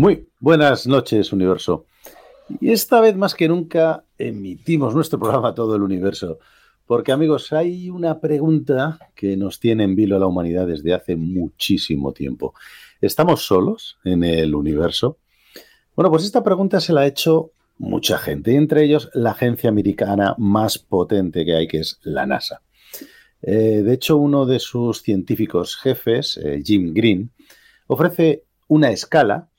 Muy buenas noches, universo. Y esta vez más que nunca emitimos nuestro programa a todo el universo. Porque amigos, hay una pregunta que nos tiene en vilo a la humanidad desde hace muchísimo tiempo. ¿Estamos solos en el universo? Bueno, pues esta pregunta se la ha hecho mucha gente, entre ellos la agencia americana más potente que hay, que es la NASA. Eh, de hecho, uno de sus científicos jefes, eh, Jim Green, ofrece una escala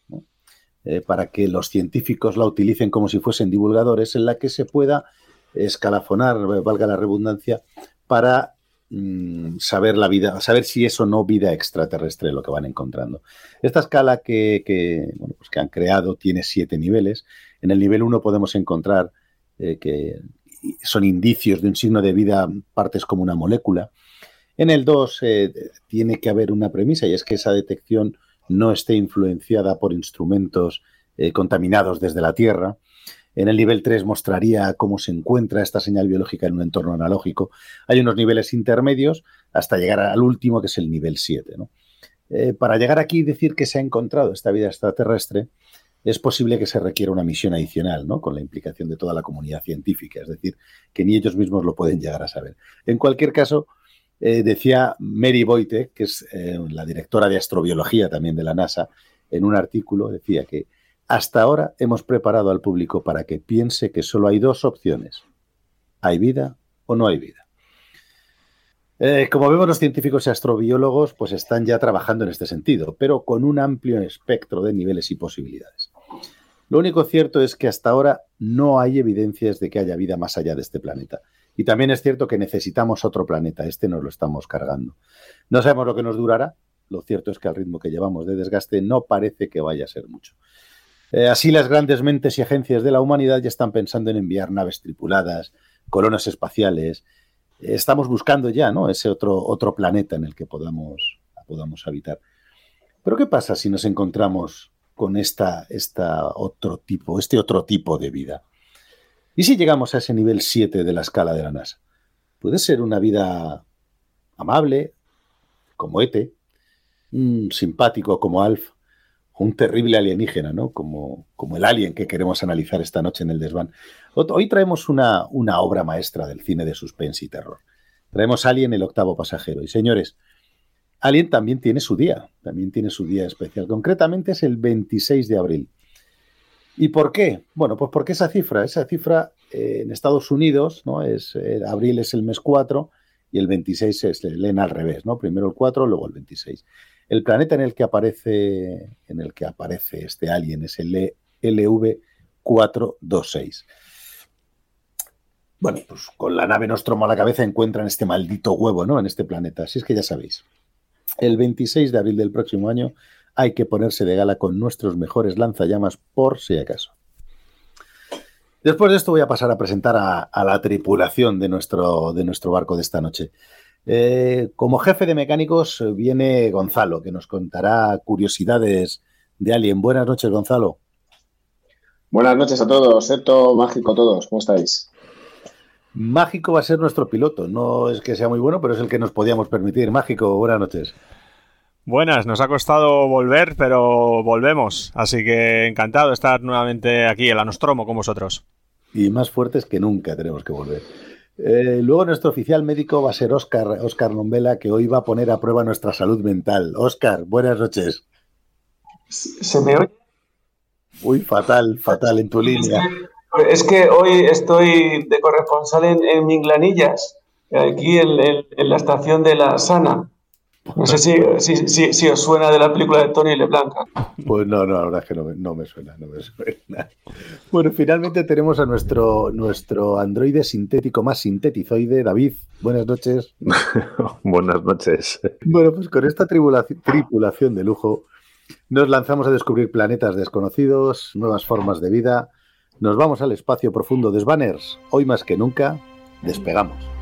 eh, para que los científicos la utilicen como si fuesen divulgadores, en la que se pueda escalafonar, valga la redundancia, para mm, saber la vida, saber si es o no vida extraterrestre lo que van encontrando. Esta escala que, pues que han creado tiene siete niveles. En el nivel 1 podemos encontrar eh, que son indicios de un signo de vida, partes como una molécula. En el 2 eh, tiene que haber una premisa y es que esa detección no esté influenciada por instrumentos eh, contaminados desde la Tierra. En el nivel 3 mostraría cómo se encuentra esta señal biológica en un entorno analógico. Hay unos niveles intermedios hasta llegar al último, que es el nivel 7. Eh, para llegar aquí y decir que se ha encontrado esta vida extraterrestre, es posible que se requiera una misión adicional. Con la implicación de toda la comunidad científica, es decir, que ni ellos mismos lo pueden llegar a saber. En cualquier caso, eh, decía Mary Boite, que es eh, la directora de astrobiología también de la NASA, en un artículo decía que hasta ahora hemos preparado al público para que piense que solo hay dos opciones. ¿Hay vida o no hay vida? Eh, como vemos, los científicos y astrobiólogos pues están ya trabajando en este sentido, pero con un amplio espectro de niveles y posibilidades. Lo único cierto es que hasta ahora no hay evidencias de que haya vida más allá de este planeta. Y también es cierto que necesitamos otro planeta, este nos lo estamos cargando. No sabemos lo que nos durará, lo cierto es que al ritmo que llevamos de desgaste no parece que vaya a ser mucho. Eh, así las grandes mentes y agencias de la humanidad ya están pensando en enviar naves tripuladas, colonos espaciales. estamos buscando ya ¿no? ese otro, otro planeta en el que podamos, podamos habitar. Pero ¿qué pasa si nos encontramos con esta, esta otro tipo, este otro tipo de vida? ¿Y si llegamos a ese nivel 7 de la escala de la NASA? Puede ser una vida amable, como Ete, un simpático como Alf, un terrible alienígena, ¿no? Como, como el alien que queremos analizar esta noche en el desván. Hoy traemos una, una obra maestra del cine de suspense y terror. Traemos Alien, el octavo pasajero. Y señores, Alien también tiene su día, también tiene su día especial. Concretamente es el 26 de abril. ¿Y por qué? Bueno, pues porque esa cifra, esa cifra eh, en Estados Unidos, ¿no? Es, eh, abril es el mes 4 y el 26 es, leen al revés, ¿no? Primero el 4, luego el 26. El planeta en el que aparece, en el que aparece este alien es el LV426. Bueno, pues con la nave Nostromo a la cabeza encuentran este maldito huevo, ¿no? En este planeta. Así es que ya sabéis. El 26 de abril del próximo año hay que ponerse de gala con nuestros mejores lanzallamas por si acaso. Después de esto voy a pasar a presentar a, la tripulación de nuestro, de nuestro, barco de esta noche. Eh, como jefe de mecánicos viene Gonzalo, que nos contará curiosidades de Alien. Buenas noches, Gonzalo. Buenas noches a todos, Seto, mágico todos, ¿cómo estáis? Mágico va a ser nuestro piloto, no es que sea muy bueno, pero es el que nos podíamos permitir. Mágico, buenas noches. Buenas, nos ha costado volver, pero volvemos. Así que encantado de estar nuevamente aquí en la Nostromo con vosotros. Y más fuertes que nunca tenemos que volver. Eh, luego nuestro oficial médico va a ser Oscar, Oscar Nombela, que hoy va a poner a prueba nuestra salud mental. Oscar, buenas noches. ¿Se me oye? Uy, fatal, fatal en tu línea. Es que hoy estoy de corresponsal en, Minglanillas, aquí en la estación de la Sana. No sé si, si, si, si, os suena de la película de Tony LeBlanc. Pues no, no, la verdad es que no me, no me suena, no me suena. Bueno, finalmente tenemos a nuestro, nuestro androide sintético más sintetizoide, David. Buenas noches. Buenas noches. Bueno, pues con esta tripulación de lujo nos lanzamos a descubrir planetas desconocidos, nuevas formas de vida. Nos vamos al espacio profundo de Sbanners. Hoy más que nunca, despegamos.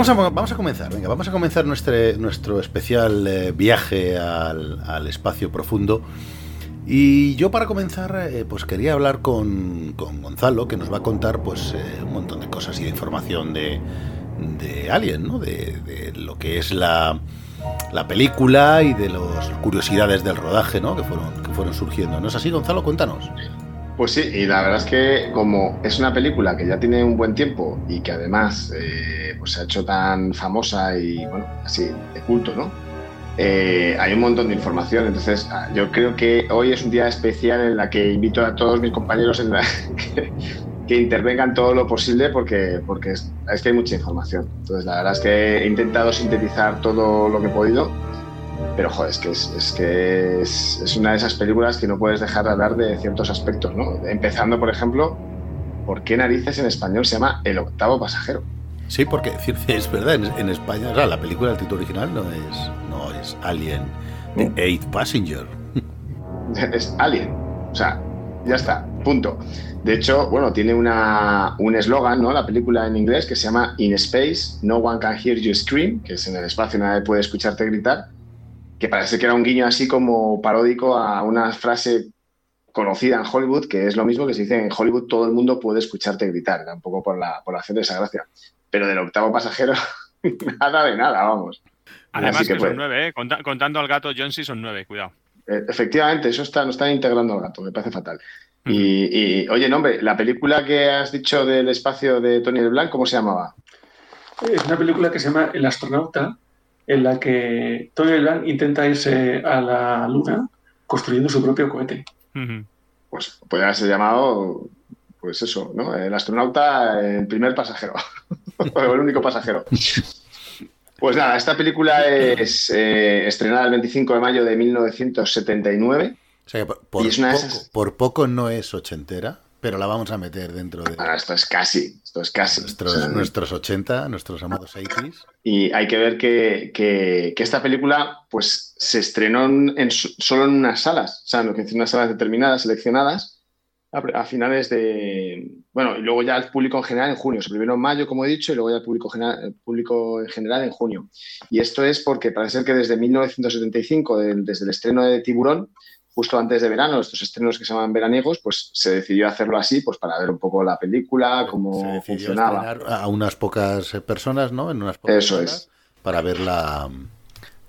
Vamos a, vamos a comenzar, venga, vamos a comenzar nuestro, nuestro especial eh, viaje al, al, espacio profundo. Y yo para comenzar, eh, pues quería hablar con, con, Gonzalo, que nos va a contar pues eh, un montón de cosas y de información de, de Alien, ¿no? De, de, lo que es la, la película y de las curiosidades del rodaje, ¿no? Que fueron, que fueron surgiendo. ¿No es así, Gonzalo? Cuéntanos. Pues sí, y la verdad es que como es una película que ya tiene un buen tiempo y que además eh, pues se ha hecho tan famosa y bueno, así de culto, ¿no? Eh, hay un montón de información, entonces yo creo que hoy es un día especial en la que invito a todos mis compañeros en la, que, que, intervengan todo lo posible porque, porque es, es que hay mucha información. Entonces la verdad es que he intentado sintetizar todo lo que he podido pero joder, es que, es, es que es, es, una de esas películas que no puedes dejar de hablar de ciertos aspectos, ¿no? Empezando, por ejemplo, ¿por qué narices en español se llama El octavo pasajero? Sí, porque es verdad, en, en España, o sea, la película, el título original no es, no es Alien, The Eighth Passenger. Es Alien, o sea, ya está, punto. De hecho, bueno, tiene una, un eslogan, ¿no? La película en inglés que se llama In Space, No One Can Hear You Scream, que es en el espacio nadie puede escucharte gritar que parece que era un guiño así como paródico a una frase conocida en Hollywood, que es lo mismo que se dice en Hollywood, todo el mundo puede escucharte gritar, tampoco por la, por de esa gracia. Pero del octavo pasajero, nada de nada, vamos. Además que, que son nueve, ¿eh? contando al gato Jonesy son nueve, cuidado. Efectivamente, eso está, no está integrando al gato, me parece fatal. Uh -huh. y, y, oye, no, hombre, la película que has dicho del espacio de Tony LeBlanc, ¿cómo se llamaba? Es una película que se llama El astronauta, en la que Tony LeBlanc intenta irse a la Luna construyendo su propio cohete. Uh -huh. Pues puede haberse llamado, pues eso, ¿no? El astronauta, el primer pasajero, o el único pasajero. Pues nada, esta película es eh, estrenada el 25 de mayo de 1979. O sea, por, por, poco, esas... por poco no es ochentera pero la vamos a meter dentro de. Ah, esto es casi, esto es casi. Nuestros, o sea, nuestros 80, nuestros amados 80s. Y hay que ver que, que, que esta película, pues, se estrenó en, en, solo en unas salas, o sea, en unas salas determinadas, seleccionadas, a, a, finales de. Bueno, y luego ya el público en general en junio. Se primero en mayo, como he dicho, y luego ya el público, general, el público en general en junio. Y esto es porque parece ser que desde 1975, de, desde el estreno de Tiburón, justo antes de verano, estos estrenos que se llaman veraniegos, pues se decidió hacerlo así, pues para ver un poco la película, cómo funcionaba. A unas pocas personas, ¿no? En unas pocas Eso es. Para ver la,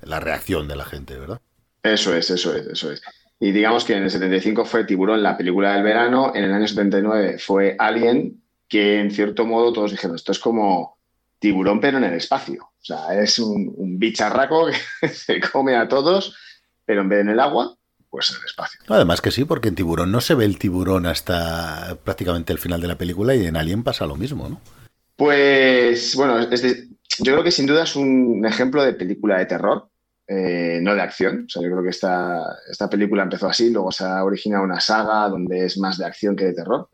la, reacción de la gente, ¿verdad? Eso es, eso es, eso es. Y digamos que en el 75 fue Tiburón, la película del verano, en el año 79 fue Alien, que en cierto modo todos dijeron, esto es como tiburón pero en el espacio. O sea, es un, un bicharraco que se come a todos, pero en vez de en el agua, pues en el espacio. Además que sí, porque en Tiburón no se ve el tiburón hasta prácticamente el final de la película y en Alien pasa lo mismo, ¿no? Pues bueno, es de, yo creo que sin duda es un ejemplo de película de terror, eh, no de acción. O sea, yo creo que esta, esta película empezó así, luego se ha originado una saga donde es más de acción que de terror.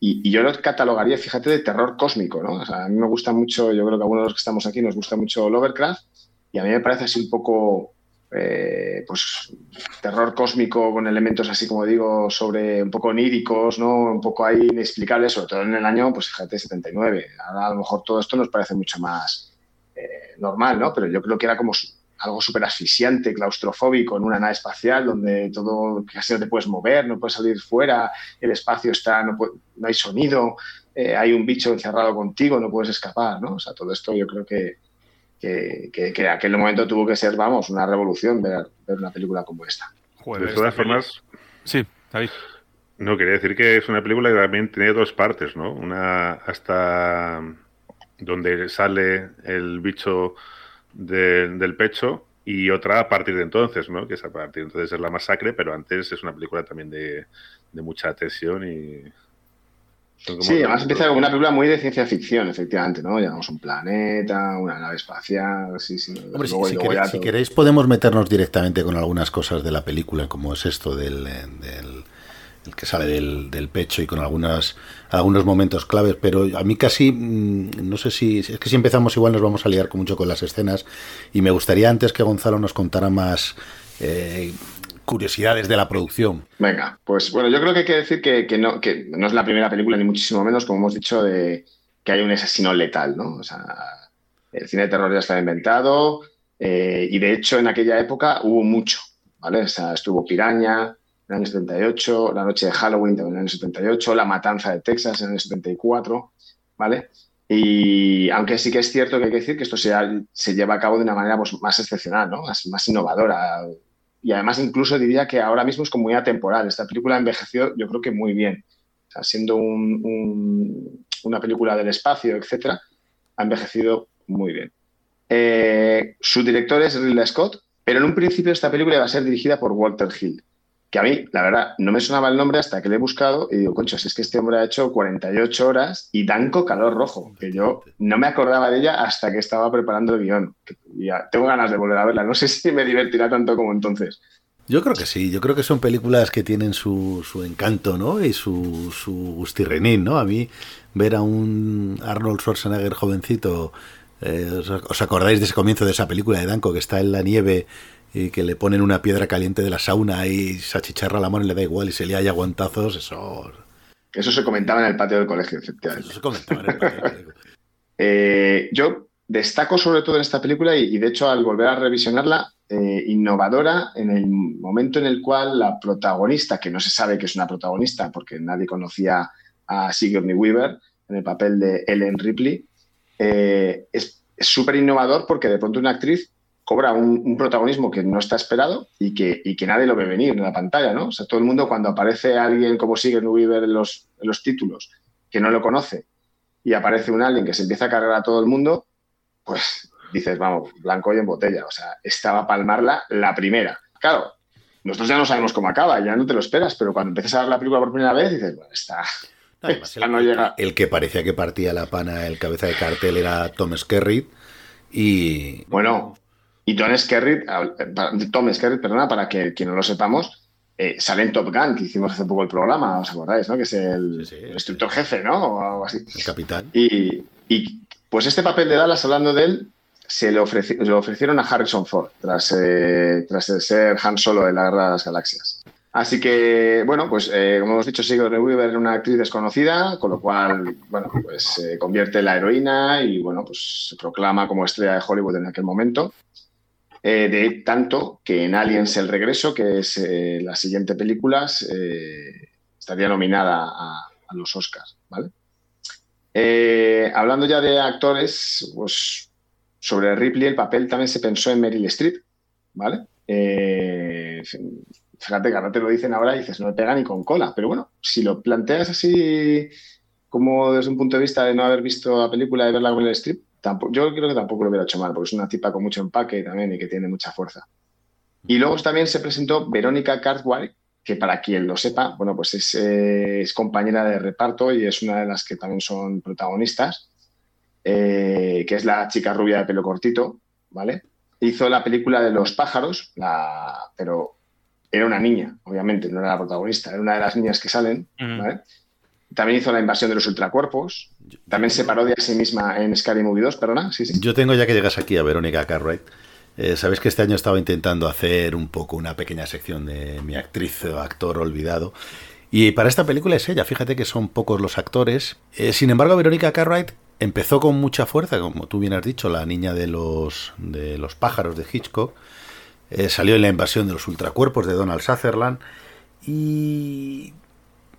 Y, y, yo lo catalogaría, fíjate, de terror cósmico, ¿no? O sea, a mí me gusta mucho, yo creo que a algunos de los que estamos aquí nos gusta mucho Lovecraft, y a mí me parece así un poco eh, pues terror cósmico con elementos así como digo, sobre un poco oníricos, ¿no? Un poco ahí inexplicables, sobre todo en el año, pues fíjate, 79. Ahora a lo mejor todo esto nos parece mucho más eh, normal, ¿no? Pero yo creo que era como algo súper asfixiante, claustrofóbico en una nave espacial donde todo casi no te puedes mover, no puedes salir fuera, el espacio está, no, no hay sonido, eh, hay un bicho encerrado contigo, no puedes escapar, ¿no? O sea, todo esto yo creo que, que, que, aquel momento tuvo que ser, vamos, una revolución ver, una película como esta. de todas formas... Sí, David. No, quería decir que es una película que también tiene dos partes, ¿no? Una hasta donde sale el bicho del pecho y otra a partir de entonces, ¿no? Que es a partir de entonces es la masacre, pero antes es una película también de, mucha tensión y... Sí, además empieza como una película muy de ciencia ficción, efectivamente, ¿no? Llegamos a un planeta, una nave espacial, sí, sí. Hombre, si, queréis, podemos meternos directamente con algunas cosas de la película, como es esto del el que sale del, pecho y con algunas, algunos momentos claves, pero a mí casi, mm, no sé si, es que si empezamos igual nos vamos a liar con mucho con las escenas y me gustaría antes que Gonzalo nos contara más eh, curiosidades de la producción. Venga, pues bueno, yo creo que hay que decir que, no, es la primera película, ni muchísimo menos, como hemos dicho, de que hay un asesino letal, ¿no? O sea, el cine de terror ya está inventado eh, y de hecho en aquella época hubo mucho, ¿vale? O sea, estuvo Piraña, en el año 78, La Noche de Halloween en el año 78, La Matanza de Texas en el año 74, ¿vale? Y aunque sí que es cierto que hay que decir que esto se, lleva a cabo de una manera pues, más excepcional, ¿no? más, innovadora. Y además incluso diría que ahora mismo es como muy atemporal. Esta película envejeció yo creo que muy bien. Siendo una película del espacio, etcétera, ha envejecido muy bien. Eh, su director es Ridley Scott, pero en un principio esta película iba a ser dirigida por Walter Hill que a mí, la verdad, no me sonaba el nombre hasta que le he buscado y digo, concho, si es que este hombre ha hecho 48 horas y Danco Calor Rojo, que yo no me acordaba de ella hasta que estaba preparando el guion. Ya tengo ganas de volver a verla, no sé si me divertirá tanto como entonces. Yo creo que sí, yo creo que son películas que tienen su, su encanto, ¿no? Y su, su gustirrenín, ¿no? A mí ver a un Arnold Schwarzenegger jovencito, eh, ¿os acordáis de ese comienzo de esa película de Danco que está en la nieve y que le ponen una piedra caliente de la sauna y se achicharra la mano y le da igual y se le haya aguantazos, eso... Eso se comentaba en el patio del colegio, efectivamente. Eso se comentaba en el patio del colegio. Eh, yo destaco sobre todo en esta película y, de hecho al volver a revisionarla, eh, innovadora en el momento en el cual la protagonista, que no se sabe que es una protagonista porque nadie conocía a Sigourney Weaver en el papel de Ellen Ripley, eh, es súper innovador porque de pronto una actriz cobra un, protagonismo que no está esperado y que, que nadie lo ve venir en la pantalla, ¿no? O sea, todo el mundo cuando aparece alguien como Sigourney Weaver en los, en los títulos que no lo conoce y aparece un alien que se empieza a cargar a todo el mundo, pues dices, vamos, blanco y en botella. O sea, estaba a palmarla la primera. Claro, nosotros ya no sabemos cómo acaba, ya no te lo esperas, pero cuando empiezas a ver la película por primera vez, dices, bueno, está... no llega. el que parecía que partía la pana, el cabeza de cartel, era Tom Skerritt. Y. Bueno, y Tom Skerritt, Tom Skerritt, perdona, para que quien no lo sepamos, eh, sale en Top Gun, que hicimos hace poco el programa, ¿os acordáis? ¿no? Que es el, instructor jefe, ¿no? O algo así. El capitán. Y, pues este papel de Dallas, hablando de él, se le, ofrecieron a Harrison Ford tras, eh, tras ser Han Solo de la Guerra de las Galaxias. Así que, bueno, pues eh, como hemos dicho, Sigourney Weaver era una actriz desconocida, con lo cual, bueno, pues se convierte en la heroína y, bueno, pues se proclama como estrella de Hollywood en aquel momento. Eh, de tanto que en Aliens El Regreso, que es eh, la siguiente película, eh, estaría nominada a, los Oscars. ¿vale? hablando ya de actores, pues sobre Ripley el papel también se pensó en Meryl Streep. ¿vale? fíjate que ahora te lo dicen ahora y dices, no me pega ni con cola, pero bueno, si lo planteas así como desde un punto de vista de no haber visto la película y verla con Meryl Streep, yo creo que tampoco lo hubiera hecho mal, porque es una tipa con mucho empaque también y que tiene mucha fuerza. Y luego también se presentó Verónica Cartwright, que para quien lo sepa, bueno, pues es, eh, compañera de reparto y es una de las que también son protagonistas, eh, que es la chica rubia de pelo cortito, ¿vale? Hizo la película de los pájaros, pero era una niña, obviamente, no era la protagonista, era una de las niñas que salen, ¿vale? También hizo la invasión de los ultracuerpos. También se parodia a sí misma en Scary Movie 2, perdona. Sí, sí. Yo tengo ya que llegas aquí a Verónica Cartwright. Eh, Sabéis que este año estaba intentando hacer un poco una pequeña sección de mi actriz o actor olvidado. Y para esta película es ella, fíjate que son pocos los actores. Eh, sin embargo, Verónica Cartwright empezó con mucha fuerza, como tú bien has dicho, la niña de los, de los pájaros de Hitchcock. Eh, salió en la invasión de los ultracuerpos de Donald Sutherland. Y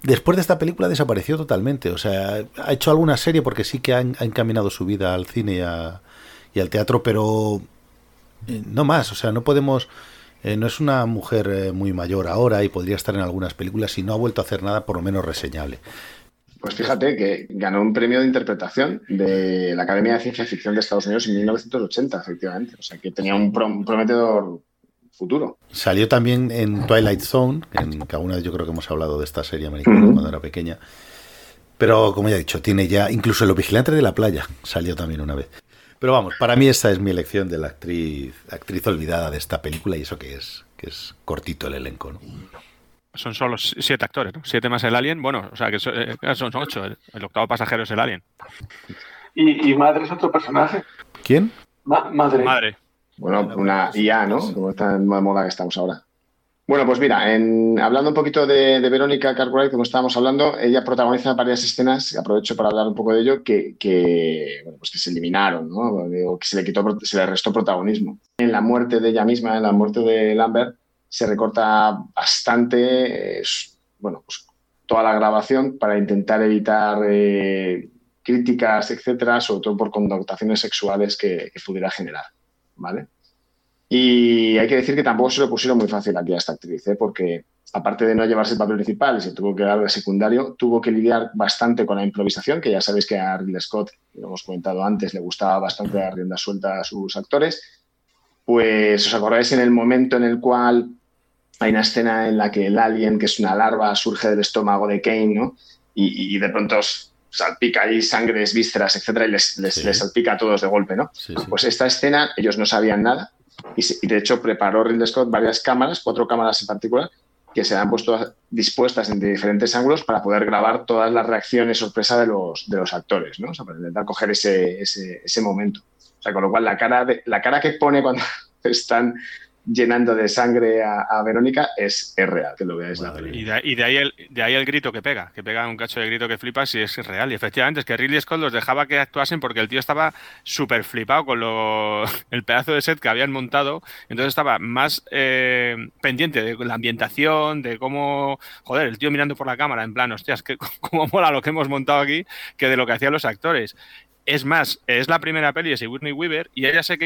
después de esta película desapareció totalmente. O sea, ha hecho alguna serie porque sí que ha, encaminado su vida al cine y, a- al teatro, pero eh, no más. O sea, no podemos. eh, no es una mujer eh, muy mayor ahora y podría estar en algunas películas y no ha vuelto a hacer nada por lo menos reseñable. Pues fíjate que ganó un premio de interpretación de la Academia de Ciencia Ficción de Estados Unidos en 1980, efectivamente. O sea, que tenía un prometedor futuro. Salió también en Twilight Zone, en que alguna vez yo creo que hemos hablado de esta serie americana cuando era pequeña. Pero como ya he dicho, tiene ya, incluso Los Vigilantes de la Playa salió también una vez. Pero vamos, para mí esta es mi elección de la actriz, actriz olvidada de esta película y eso que es, que es cortito el elenco, ¿no? Son solo siete actores, ¿no? Siete más el alien. Bueno, o sea, que son, eh, son ocho. El, el octavo pasajero es el alien. Y, y Madre es otro personaje. ¿Quién? Ma- madre. Madre. Bueno, una IA, ¿no? Como está en moda que estamos ahora. Bueno, pues mira, en- hablando un poquito de, de Verónica Cartwright, como estábamos hablando, ella protagoniza varias escenas, aprovecho para hablar un poco de ello, que, que, bueno, pues que se eliminaron, ¿no? O que se le, quitó, se le restó protagonismo. En la muerte de ella misma, en la muerte de Lambert, se recorta bastante, eh, bueno, pues toda la grabación para intentar evitar eh, críticas, etcétera, sobre todo por connotaciones sexuales que, que pudiera generar, Y hay que decir que tampoco se lo pusieron muy fácil aquí a esta actriz, ¿eh? porque aparte de no llevarse el papel principal y se tuvo que dar de secundario, tuvo que lidiar bastante con la improvisación, que ya sabéis que a Ridley Scott, lo hemos comentado antes, le gustaba bastante dar rienda suelta a sus actores. Pues os acordáis en el momento en el cual hay una escena en la que el alien, que es una larva, surge del estómago de Kane, ¿no? Y, y de pronto salpica ahí sangres, vísceras, etcétera, y les, les, Sí. les salpica a todos de golpe, ¿no? Sí, sí. Pues esta escena ellos no sabían nada y, se- y de hecho preparó Ridley Scott varias cámaras, cuatro cámaras en particular, que se han puesto dispuestas en diferentes ángulos para poder grabar todas las reacciones sorpresa de los, de los actores, ¿no? O sea, para intentar coger ese, ese, ese momento. O sea, con lo cual la cara, de, la cara que pone cuando están llenando de sangre a, a Verónica es, es real, que lo veáis la película. Y de, y de ahí el, de ahí el grito que pega, que pega un cacho de grito que flipas y es real. Y efectivamente es que Ridley Scott los dejaba que actuasen porque el tío estaba súper flipado con lo, el pedazo de set que habían montado. Entonces estaba más eh, pendiente de la ambientación, de cómo, joder, el tío mirando por la cámara en plan, hostias, que, cómo mola lo que hemos montado aquí, que de lo que hacían los actores. Es más, es la primera peli de Sigourney Weaver y ella se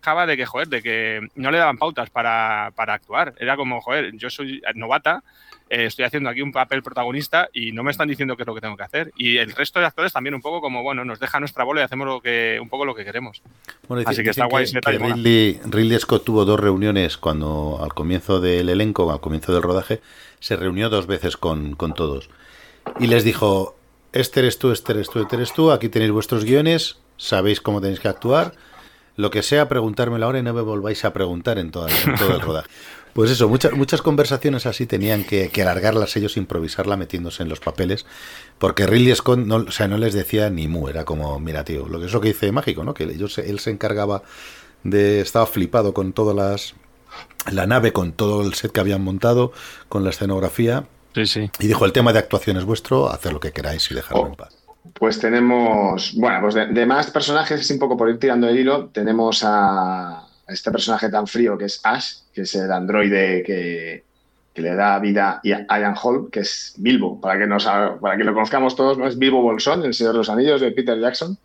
quejaba de que, joder, de que no le daban pautas para, para actuar. Era como, joder, yo soy novata, eh, estoy haciendo aquí un papel protagonista y no me están diciendo qué es lo que tengo que hacer. Y el resto de actores también un poco como, bueno, nos deja nuestra bola y hacemos lo que, un poco lo que queremos. Bueno, Así que está guay que mola. Ridley, Ridley Scott tuvo dos reuniones cuando al comienzo del elenco, al comienzo del rodaje, se reunió dos veces con, con todos. Y les dijo, este eres tú, este eres tú, este eres tú, aquí tenéis vuestros guiones, sabéis cómo tenéis que actuar, lo que sea, preguntármelo ahora y no me volváis a preguntar en, toda- en todo el rodaje. Pues eso, muchas, muchas conversaciones así tenían que, que alargarlas ellos, improvisarla metiéndose en los papeles, porque Ridley Scott no, o sea, no les decía ni mu, era como, mira tío, lo que es lo que dice Mágico, ¿no? Que ellos, él se encargaba de, estaba flipado con todas las, la nave, con todo el set que habían montado, con la escenografía, Sí, sí. y dijo, el tema de actuación es vuestro, hacer lo que queráis y dejarlo Oh. en paz. Pues tenemos, bueno, pues de, más personajes, así un poco por ir tirando el hilo, tenemos a, este personaje tan frío que es Ash, que es el androide que, le da vida a Ian Hall, que es Bilbo, para que, nos, para que lo conozcamos todos, ¿no? Es Bilbo Bolsón, el Señor de los Anillos de Peter Jackson.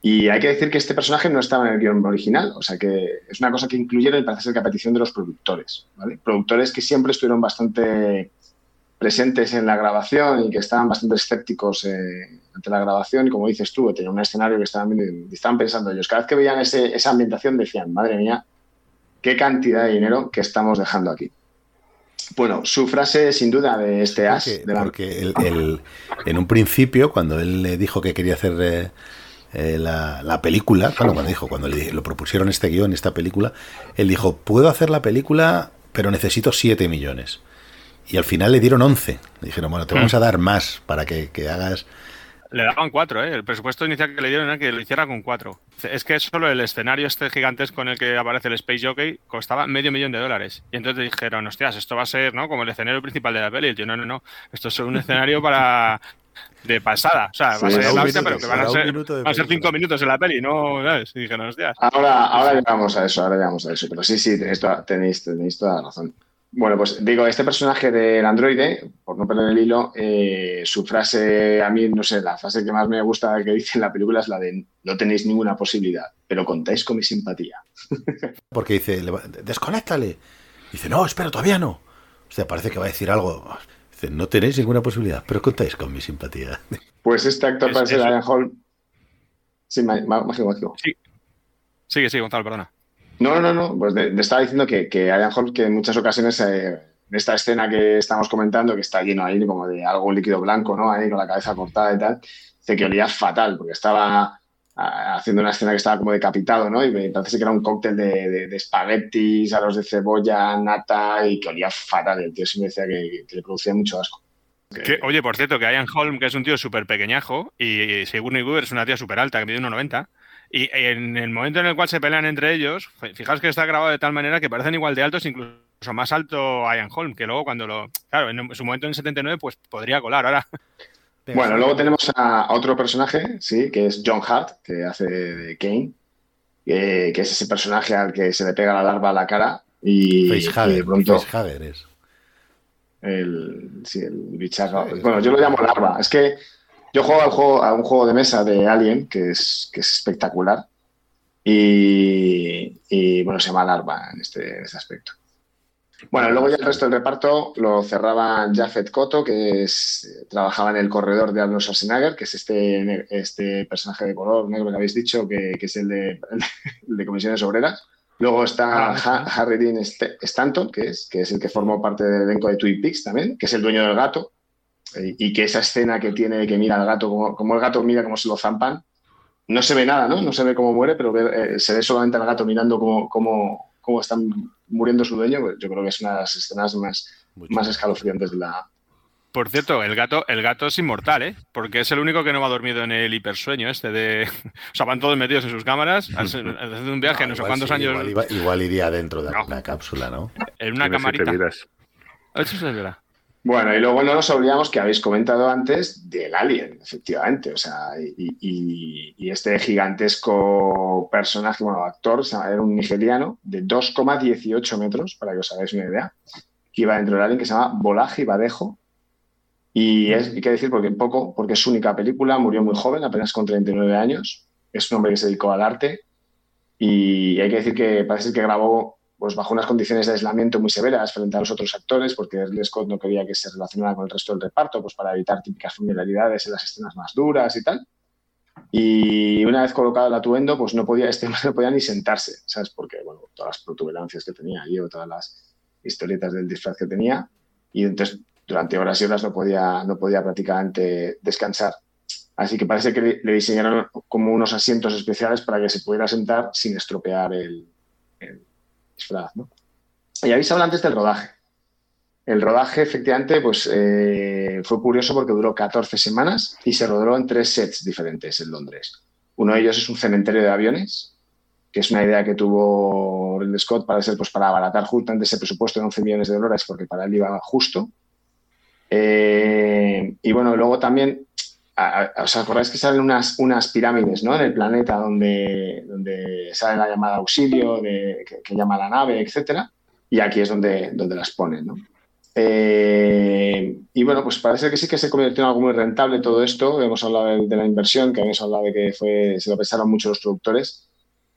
Y hay que decir que este personaje no estaba en el guion original, o sea que es una cosa que incluyeron y parece ser que a petición de los productores, ¿vale? Productores que siempre estuvieron bastante presentes en la grabación y que estaban bastante escépticos ante la grabación y como dices tú, tenía un escenario que estaban, estaban pensando ellos. Cada vez que veían ese- esa ambientación decían, madre mía, qué cantidad de dinero que estamos dejando aquí. Bueno, su frase sin duda de este as, Porque, de la- porque el- el- en un principio, cuando él le dijo que quería hacer eh, eh, la, la película, bueno, cuando dijo, cuando le, lo propusieron este guion, esta película, él dijo, puedo hacer la película, pero necesito 7 millones. Y al final le dieron 11. Le dijeron, bueno, te vamos a dar más para que, que hagas le daban cuatro, ¿eh? El presupuesto inicial que le dieron era que lo hiciera con cuatro. Es que solo el escenario este gigantesco en el que aparece el Space Jockey costaba medio millón de dólares. Y entonces dijeron, hostias, esto va a ser, ¿no? Como el escenario principal de la peli. Y yo, no, no, no. Esto es un escenario para de pasada. O sea, va a ser la hostia, pero que van a ser, van a ser cinco minutos en la peli, ¿no? ¿sabes? Y dije, no, hostias. Ahora, ahora llegamos a eso, ahora llegamos a eso. Pero sí, sí, tenéis toda, tenéis, tenéis toda la razón. Bueno, pues digo, este personaje del androide, por no perder el hilo, eh, su frase, a mí, no sé, la frase que más me gusta que dice en la película es la de no tenéis ninguna posibilidad, pero contáis con mi simpatía. Porque dice, desconéctale. Dice, no, espera, todavía no. O sea, parece que va a decir algo. Dice, no tenéis ninguna posibilidad, pero contáis con mi simpatía. Pues este actor parece Ryan Hall. Sí, mágico, Sí. Sigue, sigue, Gonzalo, perdona. No, no, no, pues de, estaba diciendo que, que Ian Hall, que en muchas ocasiones, eh, esta escena que estamos comentando, que está lleno ahí como de algo líquido blanco, ¿no? Ahí con la cabeza cortada y tal, dice que olía fatal, porque estaba haciendo una escena que estaba como decapitado, ¿no? Y parece que era un cóctel de, de, espaguetis, aros de cebolla, nata, y que olía fatal. El tío me decía que, le producía mucho asco. oye, por cierto, que Ian Holm, que es un tío súper pequeñajo, y Sigourney Weaver es una tía súper alta, que mide 1,90, y en el momento en el cual se pelean entre ellos, fijaos que está grabado de tal manera que parecen igual de altos, incluso más alto Ian Holm, que luego cuando lo. Claro, en su momento en el 79, pues podría colar. Ahora. Bueno, luego tenemos a otro personaje, sí, que es John Hart, que hace de Kane, que es ese personaje al que se le pega la larva a la cara y, de pronto. es. El, sí, el bicharro. Bueno, yo lo llamo larva. Es que yo juego, al juego a un juego de mesa de Alien que es, que es espectacular y, bueno, se llama Larva en este, en este aspecto. Bueno, luego ya el resto del reparto lo cerraba Jafet Koto, que es, trabajaba en el corredor de Arnold Schwarzenegger, que es este, este personaje de color negro que habéis dicho, que, es el de, de, comisiones obreras. Luego está ah, Harry Dean Stanton, que es, que es el que formó parte del elenco de Twin Peaks también, que es el dueño del gato, y que esa escena que tiene que mira al gato, como, el gato mira cómo se lo zampan, no se ve nada, ¿no? No se ve cómo muere, pero eh, se ve solamente al gato mirando cómo, cómo, cómo, están muriendo su dueño. Pues yo creo que es una de las escenas más, más escalofriantes de la... Por cierto, el gato, el gato es inmortal, ¿eh? Porque es el único que no va dormido en el hipersueño este de... O sea, van todos metidos en sus cámaras, haciendo un viaje no, sé cuántos años... Igual, iría dentro de una cápsula, ¿no? En una camarita. Eso es verdad. Bueno, y luego no nos olvidamos que habéis comentado antes del Alien, efectivamente. O sea, y, este gigantesco personaje, bueno, actor, era un nigeriano de 2,18 metros, para que os hagáis una idea, que iba dentro del Alien, que se llama Bolaji Badejo. Y es, hay que decir, porque poco, porque es su única película, murió muy joven, apenas con 39 años. Es un hombre que se dedicó al arte. Y hay que decir que parece que grabó pues bajo unas condiciones de aislamiento muy severas frente a los otros actores, porque Ridley Scott no quería que se relacionara con el resto del reparto, pues para evitar típicas familiaridades en las escenas más duras y tal. Y una vez colocado el atuendo, pues no podía, este no podía ni sentarse, ¿sabes? Porque, bueno, todas las protuberancias que tenía allí o todas las historietas del disfraz que tenía. Y entonces, durante horas y horas no podía, no podía prácticamente descansar. Así que parece que le diseñaron como unos asientos especiales para que se pudiera sentar sin estropear el, y habéis hablado antes del rodaje. El rodaje, efectivamente, pues eh, fue curioso porque duró 14 semanas y se rodó en tres sets diferentes en Londres. Uno de ellos es un cementerio de aviones, que es una idea que tuvo Ridley Scott para ser, pues, para abaratar justamente ese presupuesto de 11 millones de dólares, porque para él iba justo. Eh, y bueno, luego también ¿Os acordáis que salen unas, unas pirámides ¿no? en el planeta donde, donde sale la llamada auxilio, de, que, llama la nave, etcétera? Y aquí es donde, donde las ponen. ¿no? Eh, y bueno, pues parece que sí que se convirtió en algo muy rentable todo esto. Hemos hablado de, la inversión, que hemos hablado de que fue, se lo pensaron mucho los productores,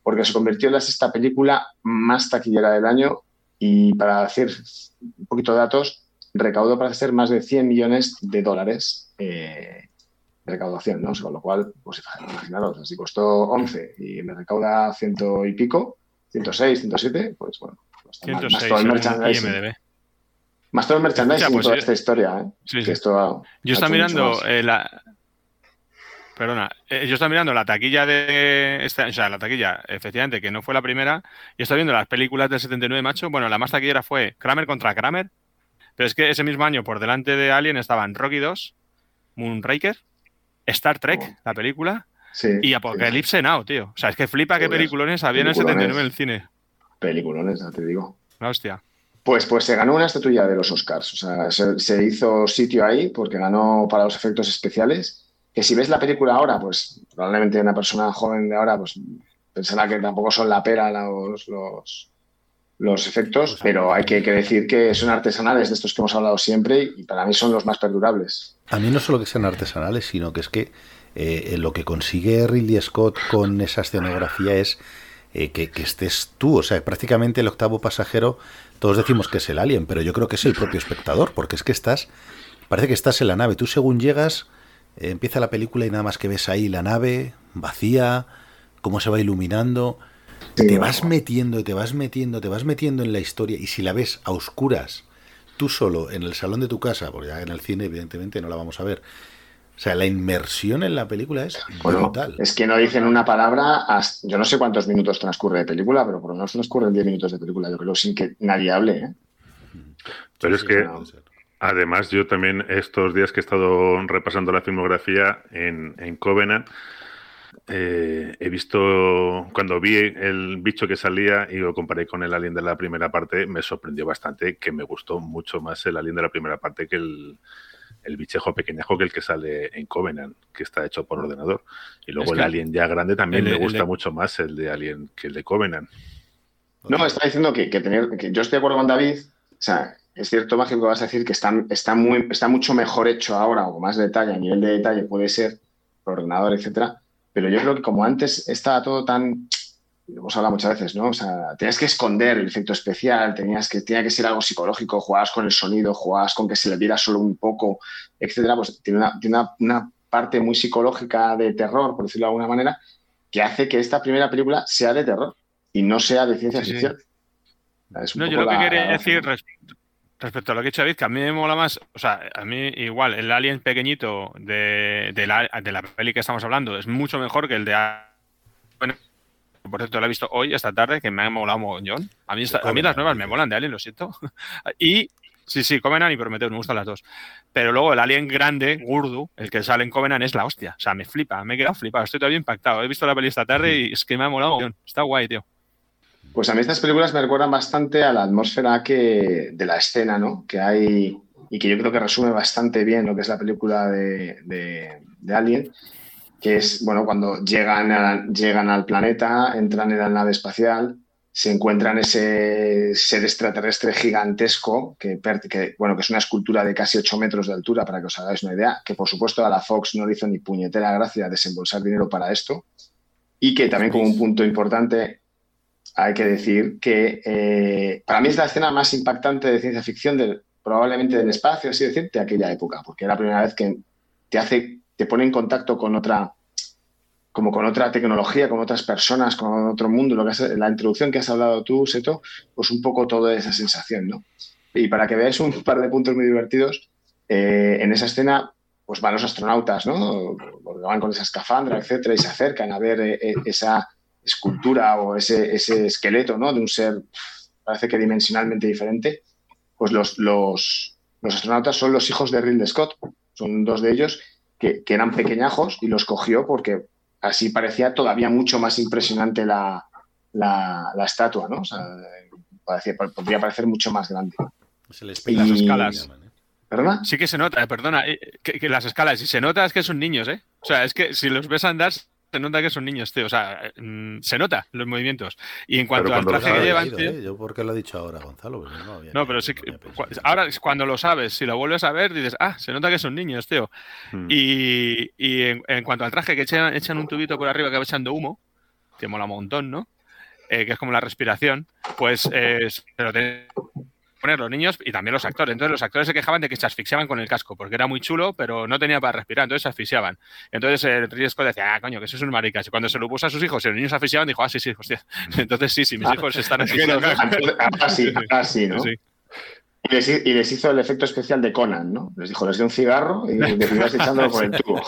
porque se convirtió en la sexta película más taquillera del año y para decir un poquito de datos, recaudó para hacer más de 100 millones de dólares. Eh, recaudación, ¿no? Con lo cual, pues imaginaros, si costó 11 y me recauda ciento y pico, 106, 107, pues bueno, pues 106, más, todo el merchandising. Más todo el merchandising pues, toda esta historia, ¿eh? Sí, sí. Esto yo estaba mirando eh, la... Perdona, eh, yo estaba mirando la taquilla de esta, o sea, la taquilla, efectivamente, que no fue la primera, y estaba viendo las películas del 79, macho. Bueno, la más taquillera fue Kramer contra Kramer, pero es que ese mismo año, por delante de Alien, estaban Rocky 2, Moonraker, Star Trek, la película, Sí, y Apocalipse Now, tío. O sea, es que flipa qué peliculones había en el peliculones. 79 en el cine. Peliculones, ya te digo. La hostia. Pues, pues se ganó una estatuilla de los Oscars. O sea, se, se hizo sitio ahí porque ganó para los efectos especiales. Que si ves la película ahora, pues probablemente una persona joven de ahora, pues pensará que tampoco son la pera los, los, los efectos, Pues, pero hay que, que decir que son artesanales de estos que hemos hablado siempre y para mí son los más perdurables. A mí no solo que sean artesanales, sino que es que eh, lo que consigue Ridley Scott con esa escenografía es eh, que, que estés tú, o sea, prácticamente el octavo pasajero, todos decimos que es el alien, pero yo creo que es el propio espectador, porque es que estás, parece que estás en la nave, tú según llegas, eh, empieza la película y nada más que ves ahí la nave vacía, cómo se va iluminando, Sí, te vas metiendo, te vas metiendo, te vas metiendo en la historia y si la ves a oscuras, tú solo en el salón de tu casa, porque ya en el cine evidentemente no la vamos a ver. O sea, la inmersión en la película es Bueno, brutal. es que no dicen una palabra, hasta- yo no sé cuántos minutos transcurre de película, pero por lo menos transcurren 10 minutos de película, yo creo, sin que nadie hable. ¿eh? Pero es que. Además, yo también estos días que he estado repasando la filmografía en, en Covenant, eh, he visto, cuando vi el bicho que salía y lo comparé con el alien de la primera parte, me sorprendió bastante que me gustó mucho más el alien de la primera parte que el, el bichejo pequeñajo que el que sale en Covenant, que está hecho por ordenador. Y luego Es el alien ya grande también el- me el gusta de- mucho más el de alien que el de Covenant. No, está diciendo que, que tener, que yo estoy de acuerdo con David. O sea, es cierto, Mágico, que vas a decir que está, está, muy, está mucho mejor hecho ahora, o con más detalle, a nivel de detalle puede ser, por ordenador, etcétera. Pero yo creo que como antes estaba todo tan. Hemos hablado muchas veces, ¿no? O sea, tenías que esconder el efecto especial, tenías que, tenía que ser algo psicológico, jugabas con el sonido, jugabas con que se le viera solo un poco, etcétera. Pues tiene una, tiene una, una parte muy psicológica de terror, por decirlo de alguna manera, que hace que esta primera película sea de terror y no sea de ciencia Sí, sí. ficción. No, yo lo que la- quería decir respecto a lo que ha dicho David, que a mí me mola más, o sea, a mí igual, el alien pequeñito de, de la, de la peli que estamos hablando es mucho mejor que el de... Bueno, por cierto, lo he visto hoy, esta tarde, que me ha molado mogollón. A mí, a mí las nuevas me molan de Alien, lo siento. y sí, sí, Covenant y Prometeo, me gustan las dos. Pero luego el Alien grande, Gurdu, el que sale en Covenant es la hostia. O sea, me flipa, me he quedado flipado, estoy todavía impactado. He visto la peli esta tarde y es que me ha molado. Está guay, tío. Pues a mí estas películas me recuerdan bastante a la atmósfera que, de la escena, ¿no? Que hay y que yo creo que resume bastante bien lo que es la película de, de- de Alien, que es, bueno, cuando llegan, a- llegan al planeta, entran en la nave espacial, se encuentran ese ser extraterrestre gigantesco, que, que, bueno, que es una escultura de casi 8 metros de altura, para que os hagáis una idea, que por supuesto a la Fox no le hizo ni puñetera gracia desembolsar dinero para esto, y que también como un punto importante hay que decir que eh, para mí es la escena más impactante de ciencia ficción probablemente del espacio, así decir, de aquella época, porque es la primera vez que te pone en contacto con otra, como con otra tecnología, con otras personas, con otro mundo, lo que has- la introducción que has hablado tú, Seto, pues un poco toda esa sensación, ¿no? Y para que veáis un par de puntos muy divertidos, eh, en esa escena pues van los astronautas, ¿no? Porque van con esa escafandra, etcétera, y se acercan a ver eh, esa escultura o ese, ese esqueleto, ¿no? De un ser, parece que dimensionalmente diferente. Pues los, los, los astronautas son los hijos de Ridley Scott, son dos de ellos que, que eran pequeñajos y los cogió porque así parecía todavía mucho más impresionante la, la, la estatua, ¿no? O sea, parecía- podría parecer mucho más grande. Y- las escalas. ¿Verdad? Sí que se nota, eh, perdona, eh, que, que las escalas, si se nota es que son niños, ¿eh? O sea, es que si los ves andar, se nota que son niños, tío. O sea, mm, se nota los movimientos. Y en cuanto al traje que llevan, tío, ¿eh? Yo porque lo he dicho ahora, Gonzalo. Pues no, había- No, pero sí que. cu-. Ahora, es cuando lo sabes, si lo vuelves a ver, dices, ah, se nota que son niños, tío. Mm. Y, y en, en cuanto al traje, que echan, echan un tubito por arriba que va echando humo, que mola un montón, ¿no? Eh, que es como la respiración, pues eh, se lo poner los niños y también los actores. Entonces los actores se quejaban de que se asfixiaban con el casco, porque era muy chulo, pero no tenía para respirar, entonces se asfixiaban. Entonces el Ridley Scott decía, ah, coño, que eso es un maricas. Y cuando se lo puso a sus hijos y los niños se asfixiaban, dijo, ah, sí, sí, hostia. Entonces sí, sí, mis hijos se están que entonces, ahora sí, ahora sí, ¿no? Sí. Y les, hi- y les hizo el efecto especial de Conan, ¿no? Les dijo, les dio un cigarro y les ibas echándolo por el tubo.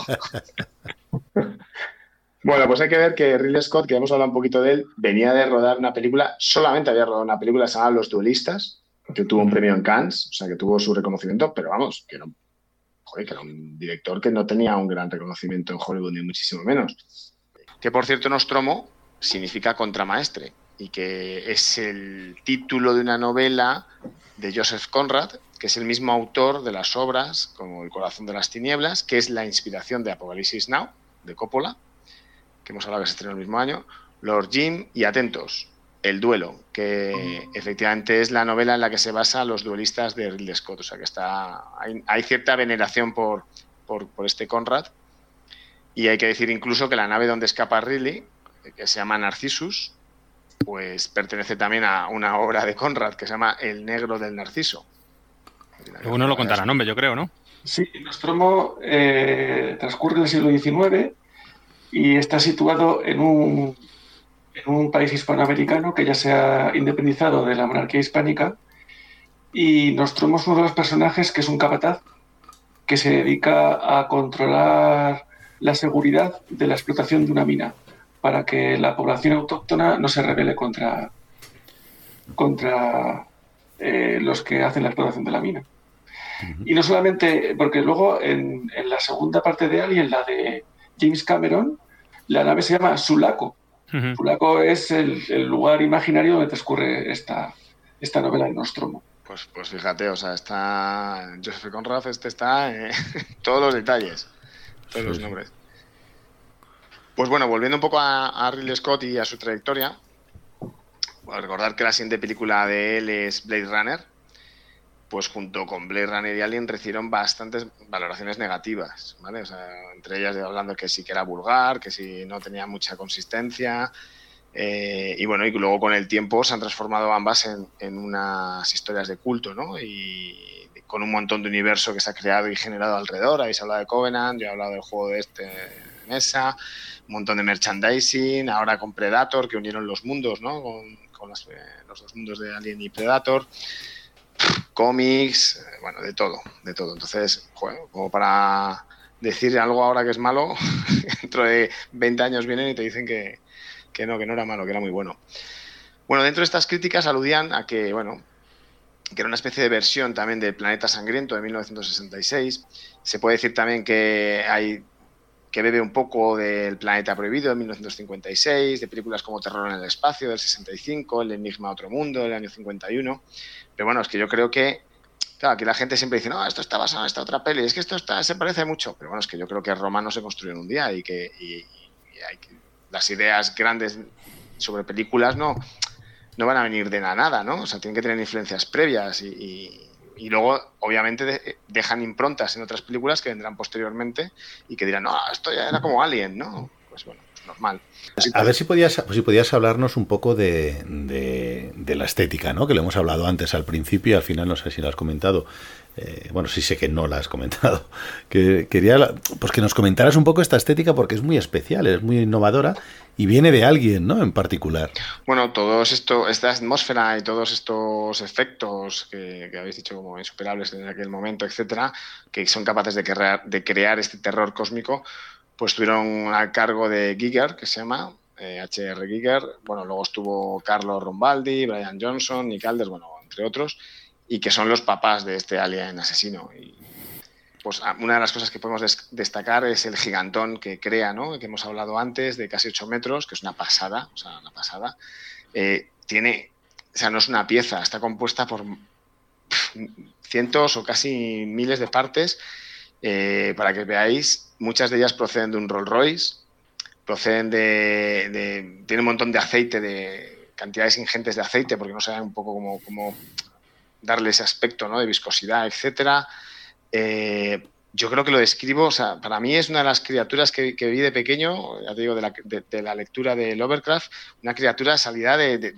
bueno, pues hay que ver que Ridley Scott, que hemos hablado un poquito de él, venía de rodar una película, solamente había rodado una película llamada Los Duelistas, que tuvo un premio en Cannes, o sea, que tuvo su reconocimiento, pero vamos, que no, joder, que era un director que no tenía un gran reconocimiento en Hollywood, ni muchísimo menos. Que por cierto, Nostromo significa contramaestre y que es el título de una novela de Joseph Conrad, que es el mismo autor de las obras como El corazón de las tinieblas, que es la inspiración de Apocalipsis Now, de Coppola, que hemos hablado que se estrenó el mismo año, Lord Jim y Atentos, El duelo, que efectivamente es la novela en la que se basa los duelistas de Ridley Scott. O sea que está hay, cierta veneración por, por, por, este Conrad. Y hay que decir incluso que la nave donde escapa Ridley, que se llama Narcissus, pues pertenece también a una obra de Conrad que se llama El negro del narciso. Uno lo contará nombre, yo creo, ¿no? Sí, Nostromo eh, transcurre en el siglo XIX y está situado en un, en un país hispanoamericano que ya se ha independizado de la monarquía hispánica y Nostromo es uno de los personajes que es un capataz que se dedica a controlar la seguridad de la explotación de una mina para que la población autóctona no se rebele contra, contra eh, los que hacen la explotación de la mina. Y no solamente, porque luego en, la segunda parte de Alien, la de James Cameron, la nave se llama Sulaco. Sulaco es el, lugar imaginario donde transcurre esta, esta novela de Nostromo. Pues, pues fíjate, o sea, está Joseph Conrad, este está en todos los detalles, todos los nombres. Pues bueno, volviendo un poco a, Ridley Scott y a su trayectoria, recordar que la siguiente película de él es Blade Runner, pues junto con Blade Runner y Alien recibieron bastantes valoraciones negativas, ¿vale? O sea, entre ellas hablando que sí que era vulgar, que sí no tenía mucha consistencia, eh, y bueno, y luego con el tiempo se han transformado ambas en, unas historias de culto, ¿no? Y con un montón de universo que se ha creado y generado alrededor. Habéis hablado de Covenant, yo he hablado del juego de este mesa, un montón de merchandising, ahora con Predator, que unieron los mundos, ¿no? Con, eh, los dos mundos de Alien y Predator, cómics, eh, bueno, de todo, de todo. Entonces, como para decir algo ahora que es malo, dentro de 20 años vienen y te dicen que, que no, que no era malo, que era muy bueno. Bueno, dentro de estas críticas aludían a que, bueno, que era una especie de versión también del Planeta Sangriento de 1966. Se puede decir también que hay que bebe un poco del Planeta Prohibido de 1956, de películas como Terror en el Espacio del 65, El Enigma Otro Mundo del año 51. Pero bueno, es que yo creo que, claro, aquí la gente siempre dice, no, esto está basado en esta otra peli, es que esto está, se parece mucho. Pero bueno, es que yo creo que Roma no se construyó en un día y que, las ideas grandes sobre películas no, no van a venir de la nada, ¿no? O sea, tienen que tener influencias previas y y luego, obviamente, dejan improntas en otras películas que vendrán posteriormente y que dirán, no, esto ya era como Alien, ¿no? Pues bueno, pues normal. A ver si podías, si podías hablarnos un poco de, de, la estética, ¿no? Que lo hemos hablado antes al principio y al final no sé si lo has comentado. Eh, bueno, sí sé que no la has comentado. Que quería pues que nos comentaras un poco esta estética porque es muy especial, es muy innovadora y viene de alguien, ¿no? En particular. Bueno, todo esto, esta atmósfera y todos estos efectos que, habéis dicho como insuperables en aquel momento, etcétera, que son capaces de crear, de crear este terror cósmico, pues tuvieron a cargo de Giger, que se llama H.R. Eh, Giger. Bueno, luego estuvo Carlos Rombaldi, Brian Johnson, Nick Alders, bueno, entre otros, y que son los papás de este alien asesino. Y pues ah, una de las cosas que podemos destacar es el gigantón que crea, ¿no? que hemos hablado antes, de casi 8 metros, que es una pasada, o sea, una pasada. Eh, tiene, o sea, no es una pieza, está compuesta por cientos o casi miles de partes. Eh, para que veáis, muchas de ellas proceden de un Rolls Royce, proceden de, tiene un montón de aceite, de cantidades ingentes de aceite, porque no saben un poco cómo, cómo darle ese aspecto ¿no? de viscosidad, etcétera. Eh, yo creo que lo describo, o sea, para mí es una de las criaturas que, vi de pequeño, ya te digo, de la, de, la, lectura de Lovecraft, una criatura salida de,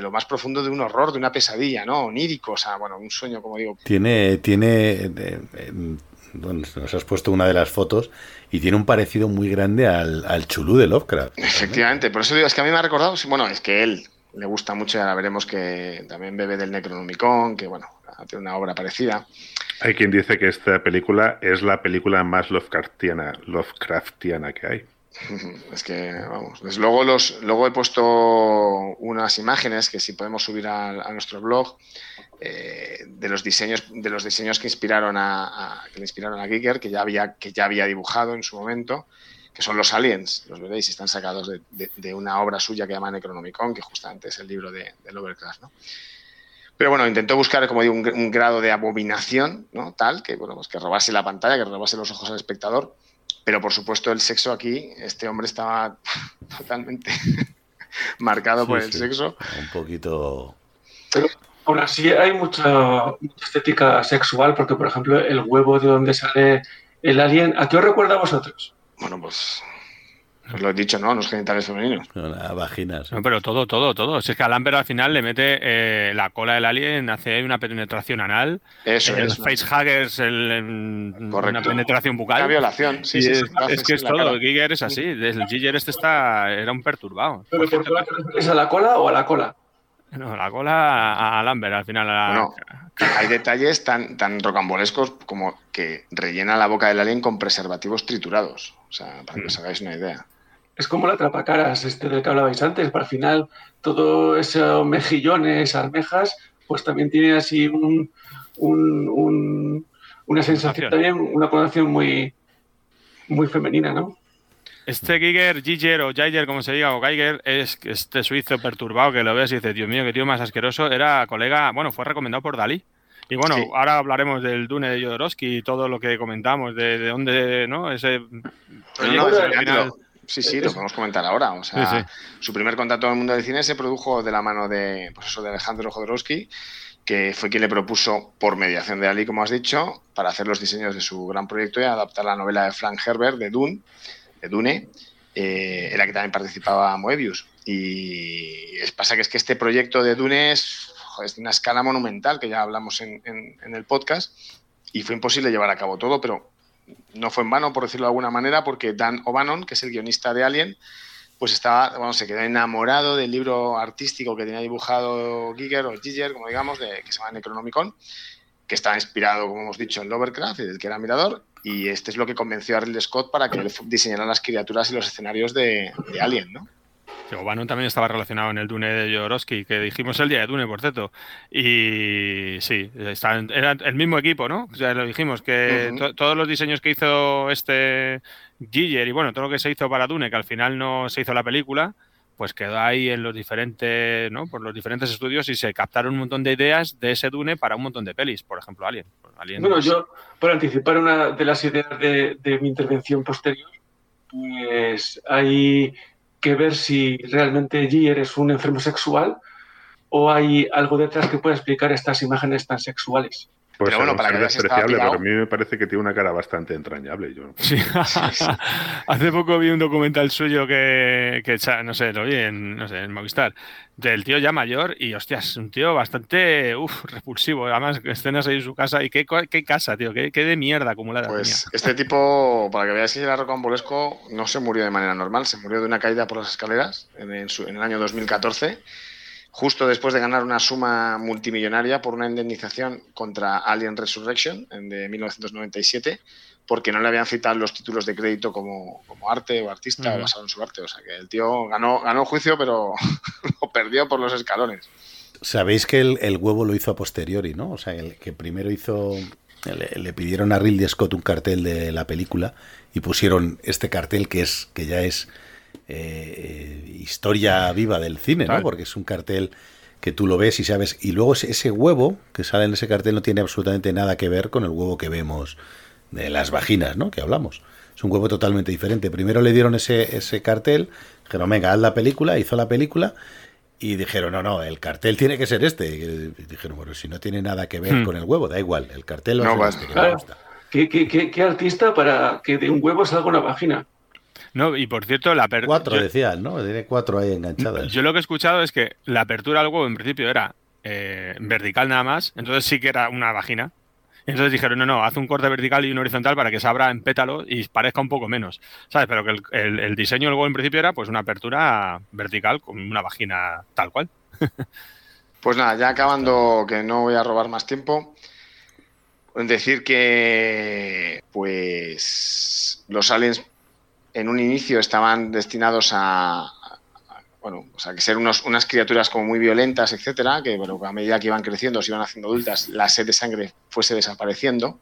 lo más profundo de un horror, de una pesadilla, ¿no? Onírico, o sea, bueno, un sueño, como digo. Tiene, tiene, bueno, nos has puesto una de las fotos y tiene un parecido muy grande al, al chulú de Lovecraft. Efectivamente, por eso digo, es que a mí me ha recordado, bueno, es que él le gusta mucho y ahora veremos que también bebe del Necronomicon, que bueno, tiene una obra parecida. Hay quien dice que esta película es la película más Lovecraftiana, Lovecraftiana que hay. Es que, vamos, luego, los, luego he puesto unas imágenes que si podemos subir a, nuestro blog eh, de los diseños de los diseños que inspiraron a, que le inspiraron a Giger, que ya había que ya había dibujado en su momento, que son los aliens, los veréis, están sacados de, una obra suya que llama Necronomicon, que justamente es el libro de, de Lovecraft, ¿no? Pero bueno, intentó buscar, como digo, un, grado de abominación, ¿no? Tal, que, bueno, pues que robase la pantalla, que robase los ojos al espectador. Pero por supuesto, el sexo aquí, este hombre estaba totalmente marcado por el sexo. Un poquito. Aún así hay mucha, estética sexual, porque, por ejemplo, el huevo de donde sale el alien, ¿a qué os recuerda a vosotros? Bueno, pues os lo he dicho, ¿no? Los genitales femeninos. La vagina. No, pero todo, todo, todo. Si es que a Lambert al final le mete eh, la cola del alien, hace una penetración anal. Eso el facehuggers, el, una penetración bucal. Una violación, sí, sí. Es, es que es todo. Giger es así. El Giger este está, era un perturbado. ¿Pero por qué es a la cola o a la cola? No, la cola a, Lambert al final. Bueno, hay detalles tan, tan rocambolescos como que rellena la boca del alien con preservativos triturados. O sea, para que os hagáis una idea es como la atrapacaras este del que hablabais antes, para al final todo esos mejillones, almejas, pues también tiene así un, una sensación también, una connotación muy, muy femenina, ¿no? Este Giger, Giger o Jaeger, como se diga, o Geiger, es este suizo perturbado que lo ves y dices, Dios mío, qué tío más asqueroso. Era colega, bueno, fue recomendado por Dalí. Y bueno, ahora hablaremos del Dune de Jodorowsky y todo lo que comentamos, de, dónde, ¿no? Ese Sí, sí, lo podemos comentar ahora. O sea, su primer contacto en el mundo del cine se produjo de la mano de, pues eso, de Alejandro Jodorowsky, que fue quien le propuso, por mediación de Ali, como has dicho, para hacer los diseños de su gran proyecto y adaptar la novela de Frank Herbert de Dune, de Dune eh, en la que también participaba Moebius. Y es, pasa que es que este proyecto de Dune es, de una escala monumental, que ya hablamos en, el podcast, y fue imposible llevar a cabo todo, pero no fue en vano, por decirlo de alguna manera, porque Dan O'Bannon, que es el guionista de Alien, pues estaba, bueno, se quedó enamorado del libro artístico que tenía dibujado Giger o Giger, como digamos, de, que se llama Necronomicon, que estaba inspirado, como hemos dicho, en Lovecraft y del que era mirador, y este es lo que convenció a Ridley Scott para que diseñara las criaturas y los escenarios de, de Alien, ¿no? Bannon también estaba relacionado en el Dune de Jodorowsky, que dijimos el día de Dune, por cierto. Y sí, era el mismo equipo, ¿no? O sea, lo dijimos, que todos los diseños que hizo este Giger y bueno, todo lo que se hizo para Dune, que al final no se hizo la película, pues quedó ahí en los diferentes, ¿no? Por los diferentes estudios y se captaron un montón de ideas de ese Dune para un montón de pelis, por ejemplo, Alien. bueno, yo, por anticipar una de las ideas de, de mi intervención posterior, pues hay que ver si realmente Gier es un enfermo sexual o hay algo detrás que pueda explicar estas imágenes tan sexuales. Pues pero bueno, para que despreciable, pero a mí me parece que tiene una cara bastante entrañable. Yo. Sí. Hace poco vi un documental suyo que, que, no sé, lo vi en, no sé, en Movistar, del tío ya mayor y, hostias, un tío bastante uf, repulsivo. Además, escenas ahí en su casa. ¿Y qué, qué casa, tío? ¿Qué, ¿Qué, de mierda acumulada? Pues este tipo, para que veáis que era rocambolesco, no se murió de manera normal, se murió de una caída por las escaleras en, en, su, en el año 2014 justo después de ganar una suma multimillonaria por una indemnización contra Alien Resurrection de 1997, porque no le habían citado los títulos de crédito como, arte o artista basado en su arte. O sea que el tío ganó, ganó el juicio, pero lo perdió por los escalones. Sabéis que el, huevo lo hizo a posteriori, ¿no? O sea, el que primero hizo. Le, pidieron a Ridley Scott un cartel de la película y pusieron este cartel que es que ya es eh, historia viva del cine, ¿no? Porque es un cartel que tú lo ves y sabes. Y luego ese, huevo que sale en ese cartel no tiene absolutamente nada que ver con el huevo que vemos de las vaginas, ¿no? Que hablamos. Es un huevo totalmente diferente. Primero le dieron ese, ese cartel, dijeron, venga, haz la película, hizo la película. Y dijeron, no, no, el cartel tiene que ser este. Y dijeron, bueno, si no tiene nada que ver hmm. con el huevo, da igual, el cartel va a ser este, ¿Qué, qué, qué, artista para que de un huevo salga una vagina? No, y por cierto, la apertura. Cuatro decían, ¿no? Tiene cuatro ahí enganchadas. Yo lo que he escuchado es que la apertura al huevo en principio era eh, vertical nada más, entonces sí que era una vagina. Entonces dijeron, no, no, haz un corte vertical y un horizontal para que se abra en pétalo y parezca un poco menos. ¿Sabes? Pero que el, diseño del huevo en principio era pues una apertura vertical con una vagina tal cual. Pues nada, ya acabando, que no voy a robar más tiempo, decir que pues los aliens en un inicio estaban destinados a, bueno, o sea, que ser unos, unas criaturas como muy violentas, etcétera, que bueno, a medida que iban creciendo, se iban haciendo adultas, la sed de sangre fuese desapareciendo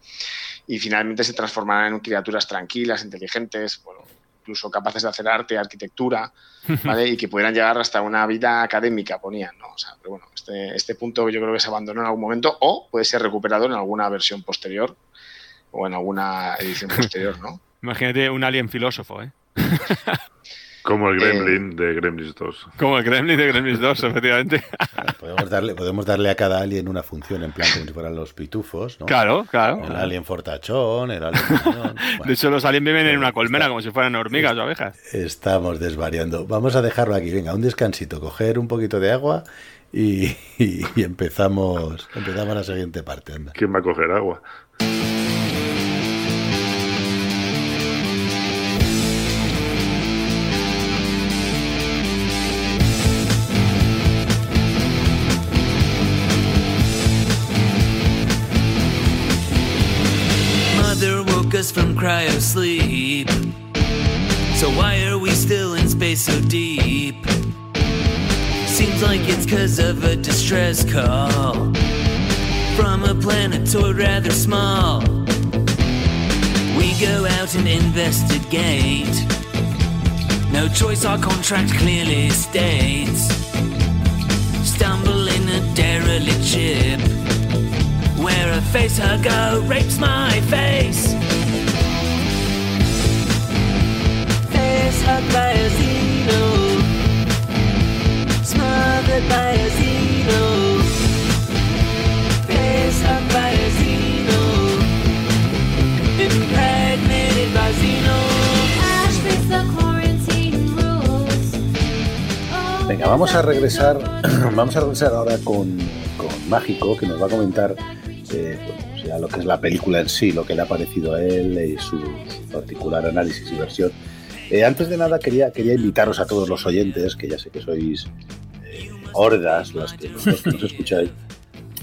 y finalmente se transformarán en criaturas tranquilas, inteligentes, bueno, incluso capaces de hacer arte, arquitectura, ¿vale? y que pudieran llegar hasta una vida académica, ponían, ¿no? O sea, pero bueno, este, este punto yo creo que se abandonó en algún momento o puede ser recuperado en alguna versión posterior o en alguna edición posterior, ¿no? Imagínate un alien filósofo, ¿eh? Como el Gremlin de Gremlins 2. Como el Gremlin de Gremlins 2, efectivamente. Podemos darle, podemos darle a cada alien una función, en plan como si fueran los pitufos, ¿no? Claro, claro. El alien fortachón, el alien... Bueno, de hecho, los aliens viven en una colmena como si fueran hormigas o abejas. Estamos desvariando. Vamos a dejarlo aquí. Venga, un descansito, coger un poquito de agua y, y, y empezamos, empezamos la siguiente parte. Anda. ¿Quién va a coger agua? From cryo sleep. So why are we still in space so deep? Seems like it's cause of a distress call from a planetoid rather small. We go out and investigate. No choice, our contract clearly states. Stumble in a derelict ship where a face hugger rapes my face. Venga, vamos a regresar, vamos a regresar ahora con, con Mágico, que nos va a comentar eh, bueno, o sea, lo que es la película en sí, lo que le ha parecido a él y su, su particular análisis y versión. Eh, antes de nada, quería, quería invitaros a todos los oyentes, que ya sé que sois eh, hordas los que, los que nos escucháis.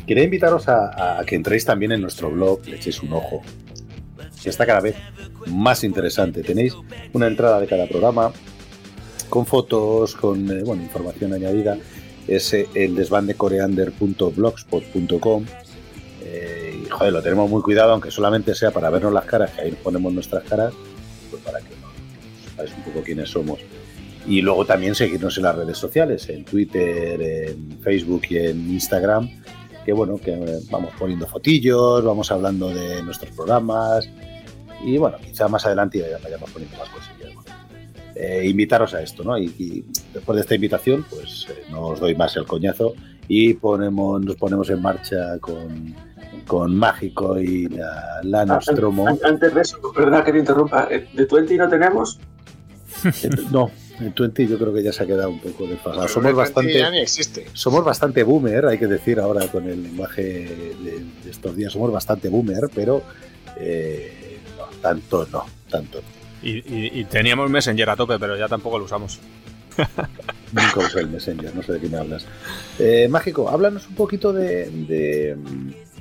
Quería invitaros a, que entréis también en nuestro blog, le echéis un ojo, que está cada vez más interesante. Tenéis una entrada de cada programa con fotos, con eh, información añadida. Es el desbandecoreander.blogspot.com. Eh, y joder, lo tenemos muy cuidado, aunque solamente sea para vernos las caras, que ahí nos ponemos nuestras caras, pues para que sepáis un poco quiénes somos. Y luego también seguirnos en las redes sociales, en Twitter, en Facebook y en Instagram, que bueno, que eh, vamos poniendo fotillos, vamos hablando de nuestros programas y bueno, quizá más adelante ya vayamos poniendo más cosillas. ¿no? Eh, invitaros a esto, ¿no? Y, y, después de esta invitación, pues eh, no os doy más el coñazo y ponemos, nos ponemos en marcha con, con Mágico y la, la Nostromo. An- Antes de eso, perdona que te interrumpa, eh, ¿de Twenty no tenemos? No, en Twenty yo creo que ya se ha quedado un poco desfasado. Somos bastante, ya ni existe. somos bastante boomer, hay que decir ahora con el lenguaje de, de estos días, somos bastante boomer, pero eh, no, tanto no, tanto no. Y, y- y teníamos Messenger a tope, pero ya tampoco lo usamos. Nunca usé el Messenger, no sé de qué me hablas. Eh, Mágico, háblanos un poquito de, de,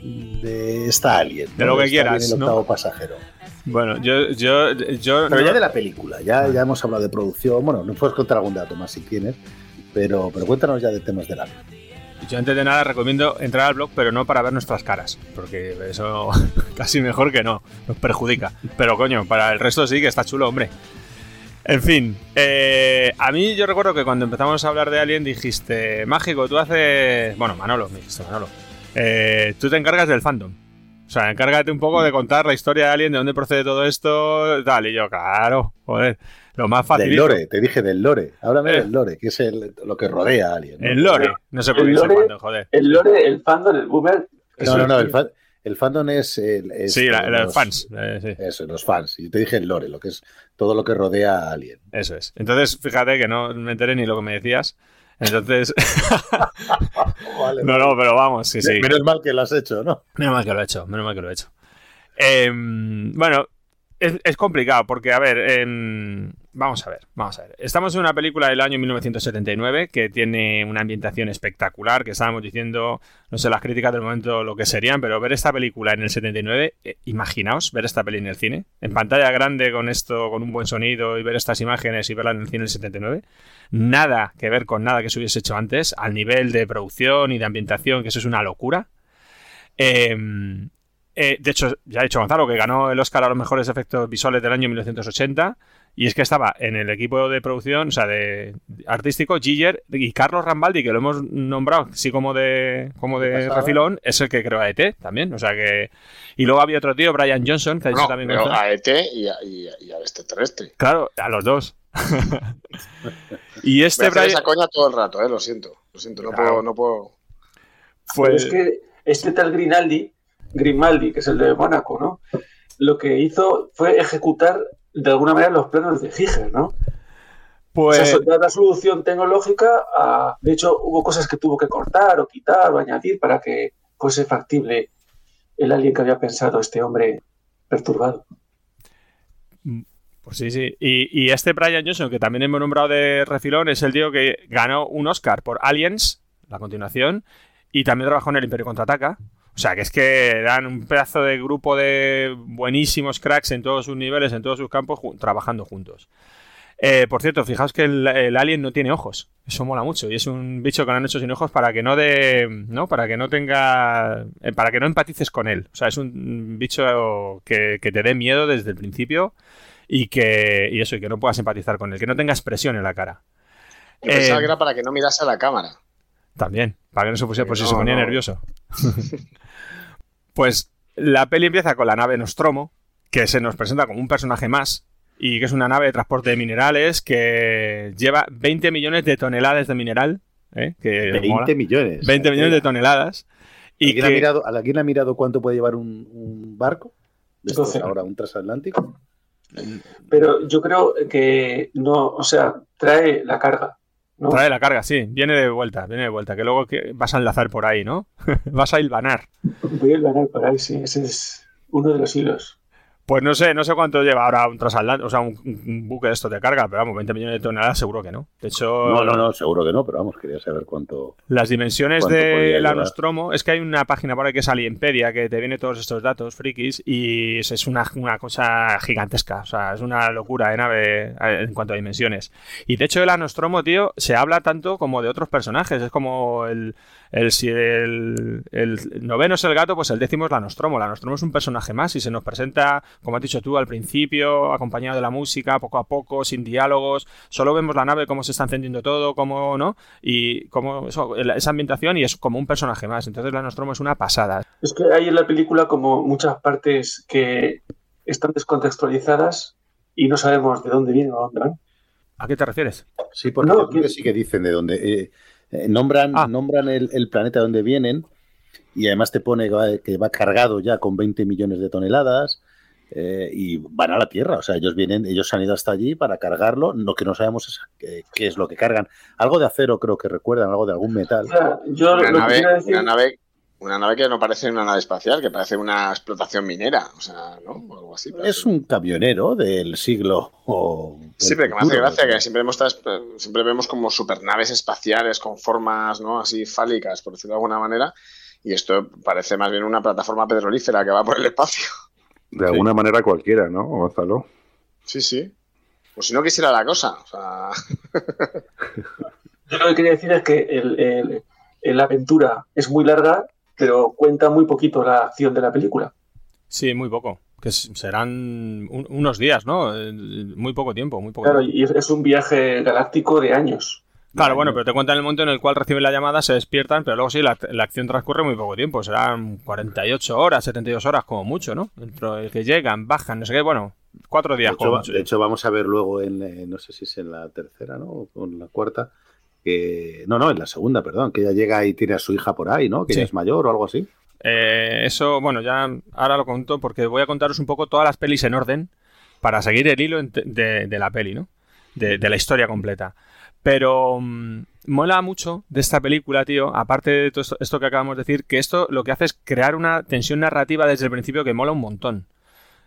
de esta Alien. De lo que quieras, el ¿no? octavo pasajero. Bueno, yo. yo, yo Pero no- ya de la película, ya, ya hemos hablado de producción. Bueno, no puedes contar algún dato más si tienes, pero, pero cuéntanos ya de temas del Alien. Yo antes de nada recomiendo entrar al blog, pero no para ver nuestras caras, porque eso casi mejor que no, nos perjudica. Pero coño, para el resto sí que está chulo, hombre. En fin, eh, a mí yo recuerdo que cuando empezamos a hablar de Alien dijiste, Mágico, tú haces... Bueno, Manolo, me dijiste Manolo. Eh, tú te encargas del fandom. O sea, encárgate un poco de contar la historia de Alien, de dónde procede todo esto, tal. Y yo, claro, joder, lo más fácil. Del lore, te dije del lore. Háblame Eh. del lore, que es el- lo que rodea a Alien. ¿no? El lore, no sé por qué lore- fandom, joder. El lore, el fandom, el boomer. No, no, no, el, fa- el fandom es... el- es Sí, la- los los- fans. eh, sí. Eso, los fans. Y te dije el lore, lo que es todo lo que rodea a Alien. Eso es. Entonces, fíjate que no me enteré ni lo que me decías. Entonces. no, no, pero vamos, sí, sí. Menos mal que lo has hecho, ¿no? Menos mal que lo he hecho, menos mal que lo he hecho. Em, bueno, es, es complicado porque, a ver, em, vamos a ver, vamos a ver. Estamos en una película del año 1979 que tiene una ambientación espectacular, que estábamos diciendo, no sé las críticas del momento lo que serían, pero ver esta película en el 79, eh, imaginaos ver esta peli en el cine, en pantalla grande con esto, con un buen sonido y ver estas imágenes y verla en el cine en el 79. Nada que ver con nada que se hubiese hecho antes, al nivel de producción y de ambientación, que eso es una locura. Eh, eh, de hecho, ya he dicho Gonzalo que ganó el Oscar a los mejores efectos visuales del año 1980. Y es que estaba en el equipo de producción, o sea, de artístico, Giger y Carlos Rambaldi, que lo hemos nombrado así como de, como de Pasada. refilón, es el que creó a ET también. O sea que. Y luego había otro tío, Brian Johnson, que ha dicho No, también pero Gonzalo. a ET y, a, y, a- y al extraterrestre. Claro, a los dos. y Voy a este Brian. esa coña todo el rato, eh, lo siento. Lo siento, no Claro. puedo, no puedo. Fue, Pero es que este tal Grinaldi, Grimaldi, que es el de Mónaco, ¿no? Lo que hizo fue ejecutar de alguna manera los planos de Giger, ¿no? pues- O sea, dar la solución tecnológica a... De hecho, hubo cosas que tuvo que cortar o quitar o añadir para que fuese factible el alien que había pensado este hombre perturbado. Pues sí, sí. Y, y este Brian Johnson, que también hemos nombrado de refilón, es el tío que ganó un Oscar por Aliens, la continuación, y también trabajó en el Imperio Contraataca. O sea, que es que dan un pedazo de grupo de buenísimos cracks en todos sus niveles, en todos sus campos, ju- trabajando juntos. Eh, por cierto, fijaos que el, el alien no tiene ojos. Eso mola mucho. Y es un bicho que lo han hecho sin ojos para que no de. ¿no? Para que no tenga. eh, Para que no empatices con él. O sea, es un bicho que, que te dé miedo desde el principio y que. Y eso, y que no puedas empatizar con él. Que no tenga expresión en la cara. Yo pensaba Eh, que era para que no mirase a la cámara. También, para que no se pusiera, pues si No, se ponía no. nervioso. pues la peli empieza con la nave Nostromo, que se nos presenta como un personaje más, y que es una nave de transporte de minerales que lleva 20 millones de toneladas de mineral. ¿eh? Que 20 mola. millones. 20 millones de toneladas. Y ¿Alguien, ha que, mirado, ¿Alguien ha mirado cuánto puede llevar un, un barco? 12. ahora, un transatlántico. Pero yo creo que no, o sea, trae la carga. ¿No? trae la carga, sí, viene de vuelta, viene de vuelta, que luego que vas a enlazar por ahí, ¿no? vas a hilvanar. Voy a ganar por ahí, sí, ese es uno de los hilos. Pues no sé, no sé cuánto lleva ahora un transatlántico, o sea, un, un buque de estos de carga, pero vamos, 20 millones de toneladas seguro que no. De hecho, No, no, no, seguro que no, pero vamos, quería saber cuánto. las dimensiones ¿Cuánto de podría la llevar? Nostromo, es que hay una página por ahí que es Alienpedia, que te viene todos estos datos frikis, y es, una, una cosa gigantesca, o sea, es una locura de nave eh, en cuanto a dimensiones. Y de hecho de la Nostromo, tío, se habla tanto como de otros personajes, es como el... El, si el, el noveno es el gato, pues el décimo es la Nostromo. La Nostromo es un personaje más y se nos presenta, como has dicho tú, al principio, acompañado de la música, poco a poco, sin diálogos. Solo vemos la nave, cómo se está encendiendo todo, cómo, ¿no? Y cómo eso, esa ambientación y es como un personaje más. Entonces la Nostromo es una pasada. Es que hay en la película como muchas partes que están descontextualizadas y no sabemos de dónde vienen o dónde van. ¿A qué te refieres? Sí, porque No, que- sí que dicen de dónde. eh, eh, nombran Ah. nombran el, el planeta donde vienen y además te pone que va, que va cargado ya con 20 millones de toneladas eh, y van a la Tierra. O sea, ellos vienen, ellos han ido hasta allí para cargarlo. Lo que no sabemos es qué, qué es lo que cargan. Algo de acero creo que recuerdan, algo de algún metal. Yo Una lo que nave, decir una nave, una nave que no parece una nave espacial, que parece una explotación minera, o sea, ¿no? O algo así. parece. Es un camionero del siglo. o Sí, del pero que me hace gracia que siempre vemos, estas- siempre vemos como supernaves espaciales con formas, ¿no? Así fálicas, por decirlo de alguna manera. Y esto parece más bien una plataforma petrolífera que va por el espacio. De alguna manera cualquiera, ¿no, Gonzalo? Sí, sí. Pues si no quisiera la cosa. O sea, Yo lo que quería decir es que el- el- el- la aventura es muy larga, pero cuenta muy poquito la acción de la película. Sí, muy poco. Que serán un- unos días, ¿no? Eh, Muy poco tiempo, muy poco Claro, tiempo. y es, es un viaje galáctico de años. Claro, bueno, pero te cuentan el momento en el cual reciben la llamada, se despiertan, pero luego sí, la, la acción transcurre muy poco tiempo. Serán 48 horas, 72 horas como mucho, ¿no? Dentro de que llegan, bajan, no sé qué, bueno, cuatro De días hecho, como mucho. de hecho, vamos a ver luego en, eh, no sé si es en la tercera, ¿no? O en la cuarta, que, no, no, en la segunda, perdón, que ella llega y tiene a su hija por ahí, ¿no? Que Sí. ella es mayor o algo así. Eh, eso, bueno, ya ahora lo conto porque voy a contaros un poco todas las pelis en orden para seguir el hilo de, de la peli, ¿no? De, de la historia completa. Pero mm, mola mucho de esta película, tío, aparte de todo esto, que acabamos de decir, que esto lo que hace es crear una tensión narrativa desde el principio que mola un montón.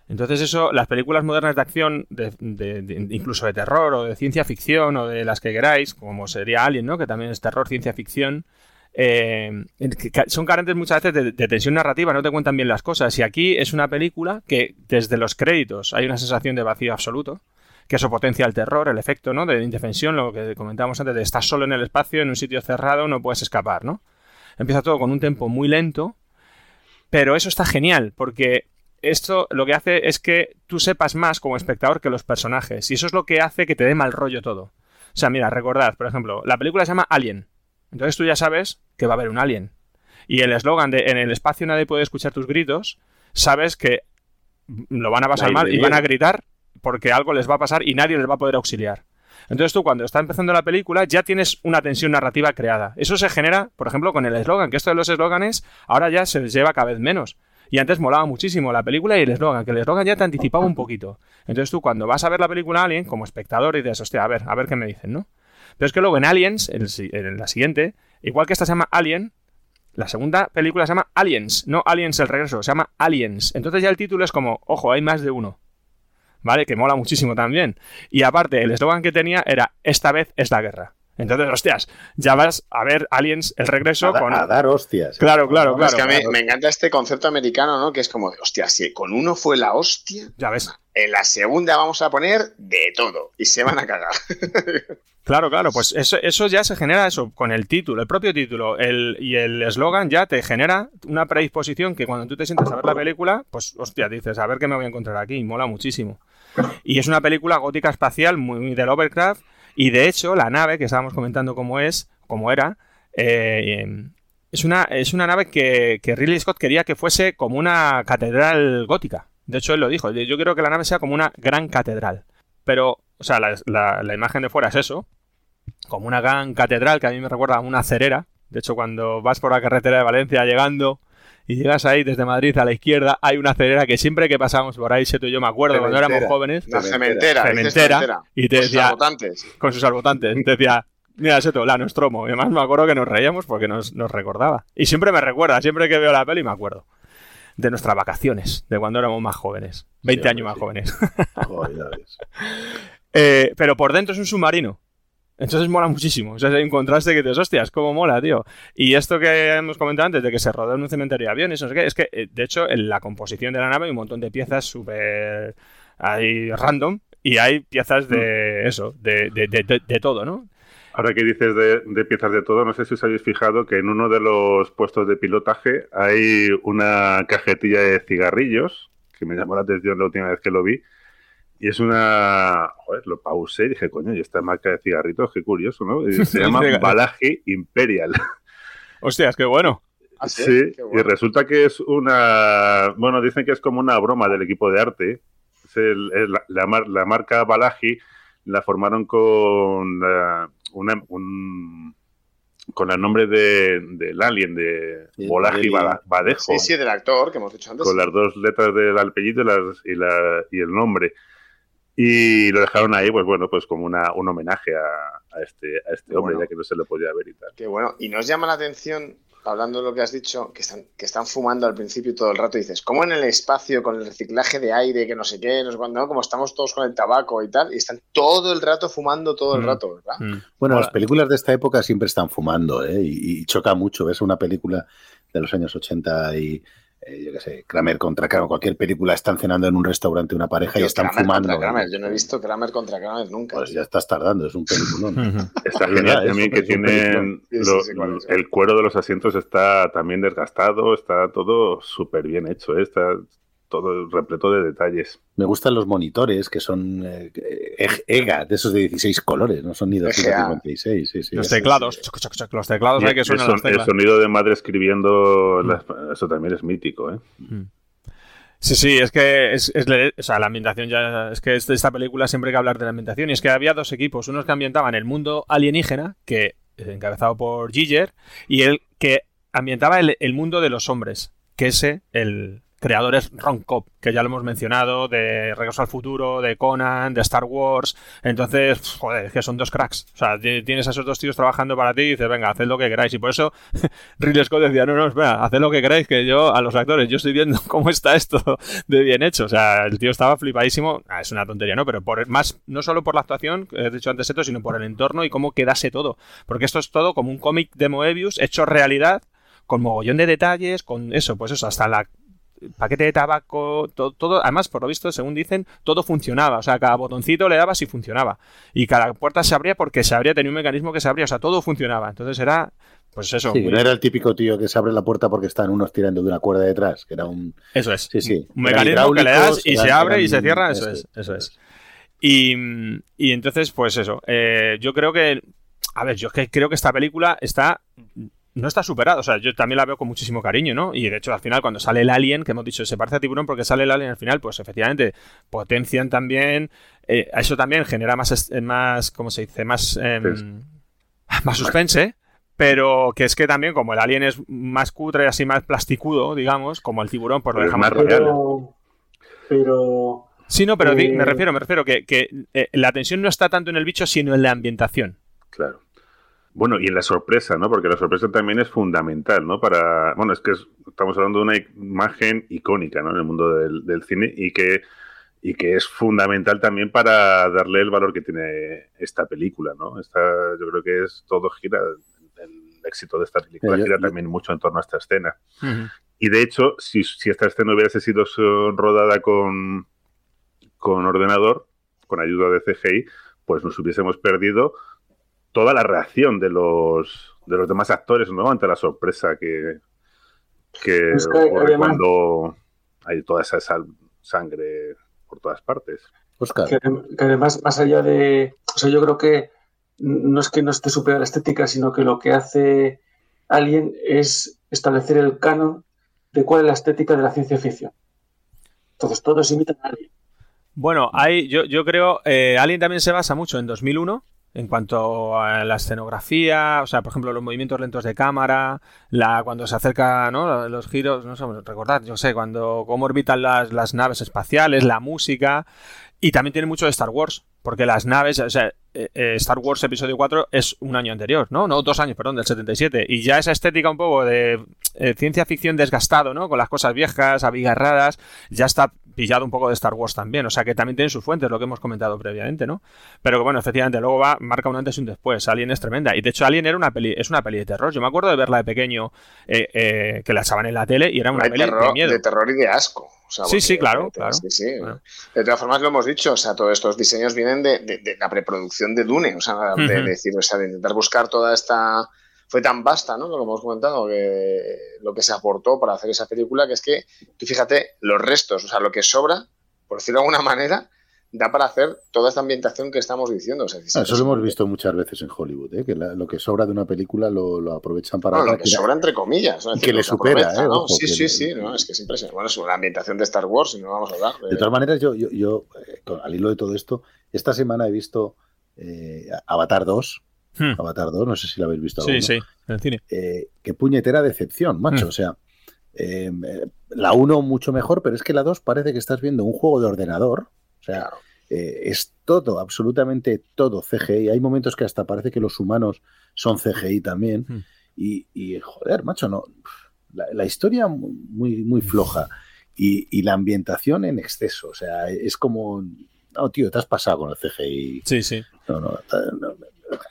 Entonces eso, las películas modernas de acción, de- incluso de terror o de ciencia ficción o de las que queráis, como sería Alien, ¿no? Que también es terror, ciencia ficción, eh, son carentes muchas veces de tensión narrativa, no te cuentan bien las cosas. Y aquí es una película que desde los créditos hay una sensación de vacío absoluto, que eso potencia el terror, el efecto, ¿no? De indefensión, lo que comentábamos antes, de estar solo en el espacio, en un sitio cerrado, no puedes escapar, ¿no? Empieza todo con un tempo muy lento, pero eso está genial, porque esto lo que hace es que tú sepas más como espectador que los personajes, y eso es lo que hace que te dé mal rollo todo. O sea, mira, recordad, por ejemplo, la película se llama Alien. Entonces tú ya sabes que va a haber un alien. Y el eslogan de en el espacio nadie puede escuchar tus gritos, sabes que lo van a pasar mal y van a gritar porque algo les va a pasar y nadie les va a poder auxiliar. Entonces tú cuando está empezando la película ya tienes una tensión narrativa creada. Eso se genera, por ejemplo, con el eslogan, que esto de los eslóganes ahora ya se lleva cada vez menos. Y antes molaba muchísimo la película y el eslogan, que el eslogan ya te anticipaba un poquito. Entonces tú cuando vas a ver la película Alien, como espectador, y dices, hostia, a ver, a ver qué me dicen, ¿no? Pero es que luego en Aliens, en, la siguiente, igual que esta se llama Alien, la segunda película se llama Aliens, no Aliens el regreso, se llama Aliens. Entonces ya el título es como, ojo, hay más de uno. ¿Vale? Que mola muchísimo también. Y aparte, el eslogan que tenía era, esta vez es la guerra. Entonces, hostias, ya vas a ver Aliens el regreso A, da- con... a dar hostias. Claro, claro, Es claro. que a mí claro. me encanta este concepto americano, ¿no? Que es como, de, hostia, si con uno fue la hostia, Ya ves. en la segunda vamos a poner de todo y se van a cagar. Claro, claro, pues eso, eso ya se genera eso con el título, el propio título el, y el eslogan ya te genera una predisposición que cuando tú te sientas a ver la película, pues hostia, dices, a ver qué me voy a encontrar aquí, y mola muchísimo. Y es una película gótica espacial muy de Lovecraft y de hecho la nave que estábamos comentando cómo es, cómo era, eh, es, una, es una nave que, Ridley Scott quería que fuese como una catedral gótica. De hecho, él lo dijo, yo quiero que la nave sea como una gran catedral. Pero, o sea, la, la- la imagen de fuera es eso, como una gran catedral que a mí me recuerda a una cerera. De hecho, cuando vas por la carretera de Valencia llegando y llegas ahí desde Madrid a la izquierda, hay una cerera que siempre que pasamos por ahí, Seto y yo me acuerdo cuando éramos jóvenes, Una Cementera. cementera. y te Con sus decía- sabotantes. con sus salvotantes, te decía, mira Seto, la Nostromo. Y además me acuerdo que nos reíamos porque nos, nos recordaba. Y siempre me recuerda, siempre que veo la peli me acuerdo. De nuestras vacaciones, de cuando éramos más jóvenes. 20 Sí, años más jóvenes. Joder. Eh, pero por dentro es un submarino. Entonces mola muchísimo. O sea, hay un contraste que dices, hostias, cómo mola, tío. Y esto que hemos comentado antes de que se rodó en un cementerio de aviones, no sé qué, es que, eh, de hecho, en la composición de la nave hay un montón de piezas súper. Hay random y hay piezas de eso, de, de, de- de- de todo, ¿no? Ahora que dices de, de piezas de todo, no sé si os habéis fijado que en uno de los puestos de pilotaje hay una cajetilla de cigarrillos, que me llamó la atención la última vez que lo vi. Y es una. Joder, lo pausé y dije, coño, y esta marca de cigarritos, qué curioso, ¿no? Y se llama. Balaji Imperial. Hostias, qué bueno. Ah, Sí, Qué y bueno. resulta que es una. Bueno, dicen que es como una broma del equipo de arte. Es el- la, la mar- la marca Balaji la formaron con la- una- un- con el nombre de, del alien de Bolaji Badejo, Sí, sí, del actor que hemos dicho antes. con las dos letras del apellido y, las- y, la- y el nombre. Y lo dejaron ahí, pues bueno, pues como una, un homenaje a, a este, a este hombre, Bueno. ya que no se le podía ver y tal. Qué bueno. Y nos llama la atención, hablando de lo que has dicho, que están, que están fumando al principio todo el rato. Y dices, ¿cómo en el espacio, con el reciclaje de aire, que no sé qué, no sé cuándo, ¿no? como estamos todos con el tabaco y tal, y están todo el rato fumando todo el Mm. rato, ¿verdad? Mm. Bueno, las películas de esta época siempre están fumando, ¿eh? Y, y choca mucho. Ves una película de los años 80 y, eh, yo qué sé, Kramer contra Kramer, cualquier película, están cenando en un restaurante una pareja y están Kramer fumando. contra Kramer. Yo no he visto Kramer contra Kramer nunca. Pues ya estás tardando, es un peliculón. Está Es genial también que tienen peliculón. Sí, sí, lo- sí, cuál es. el cuero de los asientos está también desgastado, está todo súper bien hecho, ¿eh? está todo repleto de detalles. Me gustan los monitores que son eh, eh, EGA, de esos de 16 colores, no son ni 256. Sí, sí, Los sí. teclados, choc, choc, choc, los teclados hay que el, suenan son- las el teclas. sonido de madre escribiendo, Mm. las- eso también es mítico. ¿eh? Sí, sí, es que es, es le- o sea, la ambientación ya. Es que es de esta película siempre hay que hablar de la ambientación. Y es que había dos equipos: unos que ambientaban el mundo alienígena, que eh, encabezado por Giger, y el que ambientaba el, el mundo de los hombres, que ese, el, creadores Ron Cobb, que ya lo hemos mencionado, de Regreso al Futuro, de Conan, de Star Wars. Entonces, joder, es que son dos cracks. O sea, ti- tienes a esos dos tíos trabajando para ti y dices, venga, haced lo que queráis. Y por eso Ridley Scott decía, no, no, espera, haced lo que queráis, que yo, a los actores, yo estoy viendo cómo está esto de bien hecho. O sea, el tío estaba flipadísimo. Ah, es una tontería, ¿no? Pero por más, no solo por la actuación, que he dicho antes esto, sino por el entorno y cómo quedase todo. Porque esto es todo como un cómic de Moebius hecho realidad, con mogollón de detalles, con eso, pues eso, hasta la paquete de tabaco, todo, todo, además, por lo visto, según dicen, todo funcionaba. O sea, cada botoncito le dabas y funcionaba. Y cada puerta se abría porque se abría, tenía un mecanismo que se abría. O sea, todo funcionaba. Entonces era, pues eso. Sí, muy- no era el típico tío que se abre la puerta porque están unos tirando de una cuerda detrás, que era un... Eso es. Sí, sí. Un mecanismo que le das y se eran- abre y se cierra. Eso eso es, es, eso es. Y, y entonces, pues eso. eh, yo creo que. A ver, yo creo que esta película está. No está superada, o sea, yo también la veo con muchísimo cariño, ¿no? Y de hecho, al final, cuando sale el alien, que hemos dicho, se parece a tiburón porque sale el alien al final, pues efectivamente potencian también. eh, eso también genera más, eh, más ¿cómo se dice? Más, em, más suspense. Pero que es que también, como el alien es más cutre, así más plasticudo, digamos, como el tiburón, pues lo dejamos más real. Pero, pero Sí, no, pero di- Eh, me refiero, me refiero que, que, eh, la tensión no está tanto en el bicho, sino en la ambientación. Claro. Bueno, y en la sorpresa, ¿no? Porque la sorpresa también es fundamental, ¿no? Para. Bueno, es que es- estamos hablando de una imagen icónica, ¿no? En el mundo del, del cine y que, y que es fundamental también para darle el valor que tiene esta película, ¿no? Esta, yo creo que es todo gira. El éxito de esta película gira yo- también mucho en torno a esta escena. Y de hecho, si, si esta escena hubiese sido rodada con, con ordenador, con ayuda de CGI, pues nos hubiésemos perdido toda la reacción de los, de los demás actores, ¿no? Ante la sorpresa que, que Es que, ocurre además- cuando hay toda esa sal- sangre por todas partes. Oscar, que, que además, más allá de. O sea, yo creo que no es que no esté superada la estética, sino que lo que hace Alien es establecer el canon de cuál es la estética de la ciencia ficción. Entonces, todos imitan a Alien. Bueno, hay, yo, yo creo, eh, Alien también se basa mucho en 2001 en cuanto a la escenografía, o sea, por ejemplo, los movimientos lentos de cámara, la cuando se acerca, ¿no? Los giros, no sé, recordad, yo sé, cuando cómo orbitan las, las naves espaciales, la música, y también tiene mucho de Star Wars, porque las naves, o sea, eh, eh, Star Wars Episodio 4 es un año anterior, ¿no? No, dos años, perdón, del 77. Y ya esa estética un poco de eh, ciencia ficción desgastado, ¿no? Con las cosas viejas, abigarradas, ya está pillado un poco de Star Wars también. O sea que también tiene sus fuentes, lo que hemos comentado previamente, ¿no? Pero que bueno, efectivamente, luego va, marca un antes y un después. Alien es tremenda. Y de hecho, Alien era una peli, es una peli de terror. Yo me acuerdo de verla de pequeño, eh, eh, que la echaban en la tele y era una de, peli terror, de miedo. de terror y de asco. O sea, Sí, sí, claro, porque- claro. sí, sí. Bueno. De todas formas, lo hemos dicho, o sea, todos estos diseños vienen de, de- de la preproducción de Dune, o sea, de decir, o sea, de intentar buscar toda esta... Fue tan vasta, ¿no? Lo hemos comentado, que lo que se aportó para hacer esa película, que es que, tú fíjate, los restos, o sea, lo que sobra, por decirlo de alguna manera, da para hacer toda esta ambientación que estamos diciendo. O sea, Ah, eso lo hemos visto muchas veces en Hollywood, ¿eh? que la- lo que sobra de una película lo, lo aprovechan para... No, lo que sobra entre comillas. ¿no? Es Y decir, que le supera, ¿eh? ¿no? Sí, sí, sí, no, es que es impresionante. Bueno, es una ambientación de Star Wars, y no vamos a hablar. De todas maneras, yo, yo, yo eh, al hilo de todo esto, esta semana he visto eh, Avatar 2. Hmm. Avatar 2, no sé si la habéis visto. Sí, alguno. sí, en el cine. Eh, qué puñetera decepción, macho. Hmm. O sea, eh, eh, la 1 mucho mejor, pero es que la 2 parece que estás viendo un juego de ordenador. O sea, eh, es todo, absolutamente todo CGI. Hay momentos que hasta parece que los humanos son CGI también. Hmm. Y, y, joder, macho, no. La, la historia muy, muy floja. Y, y la ambientación en exceso. O sea, es como. No, tío, te has pasado con el CGI. Sí, sí. No, no, no,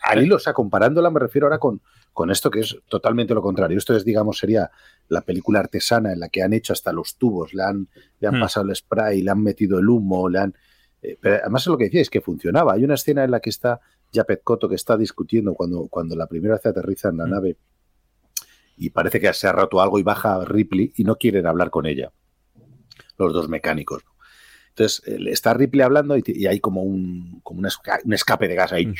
al hilo, o sea, comparándola me refiero ahora con, con esto que es totalmente lo contrario. Esto es, digamos, sería la película artesana en la que han hecho hasta los tubos, le han, le han Hmm. pasado el spray, le han metido el humo, le han... eh, pero además es lo que decíais, que funcionaba. Hay una escena en la que está Japet Koto que está discutiendo cuando, cuando la primera vez aterriza en la Hmm. nave y parece que se ha roto algo y baja Ripley y no quieren hablar con ella, los dos mecánicos. ¿no? Entonces eh, está Ripley hablando y, y hay como un, como un esca- un escape de gas ahí Mm.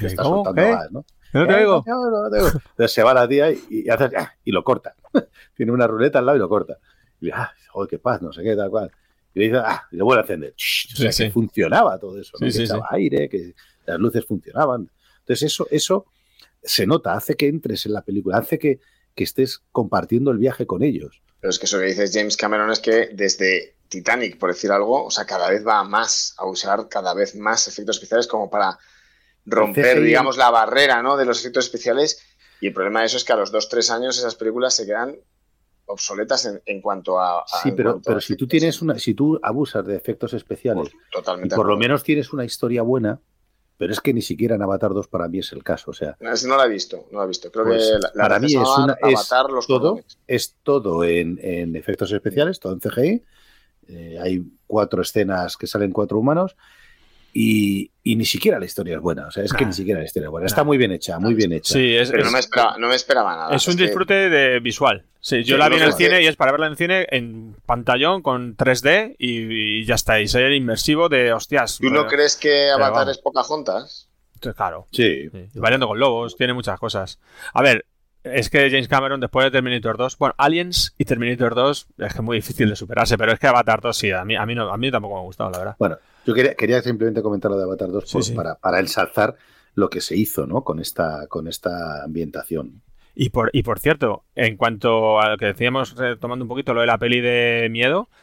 que está ¿Cómo? soltando ¿Qué? gas, ¿no? No te Eh, oigo. no, no te oigo. Entonces se va la tía y, y hace ah, y lo corta. Tiene una ruleta al lado y lo corta. Y dice, ah, joder, qué paz, no sé qué, tal cual. Y le dice, ah, y lo vuelve a encender. O sea, Sí, que sí. funcionaba todo eso, ¿no? Sí, que sí, echaba aire, que las luces funcionaban. Entonces eso, eso se nota, hace que entres en la película, hace que, que estés compartiendo el viaje con ellos. Pero es que eso que dices James Cameron es que desde Titanic, por decir algo, o sea, cada vez va más a usar cada vez más efectos especiales como para romper, digamos, la barrera ¿no? de los efectos especiales. Y el problema de eso es que a los 2-3 años esas películas se quedan obsoletas en, en cuanto a. a- Sí, pero, a pero si tú tienes una, si tú abusas de efectos especiales y Totalmente. por lo menos tienes una historia buena, pero es que ni siquiera en Avatar 2 para mí es el caso. O sea, No, la he visto, no la he visto. Creo Pues, que la, la para mí es una- es Avatar los todo, es todo en, en efectos especiales, todo en CGI. Eh, hay cuatro escenas que salen cuatro humanos y, y ni siquiera la historia es buena. O sea, es que ni siquiera la historia es buena. Está Nah. muy bien hecha, muy bien hecha. Sí, es, Pero es- no me, esperaba, no me esperaba nada. es un disfrute de visual. Sí, yo Sí, la vi en el cine y es para verla en el cine en pantallón con 3D y, y ya está. Y ser inmersivo de hostias. ¿Tú no eh, crees que Avatar es Pocahontas? Claro. Sí. Sí, y Bailando con lobos, tiene muchas cosas. A ver, es que James Cameron después de Terminator 2, bueno, Aliens y Terminator 2 es que es muy difícil de superarse, pero es que Avatar 2 sí, a mí, a mí, no, a mí tampoco me ha gustado, la verdad. Bueno, yo quería, quería simplemente comentar lo de Avatar 2 por- Sí, sí. Para, para ensalzar lo que se hizo ¿no? con, esta, con esta ambientación. Y por, y por cierto, en cuanto a lo que decíamos, eh, tomando un poquito lo de la peli de miedo, eh,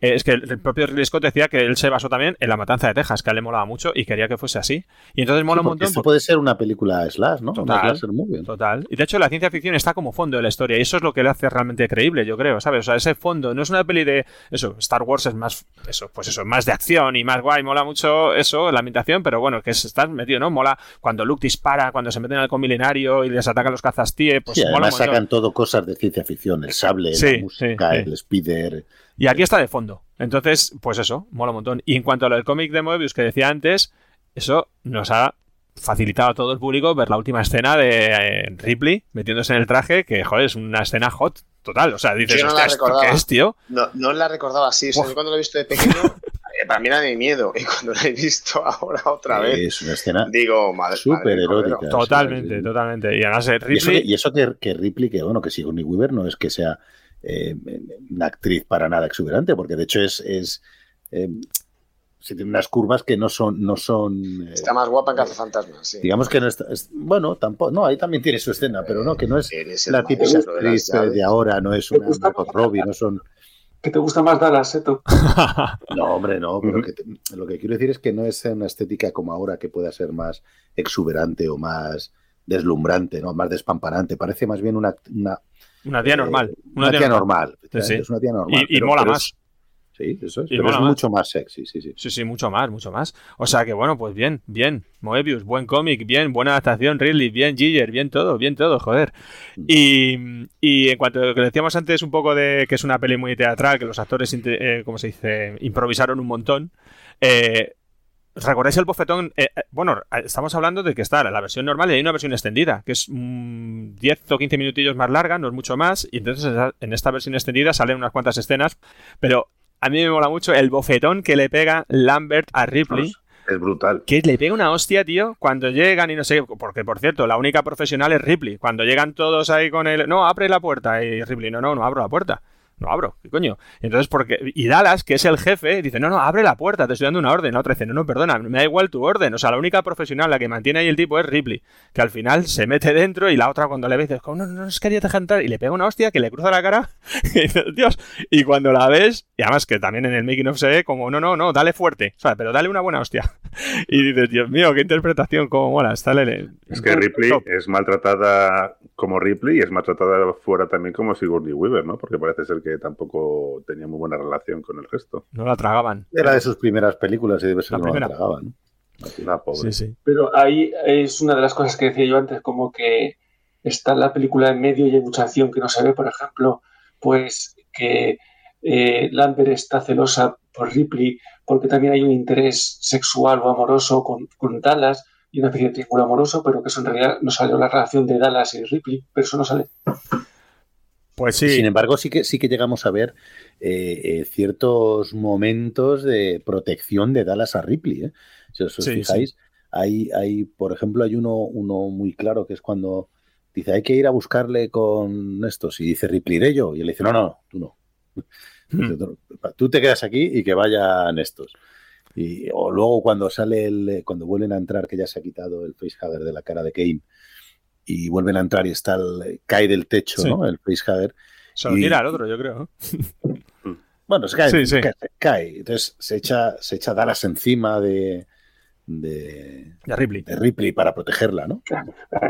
es que el, propio Ridley Scott decía que él se basó también en La Matanza de Texas, que a él le molaba mucho y quería que fuese así. Y entonces mola Sí, un montón. esto porque- puede ser una película slash, ¿no? Total. Movie. Total. Y de hecho la ciencia ficción está como fondo de la historia y eso es lo que le hace realmente creíble, yo creo, ¿sabes? O sea, ese fondo no es una peli de eso, Star Wars es más eso, pues eso, más de acción y más guay, mola mucho eso, la ambientación, pero bueno, que es- estás metido, ¿no? Mola cuando Luke dispara, cuando se meten al milenario y les atacan los cazastíe, pues Sí, mola además sacan todo cosas de ciencia ficción, el sable, Sí, la música, el speeder. Y aquí está de fondo. Entonces, pues eso, mola un montón. Y en cuanto a lo del cómic de Moebius que decía antes, eso nos ha facilitado a todo el público ver la última escena de eh, Ripley metiéndose en el traje, que joder, es una escena hot total. O sea, dices, Yo no la "Hostia, ¿esto recordaba". qué es, tío? No, no la recordaba así. O sea, yo cuando la he visto de pequeño, eh, para mí era de miedo. Y cuando la he visto ahora otra vez, Es una escena digo, madre súper madre erótica. Totalmente, totalmente. Y además, eh, Y eso, Ripley. que, y eso que, que Ripley, que bueno, que Sigourney Weaver no es que sea eh, una actriz para nada exuberante, porque de hecho es, es eh, sí tiene unas curvas que no son, no son eh, Está más guapa en Cazafantasmas, sí. digamos que no está, es- bueno, tampoco, no, ahí también tiene su escena, pero no, que no es la típica de actriz de ahora, no es una Robbie, no son, ¿Qué te gusta más Dallas, Seto? no, hombre, no, pero que te- lo que quiero decir es que no es una estética como ahora que pueda ser más exuberante o más deslumbrante, ¿no? Más despampanante, parece más bien una, una, Una tía eh, normal. una, tía normal. Sí. Es una tía normal. Y, mola más. es- sí, eso es. Y pero mola es más. mucho más sexy, sí, sí. Sí, sí, mucho más, mucho más. O sea que bueno, pues bien, bien. Moebius, buen cómic, bien, buena adaptación, Ridley, bien, Giger, bien todo, bien todo, joder. Y, y en cuanto a lo que decíamos antes, un poco de que es una peli muy teatral, que los actores, eh, ¿cómo se dice?, improvisaron un montón. Eh, ¿Recordáis el bofetón? Eh, eh, bueno, estamos hablando de que está la versión normal y hay una versión extendida, que es mm, 10 o 15 minutillos más larga, no es mucho más, y entonces en esta versión extendida salen unas cuantas escenas, pero a mí me mola mucho el bofetón que le pega Lambert a Ripley. Es brutal. Que le pega una hostia, tío, cuando llegan y no sé, porque por cierto, la única profesional es Ripley. Cuando llegan todos ahí con el, no, abre la puerta y Ripley, no, no, no abro la puerta. No abro, ¿qué coño? Y entonces, porque. Y Dallas, que es el jefe, dice, no, no, abre la puerta, te estoy dando una orden. La otra dice, no, no, perdona, me da igual tu orden. O sea, la única profesional, la que mantiene ahí el tipo es Ripley, que al final se mete dentro y la otra cuando le ve dice, no, no, no os quería dejar entrar. Y le pega una hostia que le cruza la cara. y dices, Dios. Y cuando la ves, y además que también en el making of se ve como, no, no, no, dale fuerte. O sea, pero dale una buena hostia. y dices, Dios mío, qué interpretación, cómo mola. Está el- Es que Ripley Top. es maltratada como Ripley y es maltratada fuera también como Sigourney Weaver, ¿no? Porque parece ser que tampoco tenía muy buena relación con el resto. No la tragaban. Era de sus primeras películas y debe ser La que no la primera. tragaba, ¿no? La pobre. Sí, sí. Pero ahí es una de las cosas que decía yo antes, como que está la película en medio y hay mucha acción que no se ve. Por ejemplo, pues que eh, Lambert está celosa por Ripley porque también hay un interés sexual o amoroso con, con Dallas y una especie de triángulo amoroso, pero que eso en realidad no salió la relación de Dallas y Ripley, pero eso no sale. Pues sí. Sin embargo, sí que, sí que llegamos a ver eh, eh, ciertos momentos de protección de Dallas a Ripley. ¿eh? Si os, os Sí, fijáis, hay, hay, por ejemplo, hay uno, uno muy claro que es cuando dice hay que ir a buscarle con estos y dice Ripley, ¿iré yo? Y él dice, no, no, tú no. Hmm. Tú te quedas aquí y que vayan estos. Y, o luego cuando sale el, cuando vuelven a entrar, que ya se ha quitado el facehugger de la cara de Kane, y vuelven a entrar y está el, cae del techo, Sí. ¿no? El facehugger, Se lo Y- tira al otro, yo creo. Bueno, se cae, Sí, sí. cae, cae. Entonces se echa, se echa Dallas encima de, de, De Ripley. de Ripley para protegerla, ¿no?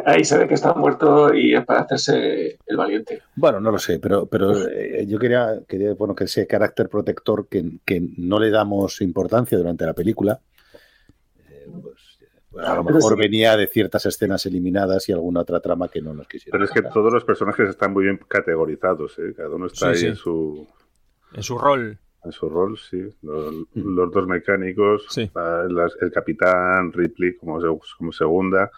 Ahí se ve que está muerto y es para hacerse el valiente. Bueno, no lo sé, pero, pero eh, yo quería, quería bueno, que ese carácter protector que, que no le damos importancia durante la película, eh, a lo mejor sí. venía de ciertas escenas eliminadas y alguna otra trama que no nos quisieron. Pero es que todos los personajes están muy bien categorizados, ¿eh? Cada uno está Sí, ahí sí. en su En su rol. en su rol, sí. Los, Mm. los dos mecánicos, Sí. la- las- el capitán, Ripley como, se- como segunda,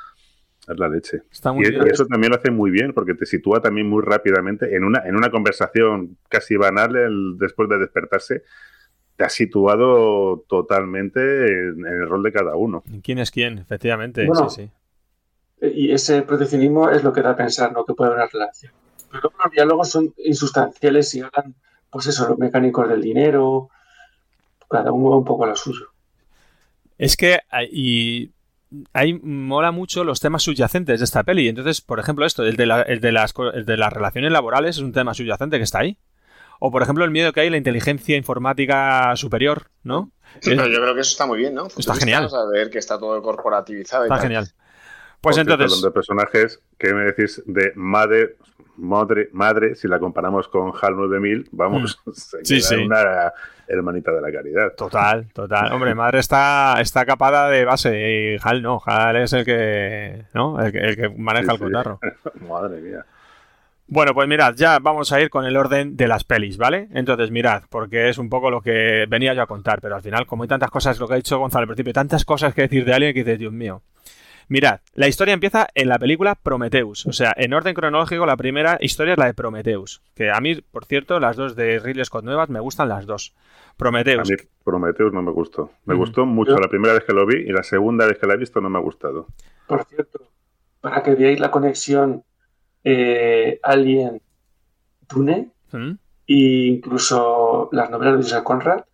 es la leche. Está muy Y, bien. y eso también lo hace muy bien, porque te sitúa también muy rápidamente en una, en una conversación casi banal el- después de despertarse. Te ha situado totalmente en, en el rol de cada uno. ¿Quién es quién? Efectivamente, Bueno. sí, sí. Y ese proteccionismo es lo que da a pensar, ¿no? Que puede haber una relación. Pero luego los diálogos son insustanciales y hablan, pues eso, los mecánicos del dinero, cada uno va un poco a lo suyo. Es que hay, y ahí mola mucho los temas subyacentes de esta peli. Entonces, por ejemplo, esto, el de, la- el de las, el de las relaciones laborales es un tema subyacente que está ahí. O, por ejemplo, el miedo que hay a la inteligencia informática superior, ¿no? Sí, Es- pero yo creo que eso está muy bien, ¿no? Está genial. Vamos a ver que está todo corporativizado y Está tal. genial. Pues entonces, de personajes, ¿qué me decís de madre, madre, madre, si la comparamos con HAL 9000, vamos, se Mm. Sí, queda sí. una hermanita de la caridad. total, total. Hombre, madre está, está capada de base y Hal no. Hal es el que, ¿no? El que, el que maneja Sí, el sí. cotarro. Madre mía. Bueno, pues mirad, ya vamos a ir con el orden de las pelis, ¿vale? Entonces, mirad, porque es un poco lo que venía yo a contar, pero al final, como hay tantas cosas, lo que ha dicho Gonzalo al principio, tantas cosas que decir de Alien que dices, Dios mío. Mirad, la historia empieza en la película Prometheus, o sea, en orden cronológico, la primera historia es la de Prometheus, que a mí, por cierto, las dos de Ridley Scott nuevas me gustan las dos. A Prometheus, mí Prometheus no me gustó. Me Mm. gustó mucho la primera vez que lo vi y la segunda vez que la he visto no me ha gustado. Por cierto, para que veáis la conexión eh, Alien-Dune ¿Mm? e incluso las novelas de Joseph Conrad,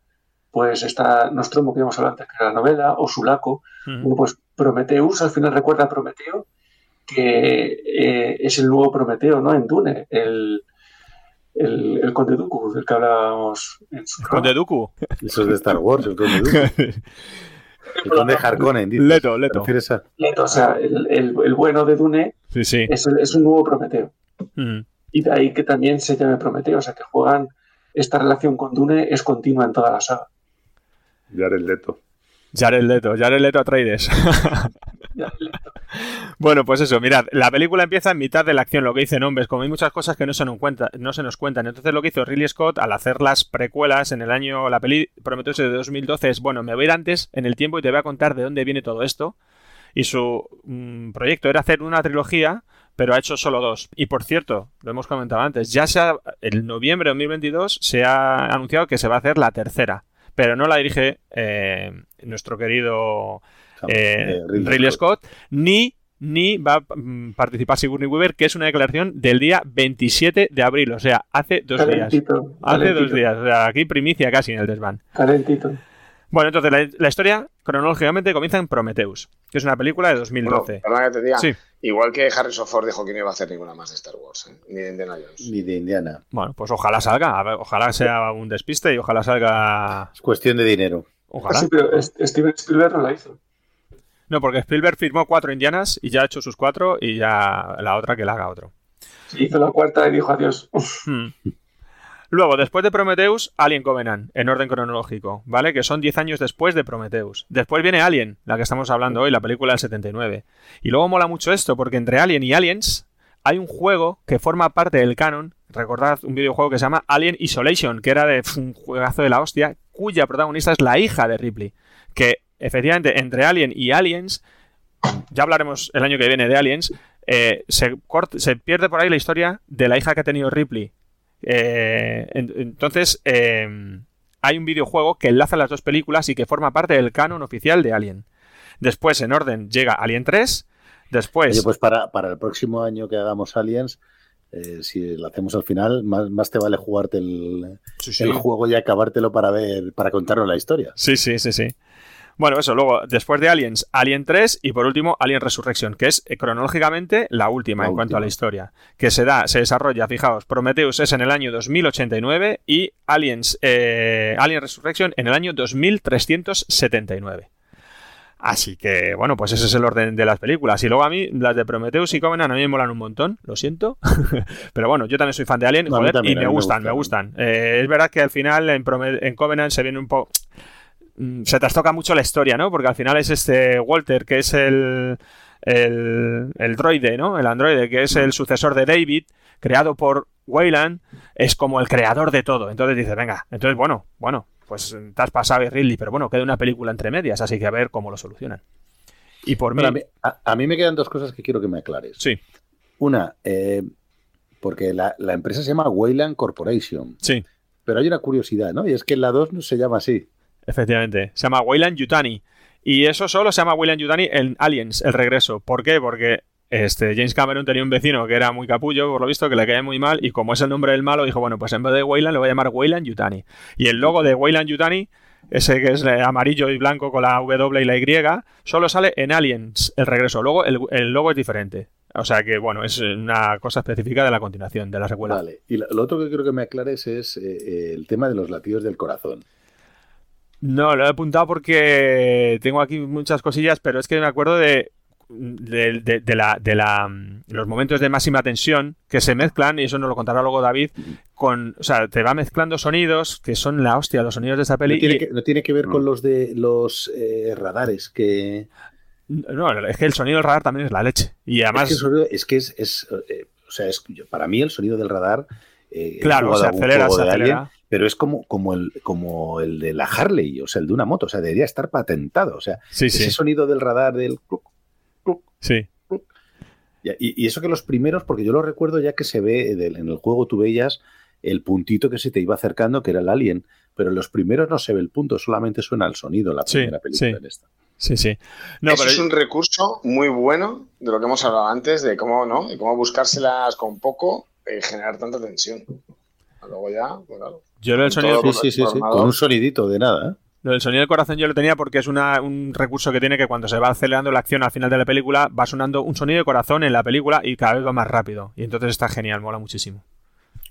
pues está Nostromo, que hemos hablado antes, que era la novela, o Sulaco. ¿Mm? Bueno, pues Prometheus al final recuerda a Prometeo, que eh, es el nuevo Prometeo, ¿no? En Dune, el, el, el Conde Dooku, del que hablábamos en su El Conde Dooku. Eso es de Star Wars, el conde Dooku. El conde Harkonnen, dices. Leto, ¿Te Leto. a- Leto, O sea, el, el- el bueno de Dune Sí, sí. es, el- es un nuevo Prometeo. Mm. Y de ahí que también se llame Prometeo, o sea, que juegan esta relación con Dune es continua en toda la saga. Jared Leto. Jared Leto, Jared Leto Atreides. Bueno, pues eso, mirad, la película empieza en mitad de la acción, lo que dicen hombres, como hay muchas cosas que no se, nos cuenta, no se nos cuentan. Entonces lo que hizo Ridley Scott al hacer las precuelas en el año, la peli Prometheus de 2012 es, bueno, me voy a ir antes en el tiempo y te voy a contar de dónde viene todo esto. Y su mm, proyecto era hacer una trilogía, pero ha hecho solo dos. Y por cierto, lo hemos comentado antes, ya se ha, en noviembre de 2022 se ha anunciado que se va a hacer la tercera, pero no la dirige eh, nuestro querido eh, Eh, Ridley, Scott, ni, ni va a mm, participar Sigourney Weaver, que es una declaración del día 27 de abril, o sea, hace dos días. Calentito. Hace calentito, dos días, o sea, aquí primicia casi en el desván. Calentito. Bueno, entonces la, la historia cronológicamente comienza en Prometheus, que es una película de Bueno, 2012. perdona que te diga. Sí. Igual que Harrison Ford dijo que no iba a hacer ninguna más de Star Wars, ¿eh? ni de Indiana Jones. Ni de Indiana. Bueno, pues ojalá salga, a ver, ojalá sea un despiste y ojalá salga... Es cuestión de dinero. Ojalá. Ah, sí, pero Steven Spielberg no la hizo. No, porque Spielberg firmó cuatro indianas y ya ha hecho sus cuatro y ya la otra que la haga otro. Sí, hizo la cuarta y dijo adiós. Hmm. Luego, después de Prometheus, Alien Covenant, en orden cronológico, ¿vale? Que son 10 años después de Prometheus. Después viene Alien, la que estamos hablando hoy, la película del 79. Y luego mola mucho esto, porque entre Alien y Aliens hay un juego que forma parte del canon. Recordad un videojuego que se llama Alien Isolation, que era de un juegazo de la hostia, cuya protagonista es la hija de Ripley. Que efectivamente, entre Alien y Aliens, ya hablaremos el año que viene de Aliens, eh, se, pierde por ahí la historia de la hija que ha tenido Ripley. Eh, en- entonces, eh, hay un videojuego que enlaza las dos películas y que forma parte del canon oficial de Alien. Después, en orden, llega Alien 3. Después, Oye, pues para, para el próximo año que hagamos Aliens, eh, si lo hacemos al final, más, más te vale jugarte el, Sí, sí. el juego y acabártelo para ver, para contarnos la historia. Sí, sí, sí, sí. Bueno, eso, luego, después de Aliens, Alien 3 y por último Alien Resurrection, que es eh, cronológicamente la última La en cuanto a la historia. Que se da, se desarrolla, fijaos, Prometheus es en el año 2089 y Aliens, eh, Alien Resurrection en el año 2379. Así que, bueno, pues ese es el orden de las películas. Y luego a mí, las de Prometheus y Covenant a mí me molan un montón, lo siento. Pero bueno, yo también soy fan de Alien, No, a mí joder, también, y me gustan, me gustan. Eh, es verdad que al final en, en Covenant se viene un poco... mm, Se trastoca mucho la historia, ¿no? Porque al final es este Walter, que es el, el, el droide, ¿no? El androide, que es el sucesor de David, creado por Wayland, es como el creador de todo. Entonces dices, venga, entonces bueno, bueno, pues te has pasado y Ridley, pero bueno, queda una película entre medias, así que a ver cómo lo solucionan. Y por mí, a, mí, a- a mí me quedan dos cosas que quiero que me aclares. sí, Una, eh, porque la, la empresa se llama Wayland Corporation, sí, pero hay una curiosidad, ¿no? Y es que en la 2 no se llama así. Efectivamente. Se llama Wayland Yutani. Y eso solo se llama Wayland Yutani en Aliens, el regreso. ¿Por qué? Porque este, James Cameron tenía un vecino que era muy capullo, por lo visto, que le caía muy mal, y como es el nombre del malo, dijo, bueno, pues en vez de Wayland le voy a llamar Wayland Yutani. Y el logo de Wayland Yutani, ese que es eh, amarillo y blanco con la W y la Y, solo sale en Aliens, el regreso. Luego el, logo es diferente. O sea que, bueno, es una cosa específica de la continuación, de la secuela. Vale. Y lo, otro que quiero que me aclares es eh, eh, el tema de los latidos del corazón. No, lo he apuntado porque tengo aquí muchas cosillas, pero es que me acuerdo de, de, de- de la, de la, mm, los momentos de máxima tensión que se mezclan, y eso nos lo contará luego David, con, o sea, te va mezclando sonidos que son la hostia, los sonidos de esa peli. No tiene, y- que, no tiene que ver con los de los eh, radares, que, No, es que el sonido del radar también es la leche. Y además, es que, sonido- es, que es, es, eh, o sea, es, para mí el sonido del radar... eh, claro, se acelera, se acelera. Pero es como, como, el, como el de la Harley, o sea, el de una moto, o sea, debería estar patentado, o sea, Sí, ese sí, sonido del radar del... cluc, sí. Y, y eso que los primeros, porque yo lo recuerdo ya que se ve del- en el juego, tú veías el puntito que se te iba acercando, que era el alien, pero en los primeros no se ve el punto, solamente suena el sonido en la Sí, primera película. sí. en esta. Sí, sí. No, Eso pero es un recurso muy bueno de lo que hemos hablado antes, de cómo, ¿no? De cómo buscárselas con poco y generar tanta tensión. Luego ya, pues claro. Yo lo del sonido, con Sí, sí, sí, sí, con un sonidito de nada. ¿eh? Lo del sonido del corazón yo lo tenía porque es una- un recurso que tiene que cuando se va acelerando la acción al final de la película va sonando un sonido de corazón en la película y cada vez va más rápido. Y entonces está genial, mola muchísimo.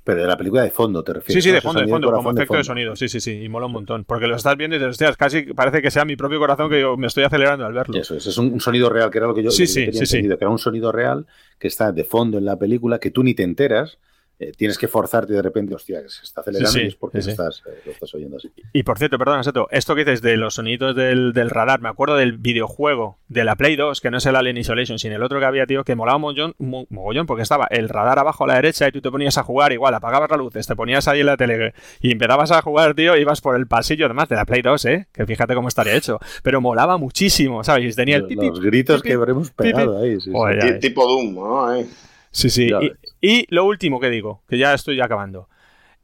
Pero de la película de fondo, ¿te refieres? Sí, sí, de fondo, de fondo, como efecto de, fondo. sonido. Sí, sí, sí, y mola un montón. Porque lo estás viendo y dices, hostias, casi parece que sea mi propio corazón que yo me estoy acelerando al verlo. Eso es, es un, un sonido real, que era lo que yo, Sí, sí, tenía sí, sí. entendido, que era un sonido real que está de fondo en la película, que tú ni te enteras, eh, tienes que forzarte y de repente, hostia, que se está acelerando Sí, sí, y es porque sí. Estás, eh, lo estás oyendo así. Y por cierto, perdona, Seto, esto que dices de los sonidos del, del radar, me acuerdo del videojuego de la Play 2, que no es el Alien Isolation, sino el otro que había, tío, que molaba un mogollón, mo- mogollón, porque estaba el radar abajo a la derecha y tú te ponías a jugar, igual, apagabas las luces, te ponías ahí en la tele y empezabas a jugar, tío, ibas por el pasillo, además de la Play 2, ¿eh? Que fíjate cómo estaría hecho. Pero molaba muchísimo, ¿sabes? Y tenía el Los, pipi. los gritos pipi, que habremos pegado ahí. Joder. Tipo Doom, ¿no? Ahí. Sí, sí. Y, lo último que digo, que ya estoy acabando.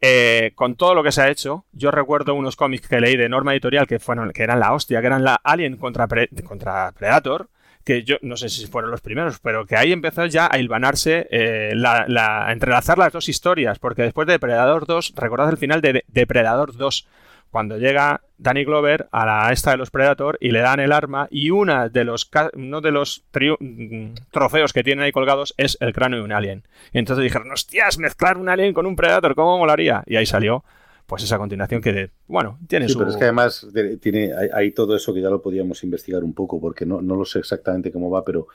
Eh, con todo lo que se ha hecho, yo recuerdo unos cómics que leí de Norma Editorial que fueron, que eran la hostia, que eran la Alien contra, Pre- contra Predator, que yo no sé si fueron los primeros, pero que ahí empezó ya a hilvanarse, eh, la, la- a entrelazar las dos historias, porque después de Depredador 2, recordad el final de, de- Depredador 2, cuando llega Danny Glover a la esta de los Predator y le dan el arma y una de los uno de los mm, trofeos que tienen ahí colgados es el cráneo de un alien. Y entonces dijeron, hostias, mezclar un alien con un Predator, ¿cómo molaría? Y ahí salió pues esa continuación que, de- bueno, tiene Sí, su... pero es que además de- tiene, hay, hay todo eso que ya lo podíamos investigar un poco, porque no, no lo sé exactamente cómo va, pero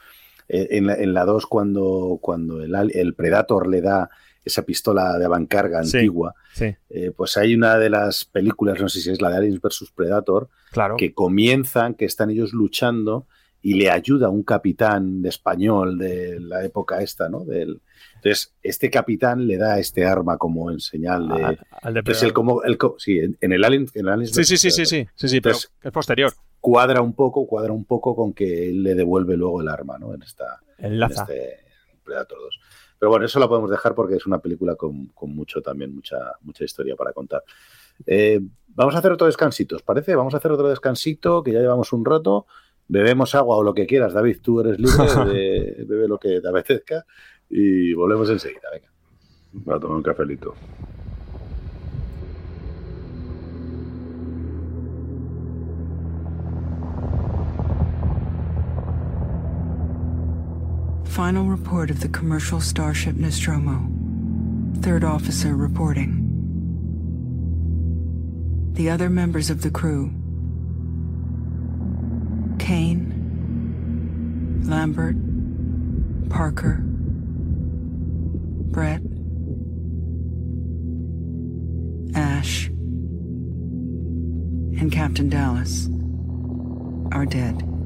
eh, en la, en la 2 cuando, cuando el, el Predator le da esa pistola de avancarga antigua, Sí, eh, pues hay una de las películas, no sé si es la de Aliens vs Predator, claro. que comienzan, que están ellos luchando y le ayuda un capitán de español de la época esta, ¿no? Del, entonces, este capitán le da este arma como en señal de... Al, al que es el como, el, sí, en, en el Alien, en el Sí, sí, sí, sí, sí, sí, sí, pero Entonces- es posterior. Cuadra un poco, cuadra un poco con que él le devuelve luego el arma, ¿no? En esta, en Enlaza. este Predator 2. Pero bueno, eso la podemos dejar porque es una película con, con mucho también, mucha, mucha historia para contar. Eh, vamos a hacer otro descansito, ¿os parece? Vamos a hacer otro descansito, que ya llevamos un rato. Bebemos agua o lo que quieras, David, tú eres libre de bebe lo que te apetezca y volvemos enseguida, venga. Voy a tomar un cafelito. Final report of the commercial starship Nostromo. Third officer reporting. The other members of the crew Kane, Lambert, Parker, Brett, Ash, and Captain Dallas are dead.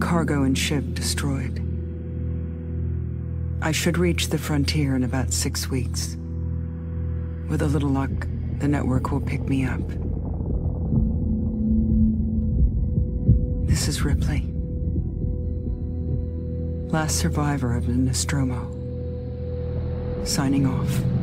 Cargo and ship destroyed. I should reach the frontier in about six weeks. With a little luck, the network will pick me up. This is Ripley. Last survivor of the Nostromo. Signing off.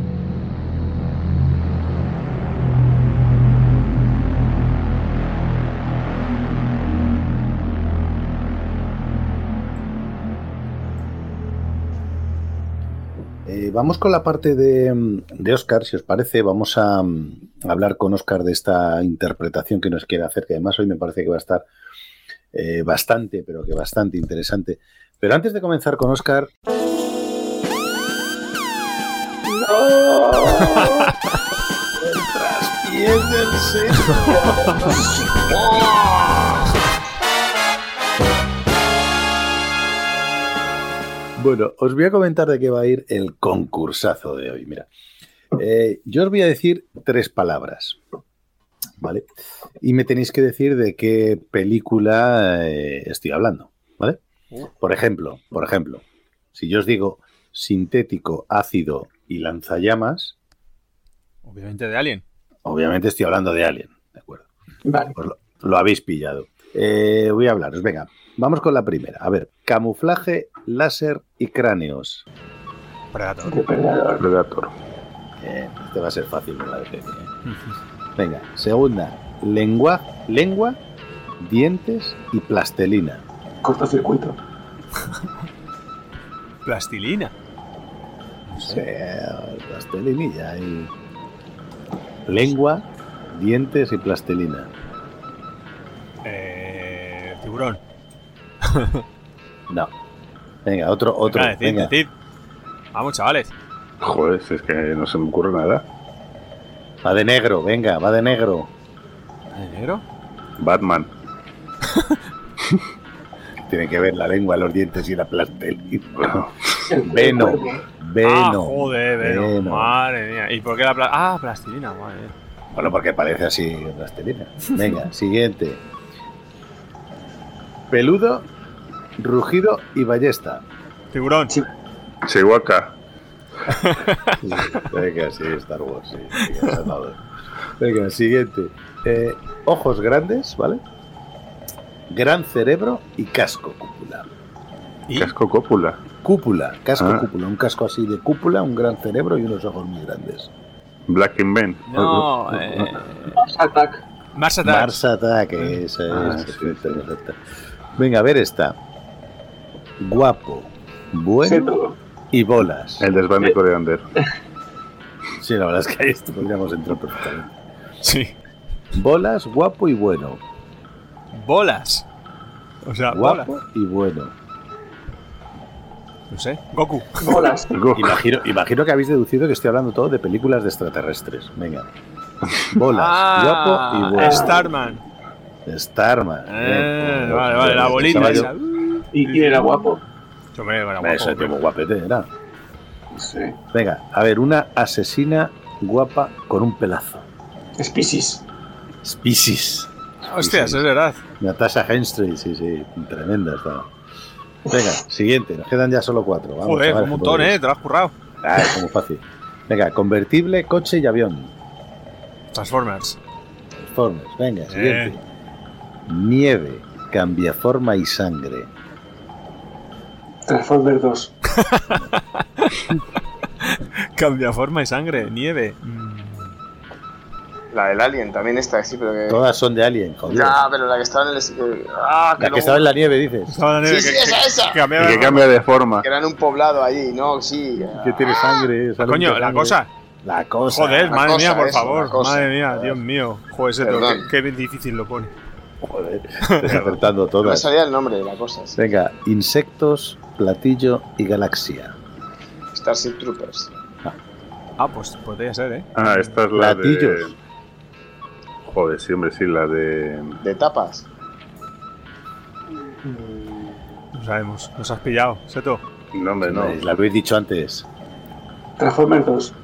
Vamos con la parte de, de Oscar, si os parece. Vamos a, mm, hablar con Oscar de esta interpretación que nos quiere hacer, que además hoy me parece que va a estar eh, bastante, pero que bastante interesante. Pero antes de comenzar con Oscar. ¡El traspiés del Bueno, os voy a comentar de qué va a ir el concursazo de hoy. Mira, eh, yo os voy a decir tres palabras, ¿vale? Y me tenéis que decir de qué película eh, estoy hablando, ¿vale? Por ejemplo, por ejemplo, si yo os digo sintético, ácido y lanzallamas, Obviamente de Alien. obviamente estoy hablando de Alien, ¿de acuerdo? Vale. Pues lo, lo habéis pillado. Eh, voy a hablaros, venga, vamos con la primera. A ver, camuflaje, láser y cráneos. Predator. Depredador. Predator. Eh, este va a ser fácil, me parece. ¿eh? Venga, segunda, lengua, lengua, dientes y plastelina. Cortocircuito. Plastilina. Sí, plastelinilla y lengua, dientes y plastelina. Eh, tiburón. No. Venga, otro, otro. Venga, decid, venga. decid. Vamos, chavales. Joder, es que no se me ocurre nada. Va de negro, venga, va de negro. ¿De negro? Batman. Tiene que ver la lengua, los dientes y la plastelina. El Veno, cuervo. Ah, Veno. joder, Veno. Veno. Madre mía. ¿Y por qué la pla- Ah, plastilina, madre mía. Bueno, porque parece así plastelina. Venga, siguiente. Peludo, rugido y ballesta. Tiburón. Sí. Chihuahua. Venga, sí, Star Wars, sí. Venga, siguiente. Eh, ojos grandes, ¿vale? Gran cerebro y casco cúpula. ¿Y? Casco cópula. Cúpula, casco Ah. cúpula. Un casco así de cúpula, un gran cerebro y unos ojos muy grandes. Black in Ben. No, eh, Attack. Mars Attack. Mars Attack, esa Ah, es. sí, perfecta, sí. Venga, a ver esta. Guapo, bueno y bolas. El desván de Coreander. Sí, la verdad es que ahí esto podríamos entrar perfectamente. Sí. Bolas, guapo y bueno. Bolas. O sea, bolas. Guapo y bueno. No sé. Goku. Bolas. Go. Imagino, imagino que habéis deducido que estoy hablando todo de películas de extraterrestres. Venga. Bolas, Ah, guapo y bueno. Starman. Starman. Eh, vale, vale, la bolita yo- esa. ¿Y quién era guapo? Hombre, era guapo, Eso, hombre. tipo guapete, era. Sí. Venga, a ver, una asesina guapa con un pelazo. Species. Species. Hostias, es verdad. Natasha Henstray, sí, sí, tremenda está. Venga, siguiente, nos quedan ya solo cuatro. Vamos, Joder, chavales, un montón, eh. Te lo has currado. Ah, es como fácil. Venga, convertible, coche y avión. Transformers. Transformers, venga, siguiente. Nieve, cambia forma y sangre. Transformers 2. Cambia forma y sangre. Nieve. La del Alien también está, sí, pero que. Todas son de Alien, joder. Ya, pero la que estaba en el. eh, Ah, La que luego- estaba en la nieve, dices. Estaba la nieve Sí, sí, que- esa, que- esa. que cambiaba Y que cambia de forma. Que era en un poblado allí, ¿no? Sí. Que tiene sangre. sale Coño, la sangre. cosa. La cosa. Joder, la madre cosa, mía, por eso, favor. Madre mía, Joder. Dios mío. Joder, ese qué, qué difícil lo pone. Joder, desacertando No me todas. salía el nombre de la cosa. sí. Venga, insectos, platillo y galaxia. Starship Troopers. Ah, pues podría ser, ¿eh? Ah, esta es la de. Platillos. Joder, sí, hombre, sí, la de. De tapas. No sabemos. Nos has pillado, Seto. No, hombre, no. La habéis dicho antes. Transformers 2.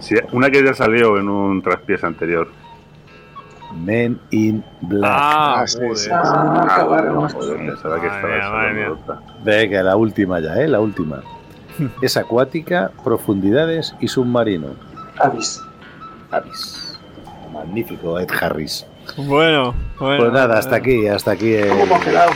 Sí, una que ya salió en un traspiés anterior. Men in Black. Ah. Venga, la última ya, ¿eh? La última. Es acuática, profundidades y submarino. Avis. Avis. Magnífico, Ed Harris. Bueno, bueno. Pues nada, hasta aquí, hasta aquí. el- ¿Cómo hemos quedado?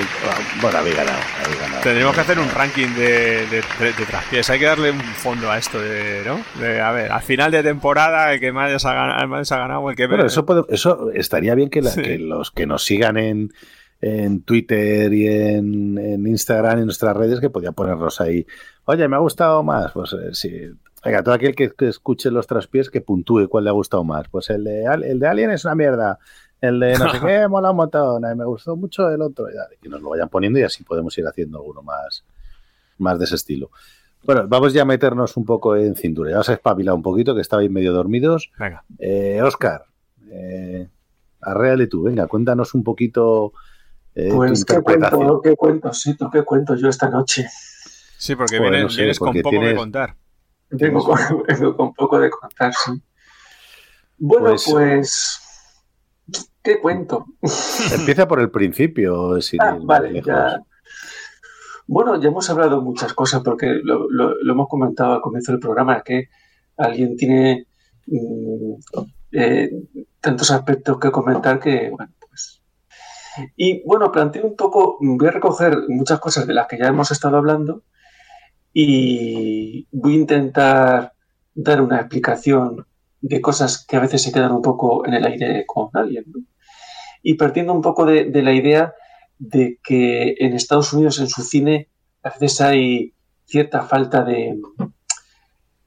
El- bueno, habéis ganado, habéis ganado. Tendríamos que hacer un ranking de, de, de- de traspiés. Hay que darle un fondo a esto, de, ¿no? De, a ver, al final de temporada, el que más ha ganado, el más ha ganado el que Bueno, menos. eso, puede- eso estaría bien que, la- Sí. que los que nos sigan en, en Twitter y en, en Instagram y en nuestras redes, que podía ponernos ahí. Oye, me ha gustado más. Pues eh, sí. Venga, todo aquel que, que escuche los traspiés, que puntúe cuál le ha gustado más. Pues el de, el de Alien es una mierda. El de no sé qué, mola un montón. eh, Me gustó mucho el otro. y dale, que nos lo vayan poniendo y así podemos ir haciendo alguno más, más de ese estilo. Bueno, vamos ya a meternos un poco en cintura. Ya os he espabilado un poquito, que estabais medio dormidos. Venga. Eh, Oscar, eh, arréale tú, venga, cuéntanos un poquito eh, tu Pues qué cuento, qué cuento, sí, qué cuento yo esta noche. Sí, porque Joder, vienes, no sé, vienes con poco tienes- contar. Vengo con, vengo con poco de contar, sí. Bueno, Pues- pues, ¿qué cuento? Empieza por el principio, sin Ah, vale, lejos. ya. Bueno, ya hemos hablado muchas cosas porque lo, lo- lo hemos comentado al comienzo del programa, que alguien tiene mm, eh, tantos aspectos que comentar que, bueno, pues... Y bueno, planteo un poco, voy a recoger muchas cosas de las que ya hemos estado hablando y voy a intentar dar una explicación de cosas que a veces se quedan un poco en el aire con alguien, ¿no? Y partiendo un poco de, de la idea de que en Estados Unidos en su cine a veces hay cierta falta de...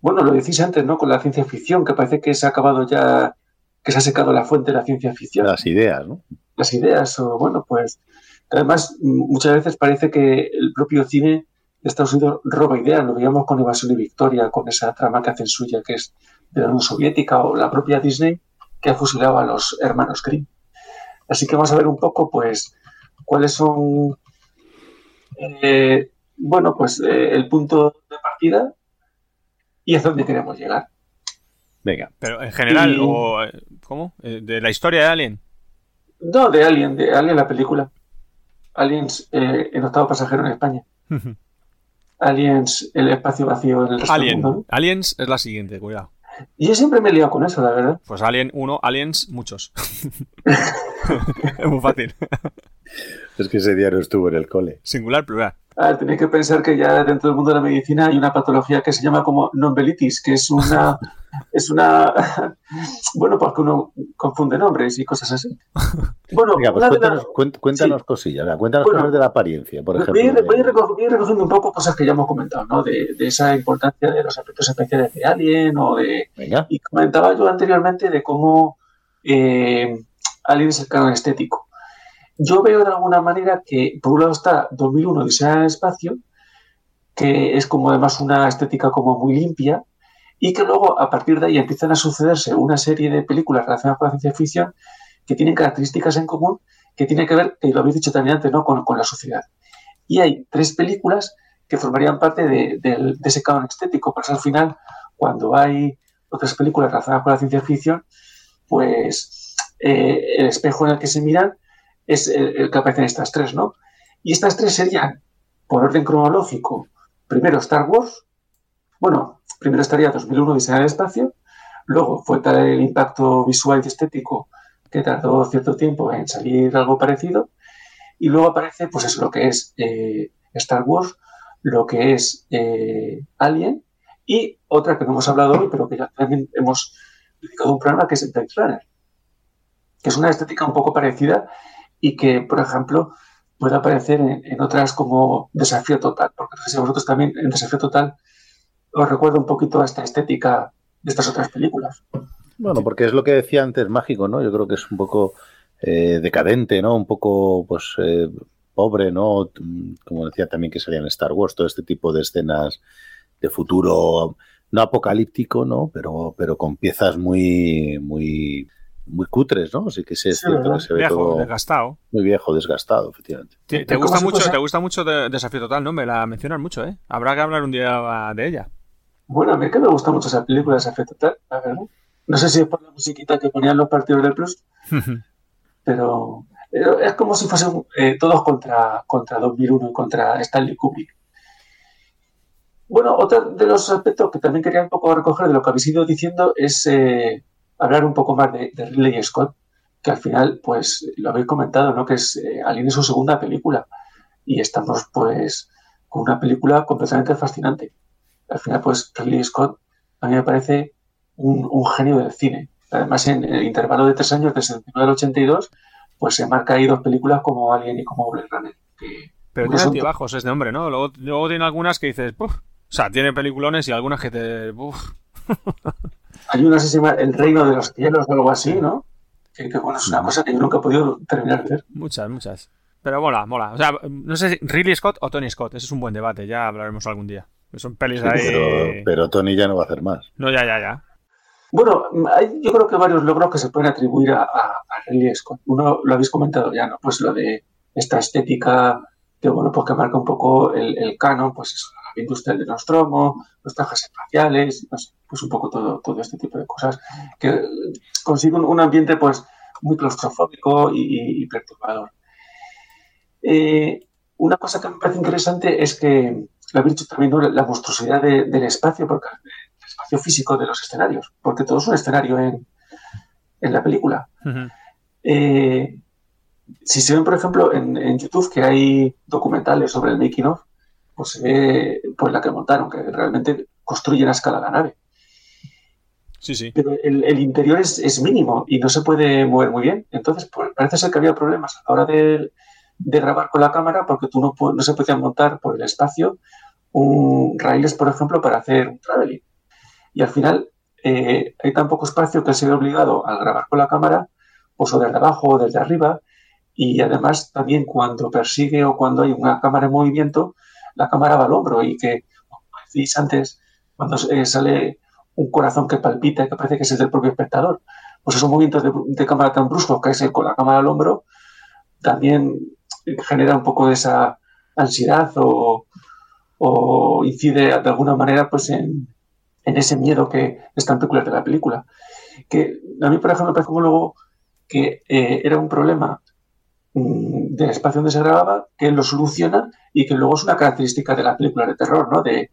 Bueno, lo decís antes, ¿no? Con la ciencia ficción, que parece que se ha acabado ya, que se ha secado la fuente de la ciencia ficción Las ideas, ¿no? las ideas o bueno pues además muchas veces parece que el propio cine de Estados Unidos roba ideas lo veíamos con Evasión y Victoria con esa trama que hacen suya que es de la Unión Soviética o la propia Disney que ha fusilado a los hermanos Grimm así que vamos a ver un poco pues cuáles son eh, bueno pues eh, el punto de partida y hacia dónde queremos llegar Venga, Pero en general, Y- o. ¿Cómo? Eh, ¿De la historia de Alien? no de Alien de Alien la película Aliens eh, en octavo pasajero en España Aliens, el espacio vacío en el resto del Alien. mundo. ¿no? Aliens es la siguiente, cuidado. Yo siempre me he liado con eso, la verdad. Pues Alien 1, Aliens, muchos. es muy fácil. es que ese día no estuvo en el cole. Singular, plural. Ah, tenéis que pensar que ya dentro del mundo de la medicina hay una patología que se llama como nombelitis, que es una. Es una. bueno, pues que uno confunde nombres y cosas así. Bueno, Venga, pues cuéntanos, cuéntanos cosillas. cuéntanos Bueno, cosas de la apariencia, por ejemplo. Voy a, ir- voy a ir de- reco- voy a ir recogiendo un poco cosas que ya hemos comentado, ¿no? De, de esa importancia de los efectos especiales de Alien o de, Venga, Y comentaba yo anteriormente de cómo eh, Alien es el canon estético. Yo veo de alguna manera que, por un lado, está 2001 Odisea en el espacio, que es como además una estética como muy limpia, y que luego, a partir de ahí, empiezan a sucederse una serie de películas relacionadas con la ciencia ficción que tienen características en común que tienen que ver, que lo habéis dicho también antes, ¿no? con, con la sociedad. Y hay tres películas que formarían parte de, del- de ese canon estético, por eso al final, cuando hay otras películas relacionadas con la ciencia ficción, pues eh, el espejo en el que se miran es el, el que aparece en estas tres, ¿no? Y estas tres serían, por orden cronológico, primero Star Wars, bueno, primero estaría 2001 Diseñar el Espacio, luego fue tal el impacto visual y estético que tardó cierto tiempo en salir algo parecido, y luego aparece, pues eso, lo que es eh, Star Wars, lo que es eh, Alien, y otra que no hemos hablado hoy, pero que ya también hemos dedicado un programa, que es Blade Runner, que es una estética un poco parecida y que, por ejemplo, puede aparecer en, en otras como Desafío Total, porque no vosotros también en Desafío Total os recuerda un poquito a esta estética de estas otras películas. Bueno, porque es lo que decía antes, mágico, ¿no? Yo creo que es un poco eh, decadente, ¿no? Un poco, pues, eh, pobre, ¿no? Como decía también que salía en Star Wars, todo este tipo de escenas de futuro, no apocalíptico, ¿no? Pero, pero con piezas muy, muy, muy cutres, ¿no? Así que sí es Sí, cierto ¿verdad? que se ve Viejo, todo desgastado. muy viejo, desgastado, efectivamente. ¿Te, gusta mucho, te gusta mucho de- Desafío Total, ¿no? Me la mencionan mucho, ¿eh? Habrá que hablar un día de ella. Bueno, a mí que me gusta mucho esa película, esa Efecto Tal, la verdad. No sé si es por la musiquita que ponían los partidos del Plus, pero pero es como si fuesen eh, todos contra, contra 2001 y contra Stanley Kubrick. Bueno, otro de los aspectos que también quería un poco recoger de lo que habéis ido diciendo es eh, hablar un poco más de, de Ridley Scott, que al final, pues, lo habéis comentado, ¿no? Que es eh, Alien es su segunda película y estamos, pues, con una película completamente fascinante. Al final, pues, Ridley Scott a mí me parece un, un genio del cine. Además, en el intervalo de tres años, desde el 79 al 82, pues se marca ahí dos películas como Alien y como Blade Runner. que- Pero Pues tiene altibajos este hombre, ¿no? Luego, luego tiene algunas que dices, "Puf". O sea, tiene peliculones y algunas que te. Uf. Hay una que se llama El Reino de los Cielos o algo así, ¿no? Que, que, bueno, es una cosa que yo nunca he podido terminar de ver. Muchas, muchas. Pero mola, mola. O sea, no sé si Ridley Scott o Tony Scott. Ese es un buen debate. Ya hablaremos algún día. Son pelis ahí. Pero, pero Tony ya no va a hacer más. No, ya, ya, ya. Bueno, hay yo creo que varios logros que se pueden atribuir a, a, a Ridley Scott. Uno lo habéis comentado ya, ¿no? Pues lo de esta estética que, bueno, pues que marca un poco el, el canon, pues eso, la nave industrial de Nostromo, los trajes espaciales, no sé, pues un poco todo, todo este tipo de cosas que consigue un, un ambiente, pues, muy claustrofóbico y, y- y perturbador. Eh, una cosa que me parece interesante es que, lo habéis dicho también, ¿no? la monstruosidad de- del espacio, porque el espacio físico de los escenarios, porque todo es un escenario en, en la película. Eh, si se ven, por ejemplo, en, en YouTube que hay documentales sobre el making of, pues se ve pues, la que montaron, que realmente construyen a escala la nave. Sí, sí. Pero el, el interior es, es mínimo y no se puede mover muy bien. Entonces, pues, parece ser que había problemas a la hora de, de grabar con la cámara porque tú no, no se podían montar por el espacio un raíles, por ejemplo, para hacer un traveling. Y al final eh, hay tan poco espacio que se ve obligado a grabar con la cámara, pues o desde abajo o desde arriba. Y además también cuando persigue o cuando hay una cámara en movimiento, la cámara va al hombro y que, como decís antes, cuando eh, sale un corazón que palpita y que parece que es el del propio espectador, pues esos movimientos de, de cámara tan bruscos que es con la cámara al hombro, también genera un poco de esa ansiedad o, o incide de alguna manera pues en, en ese miedo que es tan peculiar de la película. Que a mí, por ejemplo, me parece como luego que eh, era un problema mm, del espacio donde se grababa, que lo soluciona y que luego es una característica de las películas de terror, ¿no? De,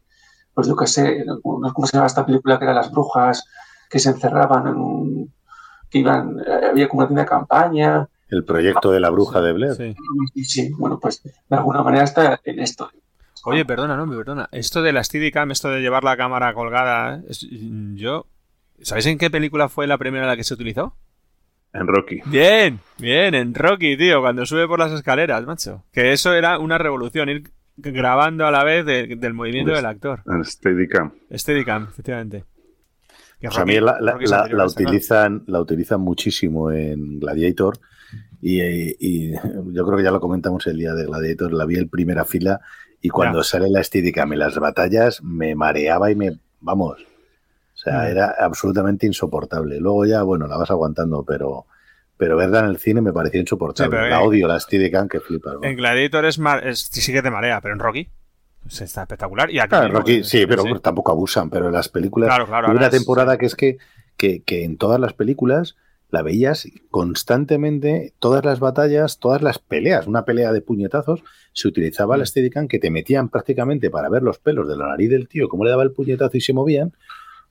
pues yo qué sé, no sé cómo se llama esta película que eran las brujas que se encerraban que iban, eh, había como una tienda campaña. El proyecto de la bruja de Blair. Sí. Bueno, pues de alguna manera está en esto. Oye, perdona, no, perdona. Esto de la Steadicam, esto de llevar la cámara colgada, es- yo... ¿Sabéis en qué película fue la primera en la que se utilizó? En Rocky. Bien, bien, en Rocky, tío, cuando sube por las escaleras, macho. Que eso era una revolución, ir grabando a la vez de- del movimiento Pues- del actor. En Steadicam. Steadicam, efectivamente. Pues a Rocky- mí la, la- la- la a esta, claro. utilizan, la utilizan muchísimo en Gladiator y, y yo creo que ya lo comentamos el día de Gladiator, la vi en primera fila y cuando Ya. sale la Steadicam en las batallas me mareaba y me, vamos, o sea, Mm. era absolutamente insoportable. Luego ya, bueno, la vas aguantando, pero, pero verla en el cine me parecía insoportable. Sí, la eh, odio, la Steadicam, que. En Gladiator es, mar- es- sí que te marea, pero en Rocky está espectacular. Y aquí Claro, Rocky, sí, pero tampoco abusan, pero en las películas Claro, claro, ahora una es- temporada que es que, que, que en todas las películas la veías constantemente, todas las batallas, todas las peleas, una pelea de puñetazos, se utilizaba Mm. la Steadicam que te metían prácticamente para ver los pelos de la nariz del tío, cómo le daba el puñetazo y se movían,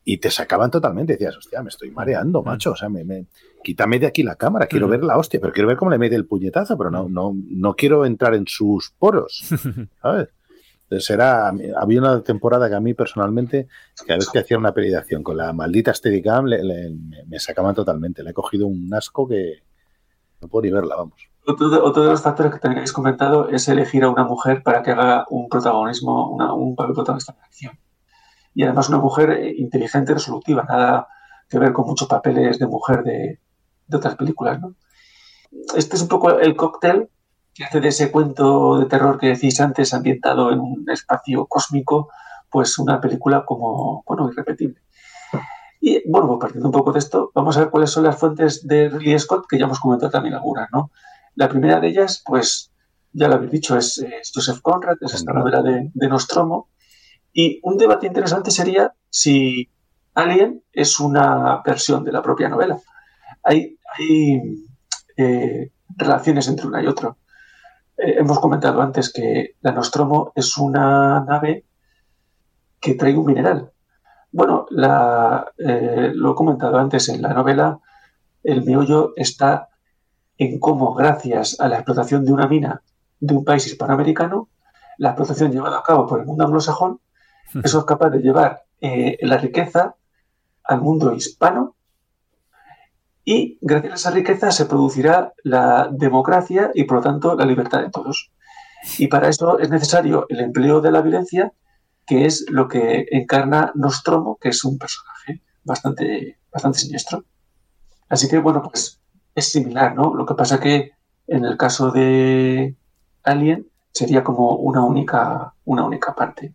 y te sacaban totalmente. Decías, hostia, me estoy mareando, Mm. macho, o sea, me, me- quítame de aquí la cámara, quiero Mm. ver la hostia, pero quiero ver cómo le mete el puñetazo, pero no, no, no quiero entrar en sus poros, ¿sabes? Era, había una temporada que a mí personalmente, cada vez que hacía una acción con la maldita Steadicam, le- le- me, sacaban totalmente. Le he cogido un asco que no puedo ni verla, vamos. Otro otro de los factores que habéis comentado es elegir a una mujer para que haga un protagonismo, un papel protagonista de acción. Y además una mujer eh, inteligente y resolutiva, nada que ver con muchos papeles de mujer de, de otras películas, ¿no? Este es un poco el cóctel que hace de ese cuento de terror que decís antes, ambientado en un espacio cósmico, pues una película como, bueno, irrepetible. Y bueno, pues partiendo un poco de esto, vamos a ver cuáles son las fuentes de Ridley Scott, que ya hemos comentado también algunas, ¿no? La primera de ellas, pues ya lo habéis dicho, es, es Joseph Conrad, es esta novela de, de Nostromo. Y un debate interesante sería si Alien es una versión de la propia novela. Hay, hay eh, relaciones entre una y otra. Eh, hemos comentado antes que la Nostromo es una nave que trae un mineral. Bueno, la, eh, lo he comentado antes en la novela, el meollo está en cómo, gracias a la explotación de una mina de un país hispanoamericano, la explotación llevada a cabo por el mundo anglosajón, eso es capaz de llevar eh, la riqueza al mundo hispano y gracias a esa riqueza se producirá la democracia y por lo tanto la libertad de todos. Y para eso es necesario el empleo de la violencia, que es lo que encarna Nostromo, que es un personaje bastante, bastante siniestro. Así que bueno, pues es similar, ¿no? Lo que pasa que en el caso de Alien sería como una única, una única parte.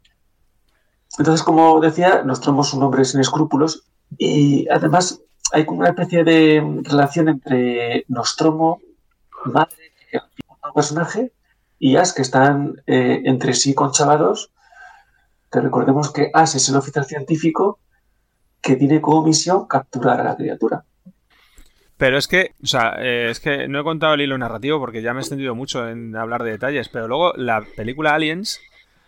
Entonces, como decía, Nostromo es un hombre sin escrúpulos y además hay una especie de relación entre Nostromo, madre, un personaje, y Ash, que están eh, entre sí conchavados. Que recordemos que Ash es el oficial científico que tiene como misión capturar a la criatura. Pero es que, o sea, eh, es que no he contado el hilo narrativo porque ya me he extendido mucho en hablar de detalles, pero luego la película Aliens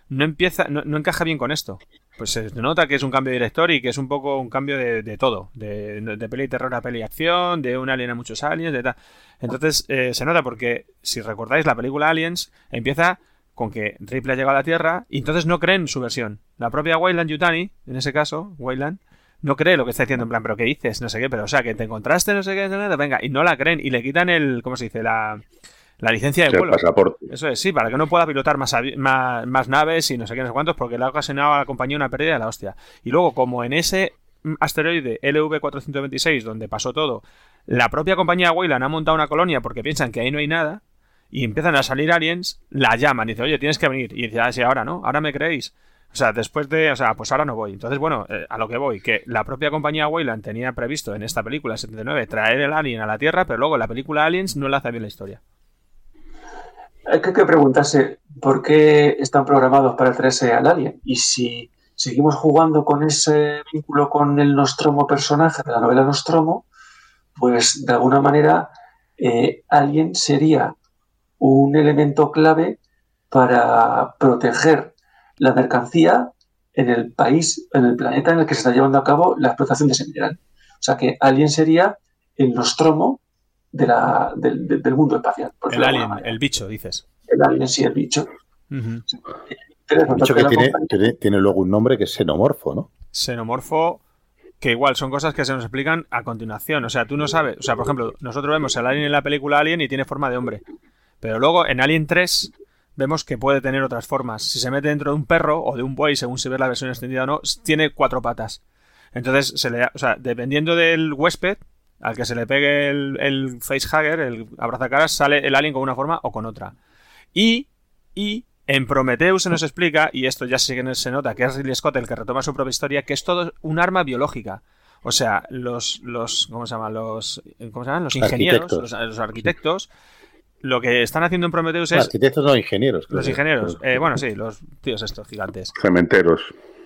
no empieza, no, no encaja bien con esto. Pues se nota que es un cambio de director y que es un poco un cambio de, de todo, de, de peli terror a peli acción, de un alien a muchos aliens, de tal. Entonces eh, se nota porque, si recordáis, la película Aliens empieza con que Ripley ha llegado a la Tierra y entonces no creen su versión. La propia Wayland Yutani, en ese caso, Wayland, no cree lo que está diciendo en plan, pero ¿qué dices? No sé qué, pero o sea, que te encontraste, no sé qué, no, venga, y no la creen y le quitan el, ¿cómo se dice? La, la licencia de vuelo. pasaporte. Eso es, sí, para que no pueda pilotar más, más, más naves y no sé qué, no sé cuántos, porque le ha ocasionado a la compañía una pérdida de la hostia. Y luego, como en ese mm, asteroide LV-426, donde pasó todo, la propia compañía Weyland ha montado una colonia porque piensan que ahí no hay nada, y empiezan a salir aliens, la llaman y dice, oye, tienes que venir. Y dice, ah, sí, ahora no, ahora me creéis. O sea, después de, o sea, pues ahora no voy. Entonces, bueno, eh, a lo que voy, que la propia compañía Weyland tenía previsto en esta película 79 traer el alien a la Tierra, pero luego la película Aliens no le hace bien la historia. Hay que, preguntarse por qué están programados para traerse al alien y si seguimos jugando con ese vínculo con el Nostromo personaje de la novela Nostromo, pues de alguna manera eh, Alien sería un elemento clave para proteger la mercancía en el país, en el planeta en el que se está llevando a cabo la explotación de ese mineral. O sea que Alien sería el Nostromo de la- del, mundo espacial. por El alien, el bicho, dices. El alien sí, el bicho. Un bicho que tiene, compañía- tiene, tiene luego un nombre que es xenomorfo, ¿no? xenomorfo que igual son cosas que se nos explican a continuación. O sea, tú no sabes. O sea, por ejemplo, nosotros vemos al alien en la película Alien y tiene forma de hombre. Pero luego en Alien 3 vemos que puede tener otras formas. Si se mete dentro de un perro o de un buey, según se ve la versión extendida o no, tiene cuatro patas. Entonces, se le, o sea, dependiendo del huésped al que se le pegue el, el facehugger, el abrazacaras, sale el alien con una forma o con otra. Y, y en Prometheus se nos explica, y esto ya sí que se nota, que es Ridley Scott el que retoma su propia historia, que es todo un arma biológica. O sea, los, los ¿cómo se llama? Los, ¿cómo se llaman? Los ingenieros, Arquitectos. los, los arquitectos, lo que están haciendo en Prometheus es... arquitectos no ingenieros. creo Los ingenieros, eh, bueno, sí, los tíos estos gigantes. Cementeros.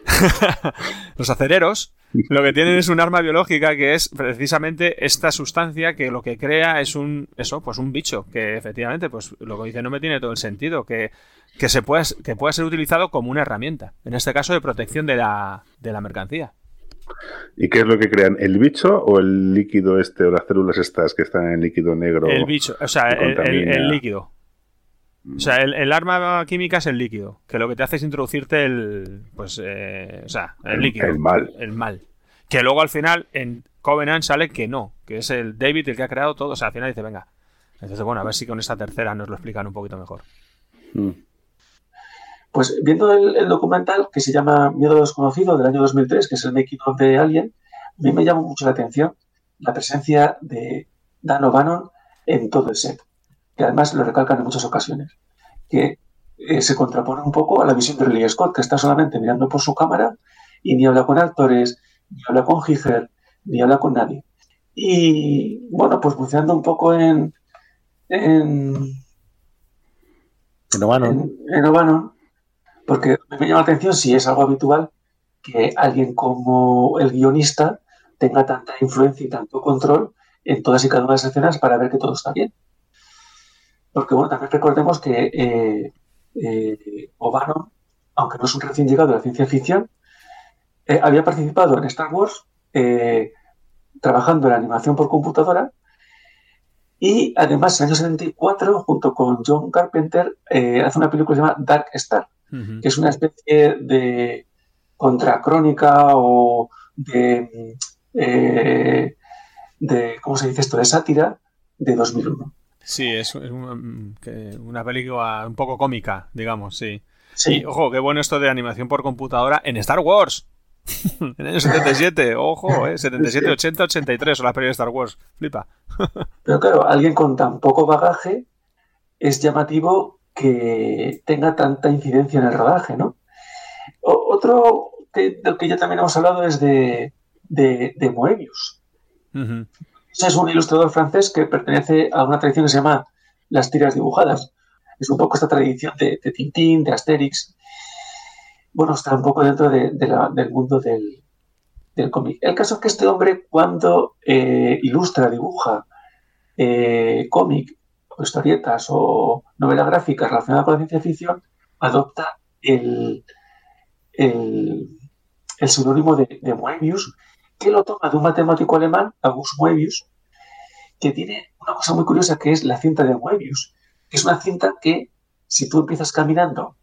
Los acereros lo que tienen es un arma biológica que es precisamente esta sustancia que lo que crea es un eso pues un bicho que efectivamente pues lo que dice no me tiene todo el sentido que, que se pueda que pueda ser utilizado como una herramienta en este caso de protección de la, de la mercancía ¿Y qué es lo que crean? ¿El bicho o el líquido este o las células estas que están en líquido negro? el bicho o sea el líquido o sea el, el arma química es el líquido que lo que te hace es introducirte el pues eh, o sea el El- líquido el mal. el mal que luego al final en Covenant sale que no que es el David el que ha creado todo o sea al final dice venga entonces bueno a ver si con esta tercera nos lo explican un poquito mejor Mm. Pues viendo el, el documental que se llama Miedo desconocido del año 2003, que es el making of de Alien, A mí me llama mucho la atención la presencia de Dan O'Bannon en todo el set, que además lo recalcan en muchas ocasiones, que eh, se contrapone un poco a la visión de Ridley Scott, que está solamente mirando por su cámara y ni habla con actores, ni habla con Giger, ni habla con nadie. Y bueno, pues buceando un poco en, en, En O'Bannon. en, en porque me llama la atención si es algo habitual que alguien como el guionista tenga tanta influencia y tanto control en todas y cada una de las escenas para ver que todo está bien. Porque bueno, también recordemos que eh, eh, O'Bannon, aunque no es un recién llegado de la ciencia ficción, eh, había participado en Star Wars eh, trabajando en animación por computadora y además en el año 74, junto con John Carpenter, hace una película que se llama Dark Star, que es una especie de contracrónica o de, de, ¿cómo se dice esto?, de sátira de 2001. Sí, es, mm, una película un poco cómica, digamos, sí. Sí. Y ojo, qué bueno esto de animación por computadora en Star Wars. en el año 77, ojo, eh, 77, 80, 83 son las películas de Star Wars. Flipa. Pero claro, alguien con tan poco bagaje es llamativo que tenga tanta incidencia en el rodaje, ¿no? O- otro que, del que ya también hemos hablado es de, de, de Moebius. Ese es un ilustrador francés que pertenece a una tradición que se llama las tiras dibujadas. Es un poco esta tradición de, Tintín, de Asterix. Bueno, está un poco dentro del mundo del, cómic. El caso es que este hombre, cuando eh, ilustra, dibuja eh, cómic, o historietas o novela gráfica relacionada con la ciencia ficción, adopta el, el, seudónimo de, de que lo toma de un matemático alemán, August Moebius, que tiene una cosa muy curiosa que es la cinta de Moebius, que es una cinta que si tú empiezas caminando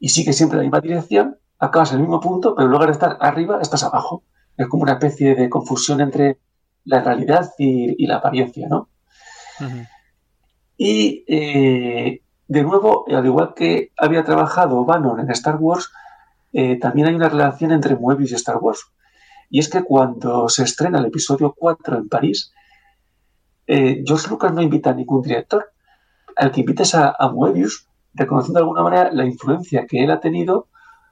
y sigues siempre la misma dirección, acabas en el mismo punto, pero en lugar de estar arriba, estás abajo. Es como una especie de confusión entre la realidad y, y la apariencia, ¿no? Y eh, de nuevo, al igual que había trabajado Bannon en Star Wars, eh, también hay una relación entre Moebius y Star Wars. Y es que cuando se estrena el episodio 4 en París, eh, George Lucas no invita a ningún director. Al que invita es a, Moebius, reconociendo de alguna manera la influencia que él ha tenido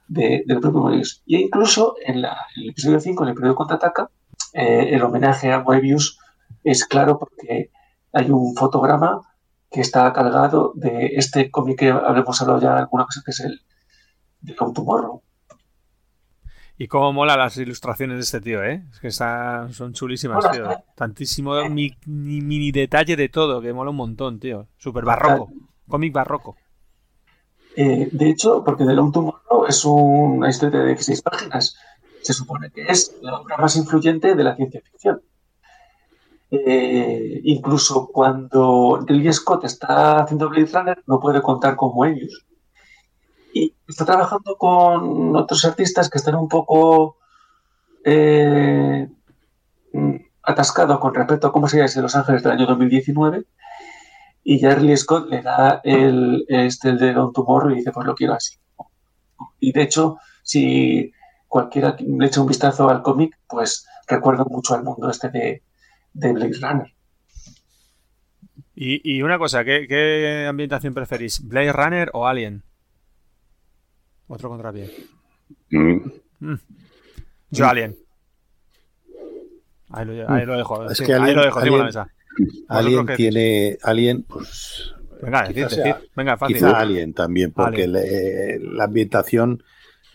de- del propio Moebius. Y incluso en, la- el episodio 5, en el periodo contraataca, eh, el homenaje a Moebius es claro porque hay un fotograma que está cargado de este cómic que habremos hablado ya alguna cosa que es el de Come Tomorrow. Y cómo mola las ilustraciones de este tío, ¿eh? Es que está- son chulísimas, tío. ¿eh? Tantísimo mi- ni- mini detalle de todo, que mola un montón, tío. Súper barroco. Cómic barroco. Eh, de hecho, porque The Long Tomorrow es una historia de 16 páginas. Se supone que es la obra más influyente de la ciencia ficción. Eh, incluso cuando Ridley Scott está haciendo Blade Runner, no puede contar con Moebius. Y está trabajando con otros artistas que están un poco eh, mm, atascados con respecto a cómo sería ese Los Ángeles del año 2019. Y ya Ridley Scott le da el, este, el de Don Tomorrow y dice, pues lo quiero así. Y de hecho, si cualquiera le echa un vistazo al cómic, pues recuerda mucho al mundo este de, de Blade Runner. Y, una cosa, ¿qué, qué ambientación preferís? ¿Blade Runner o Alien? Otro contrapié. Mm. Mm. Yo Alien. Ahí lo, ahí lo dejo. Es sí, que ahí Alien- lo dejo de la Alien- mesa. Alien tiene. Alien, pues. Venga, decid, sea-. Venga, fácil. Quizá Alien también, porque Alien. le- la ambientación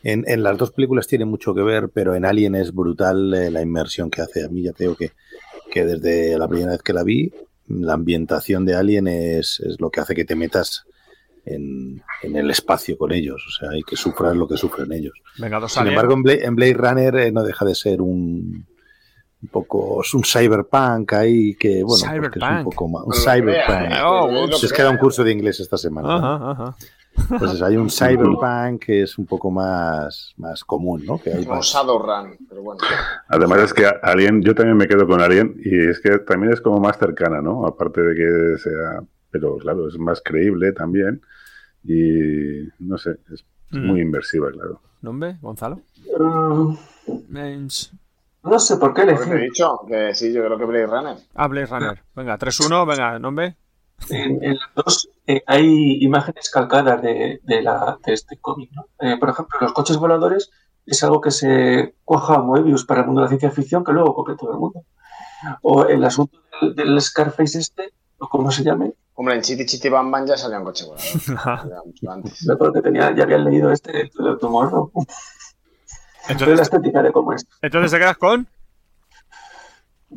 en, en las dos películas tiene mucho que ver, pero en Alien es brutal eh, la inmersión que hace. A mí ya te digo que, que desde la primera vez que la vi, la ambientación de Alien es, es lo que hace que te metas en, en el espacio con ellos, o sea, hay que sufrir lo que sufren ellos. Venga, dos Sin embargo, en Blade, en Blade Runner eh, no deja de ser un, un poco, es un cyberpunk ahí que, bueno, pues que es un Cyberpunk. poco más, un cyberpunk. Oh, Si es que da un curso de inglés esta semana. ¿no? Ajá, ajá. Entonces hay un cyberpunk que es un poco más, más común, ¿no? Que hay más- pero bueno. Además es que Alien, yo también me quedo con Alien y es que también es como más cercana, ¿no? Aparte de que sea, pero claro, es más creíble también y no sé, es Mm. muy inmersiva, claro. ¿Nombre? ¿Gonzalo? Mm. No sé por qué que te he elegir. dicho, que sí, yo creo que Blade Runner. Ah, Blade Runner. Venga, 3-1, venga, nombre. En, en las dos eh, hay imágenes calcadas de, de la, de este cómic. ¿no? Eh, por ejemplo, los coches voladores es algo que se cuaja a Moebius para el mundo de la ciencia ficción que luego copia todo el mundo. O el asunto del, del Scarface este, o como se llame, Hombre, en Chiti Chiti Bam Bam ya salía un coche volador. Antes. me acuerdo que tenía, ya habían leído este el automorro. Pero la Entonces, estética de cómo es. entonces te quedas con.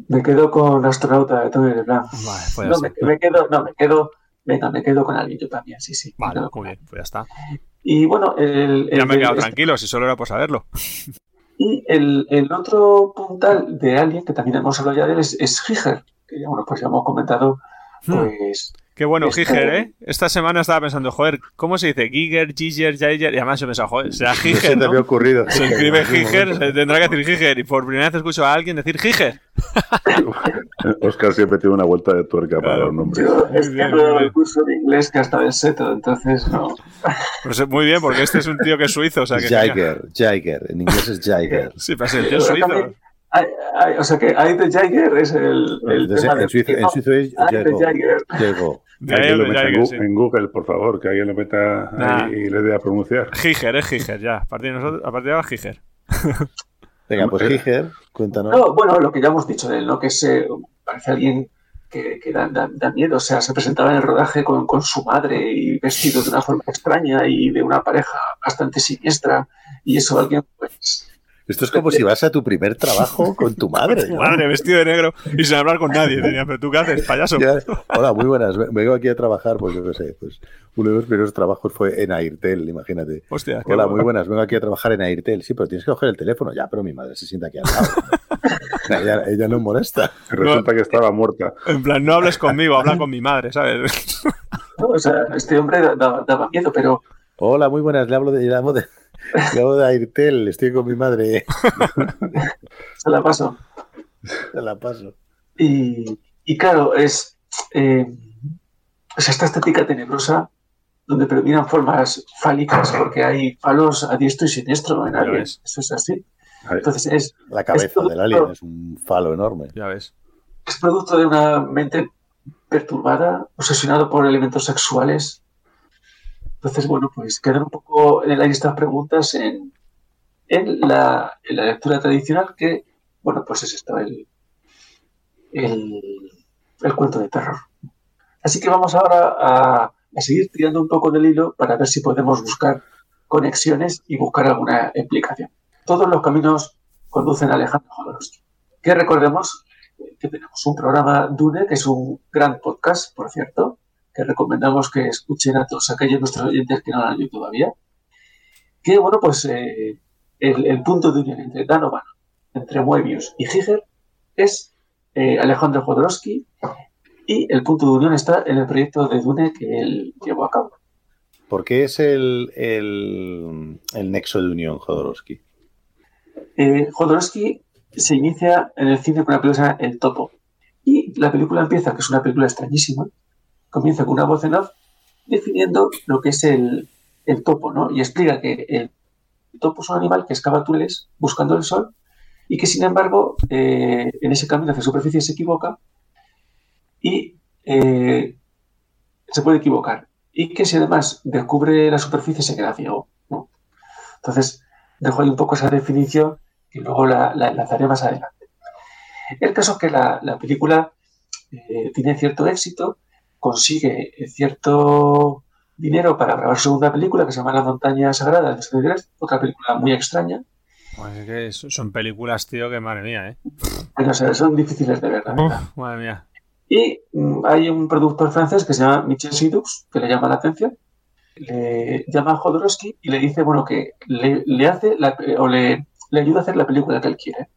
Me quedo con astronauta de Tony Leblanc. Vale, pues ya No, me, está. me quedo, no, me quedo, venga, me quedo con alguien yo también, sí, sí. Vale, muy bien, pues ya está. Y bueno, el, Ya me he quedado tranquilo, si solo era por saberlo. y el, el otro puntal de Alien, que también hemos hablado ya de él, es, es Giger, que ya, bueno, pues ya hemos comentado. Pues, Qué bueno, Este- Giger, ¿eh? Esta semana estaba pensando, joder, ¿cómo se dice? Giger, Giger, Giger. Y además yo pensaba, joder, será No se Giger, te ¿no? había ocurrido. Se escribe Giger, se tendrá que decir Giger. Y por primera vez escucho a alguien decir Giger. Oscar siempre tiene una vuelta de tuerca para Claro. los nombres. yo es que no el curso de inglés que hasta el seto, entonces no. Pues muy bien, porque este es un tío que es suizo, o sea que... Jagger, Jagger. En inglés es Jagger. Sí, pero es el tío suizo. Hay- hay- o sea que hay de Jagger es el, el Entonces, tema en, suizo, en suizo es. Jagger. En, Google, por favor, que alguien lo meta Nah. ahí y le dé a pronunciar. Giger, es Giger, ya. A partir de, nosotros, a partir de ahora, Giger. Venga, pues Giger, cuéntanos. No, bueno, lo que ya hemos dicho de él, ¿no? Que se parece alguien que, que da, da- da miedo. O sea, se presentaba en el rodaje con, con su madre y vestido de una forma extraña y de una pareja bastante siniestra. Y eso alguien, pues. Esto es como si vas a tu primer trabajo con tu madre. Tu ¿no? madre, vestido de negro y sin hablar con nadie. Tenía, pero tú qué haces, payaso. Ya, Hola, muy buenas. Vengo aquí a trabajar, pues yo qué sé. Pues uno de los primeros trabajos fue en Airtel, imagínate. Hostia, Hola, bueno. muy buenas. Vengo aquí a trabajar en Airtel. Sí, pero tienes que coger el teléfono. Ya, pero mi madre se sienta aquí al lado. ella, ella no molesta. Resulta que estaba muerta. En plan, no hables conmigo, habla con mi madre, ¿sabes? ¿no? O sea, este hombre da- daba, daba miedo, pero Hola, muy buenas. Le hablo de, le hablo de, le hablo de Airtel. Estoy con mi madre. se la paso. Se la paso. Y, y claro, es. eh, esta estética tenebrosa donde predominan formas fálicas, porque hay falos a diestro y siniestro en Ya Alien. ves. Eso es así. Entonces es, La cabeza del alien es un falo enorme. Ya ves. es producto de una mente perturbada, obsesionado por elementos sexuales. Entonces, bueno, pues quedan un poco en el aire estas preguntas en, en, la, en la lectura tradicional que, bueno, pues es esto, el, el, el cuento de terror. Así que vamos ahora a, a seguir tirando un poco del hilo para ver si podemos buscar conexiones y buscar alguna explicación. Todos los caminos conducen a Alejandro Jodorowsky. Que recordemos que tenemos un programa Dune, que es un gran podcast, por cierto, que recomendamos que escuchen a todos aquellos nuestros oyentes que no lo han oído todavía. Que, bueno, pues eh, el, el punto de unión entre Donovan, entre Moebius y Giger es eh, Alejandro Jodorowsky y el punto de unión está en el proyecto de Dune que él llevó a cabo. ¿Por qué es el, el, el nexo de unión, Jodorowsky? Eh, Jodorowsky se inicia en el cine con una película El Topo. Y la película empieza, que es una película extrañísima, comienza con una voz en off definiendo lo que es el, el topo, ¿no? Y explica que el topo es un animal que excava túneles buscando el sol y que, sin embargo, eh, en ese camino hacia superficie se equivoca y eh, se puede equivocar. Y que si además descubre la superficie se queda ciego, ¿no? Entonces, dejo ahí un poco esa definición que luego la, la más adelante. El caso es que la, la película eh, tiene cierto éxito, consigue cierto dinero para grabar su segunda película que se llama La montaña sagrada de 2003, otra película muy extraña, Pues es que son películas, tío, que madre mía, ¿eh? pero o sea, son difíciles de ver. la verdad. Uf, madre mía. Y mm, hay un productor francés que se llama Michel Sidux, que le llama la atención, le llama a Jodorowsky y le dice, bueno, que le, le hace la- o le, le ayuda a hacer la película que él quiere.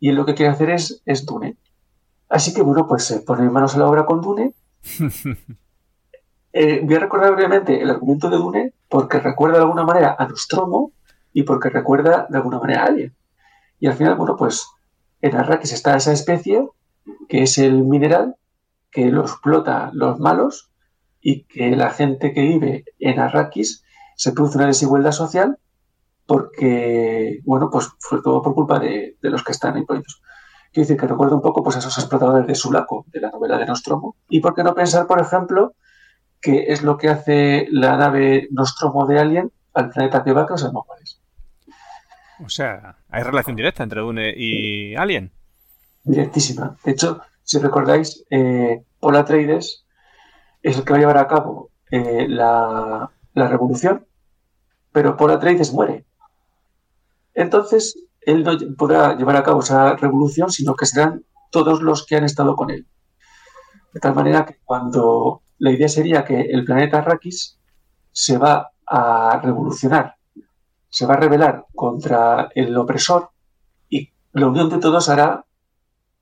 Y él lo que quiere hacer es, es Dune. Así que, bueno, pues se pone manos a la obra con Dune. Eh, voy a recordar brevemente el argumento de Dune porque recuerda de alguna manera a Nostromo y porque recuerda de alguna manera a Alien. Y al final, bueno, pues en Arrakis está esa especie que es el mineral que lo explota los malos y que la gente que vive en Arrakis se produce una desigualdad social porque, bueno, pues fue todo por culpa de, los que están ahí prohibidos. Quiero decir que recuerdo un poco pues, a esos explotadores de Sulaco, de la novela de Nostromo. Y por qué no pensar, por ejemplo, que es lo que hace la nave Nostromo de Alien al planeta que va, que no sabemos cuál es. O sea, hay relación directa entre Dune y Alien. Directísima. De hecho, si recordáis, eh, Paul Atreides es el que va a llevar a cabo eh, la, la revolución, pero Paul Atreides muere. Entonces, él no podrá llevar a cabo esa revolución, sino que serán todos los que han estado con él. De tal manera que cuando la idea sería que el planeta Arrakis se va a revolucionar, se va a rebelar contra el opresor y la unión de todos hará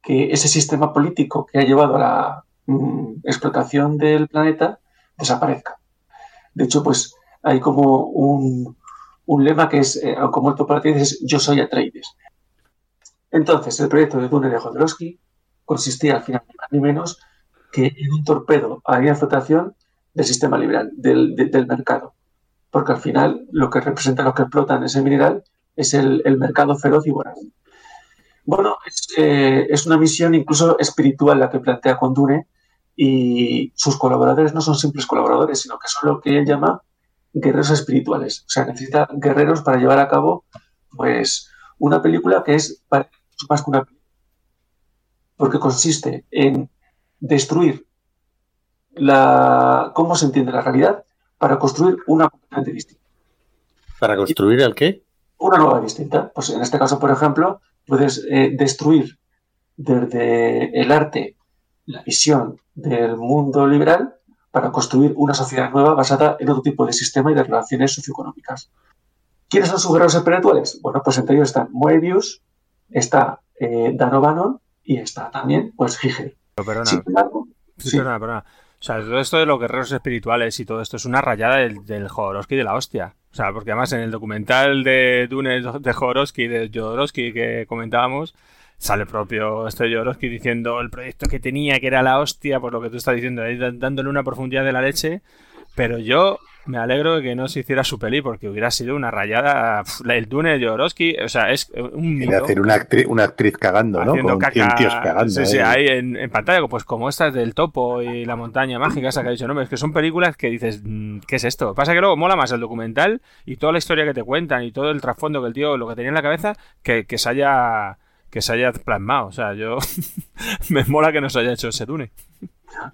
que ese sistema político que ha llevado a la mm, explotación del planeta desaparezca. De hecho, pues hay como un, un lema que es, eh, como el Paul Atreides, es yo soy Atreides. Entonces, el proyecto de Dune de Jodorowsky consistía al final ni más ni menos que en un torpedo a la flotación del sistema liberal, del, de- del mercado. Porque al final lo que representa, lo que explotan ese mineral es el, el mercado feroz y voraz. Bueno, es, eh, es una misión incluso espiritual la que plantea con Dune y sus colaboradores no son simples colaboradores, sino que son lo que él llama guerreros espirituales. O sea, necesita guerreros para llevar a cabo pues una película que es más que una película. Porque consiste en destruir la, cómo se entiende la realidad para construir una completamente distinta. ¿Para construir el qué? Una nueva distinta. Pues en este caso, por ejemplo, puedes eh, destruir desde el arte la visión del mundo liberal para construir una sociedad nueva basada en otro tipo de sistema y de relaciones socioeconómicas. ¿Quiénes son sus guerreros espirituales? Bueno, pues entre ellos están Moebius, está eh, Dan O'Bannon y está también, pues, Giger. Pero perdona, Sin embargo, sí, sí. perdona, perdona. O sea, todo esto de los guerreros espirituales y todo esto es una rayada del, del Jodorowsky de la hostia. O sea, porque además en el documental de Dune de Jodorowsky, de Jodorowsky que comentábamos, sale propio este Jodorowsky diciendo el proyecto que tenía, que era la hostia, por lo que tú estás diciendo, ahí dándole una profundidad de la leche. Pero yo me alegro de que no se hiciera su peli porque hubiera sido una rayada. El Dune de Jodorowsky, o sea, es un Quiere mito hacer una actriz, una actriz cagando, ¿no? haciendo Con caca. 100 tíos cagando. sí, sí, ¿eh? ahí en, en pantalla, pues como estas del topo y la montaña mágica, esa que ha dicho, no, es que son películas que dices, mm, ¿qué es esto? Pasa que luego mola más el documental y toda la historia que te cuentan y todo el trasfondo que el tío, lo que tenía en la cabeza, que, que se haya que se haya plasmado. O sea, yo me mola que no se haya hecho ese Dune.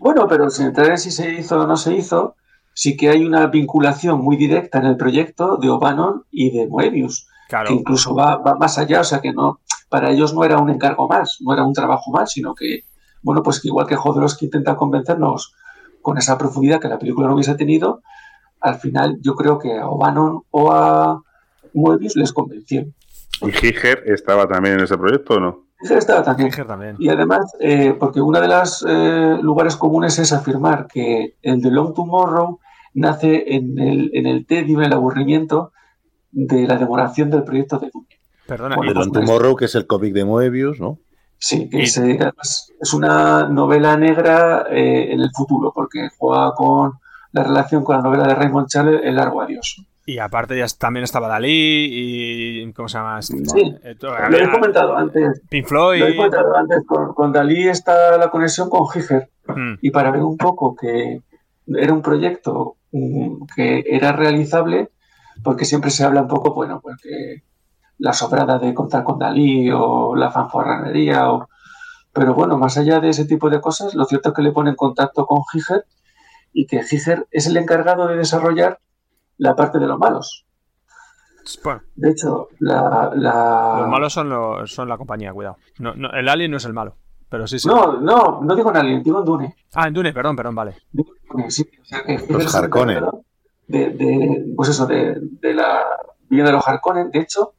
Bueno, pero sin entrar en si se hizo o no se hizo, sí que hay una vinculación muy directa en el proyecto de O'Bannon y de Moebius, Claro. que incluso va, va más allá, o sea que no, para ellos no era un encargo más, no era un trabajo más, sino que, bueno, pues que igual que Jodorowsky intenta convencernos con esa profundidad que la película no hubiese tenido, al final yo creo que a O'Bannon o a Moebius les convenció. ¿Y Giger estaba también en ese proyecto o no? Giger estaba también. Giger también. Y además, eh, porque uno de los lugares comunes es afirmar que el de Long Tomorrow nace en el, en el tedio, en el aburrimiento de la demoración del proyecto de Dune. Perdona, Bueno, y- De Don Tomorrow, que es el cómic de Moebius, ¿no? Sí, que Y- se- además es una novela negra eh, en el futuro, porque juega con la relación con la novela de Raymond Chandler, El largo adiós. Y aparte ya también estaba Dalí y... ¿Cómo se llama? Sí, Eh, lo he comentado antes. Pink Floyd. Lo he comentado antes, con, con Dalí está la conexión con Giger. Mm. y para ver un poco que era un proyecto mm, que era realizable, porque siempre se habla un poco, bueno, pues que la sobrada de contar con Dalí o la fanfarranería, o... pero bueno, más allá de ese tipo de cosas, lo cierto es que le pone en contacto con Giger y que Giger es el encargado de desarrollar la parte de los malos. De hecho, la... la- los malos son, los, son la compañía, cuidado. No, no, el alien no es el malo, pero sí, sí. No, no, no digo en Alien, digo en Dune. Ah, en Dune, perdón, perdón, vale. Sí, o sea, que Los Harkonnen. De, de, pues eso, de, de la villa de los Harkonnen. De hecho,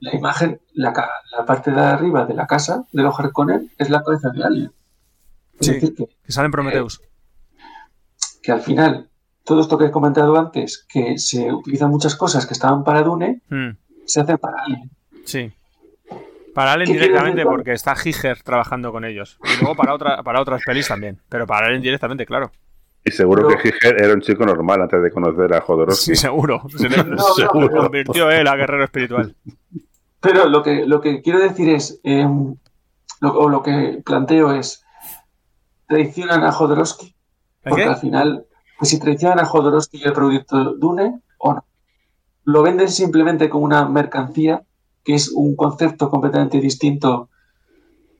la imagen, la, ca- la parte de arriba de la casa de los Harkonnen es la cabeza de Alien. Es Sí. decir, que, Que sale en Prometheus. que al final, todo esto que he comentado antes, que se utilizan muchas cosas que estaban para Dune, Mm, se hacen para Alien. sí. Para Alien ¿Qué quiere directamente porque está Giger trabajando con ellos. Y luego para, otra, para otras pelis también. Pero para Alien directamente, claro. Y seguro Pero- que Giger era un chico normal antes de conocer a Jodorowsky. Sí, seguro. Se le- no, se pero- convirtió él a guerrero espiritual. Pero lo que, lo que quiero decir es, eh, lo, o lo que planteo es, traicionan a Jodorowsky, ¿El porque qué? al final, pues si traicionan a Jodorowsky y el proyecto Dune o no. Lo venden simplemente como una mercancía, que es un concepto completamente distinto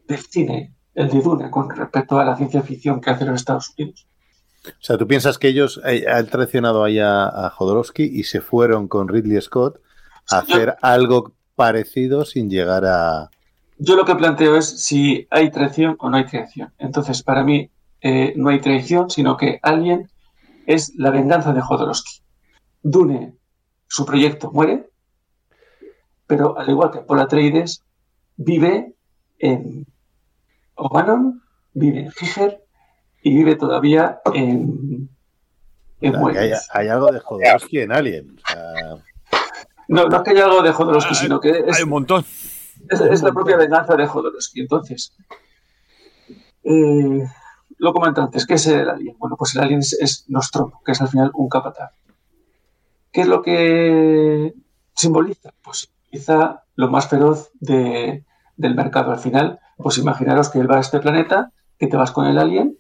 del cine, el de Dune, con respecto a la ciencia ficción que hacen los Estados Unidos. O sea, tú piensas que ellos eh, han traicionado ahí a, a Jodorowsky y se fueron con Ridley Scott a Sí, yo- hacer algo parecido sin llegar a. Yo lo que planteo es si hay traición o no hay traición. Entonces, para mí, eh, no hay traición, sino que alguien es la venganza de Jodorowsky. Dune, su proyecto muere, pero al igual que Paul Atreides, vive en Obanon, vive en Giger y vive todavía en, en o sea, que hay, algo de Jodorowsky en Alien. O sea, No, no es que haya algo de Jodorowsky, sino que es, Hay un montón. Es, es la propia venganza de Jodorowsky. Entonces, eh, lo comento antes, ¿qué es el alien? Bueno, pues el alien es, es Nostromo, que es al final un capataz. ¿Qué es lo que simboliza? Pues simboliza lo más feroz de- del mercado. Al final, pues imaginaros que él va a este planeta, que te vas con el alien,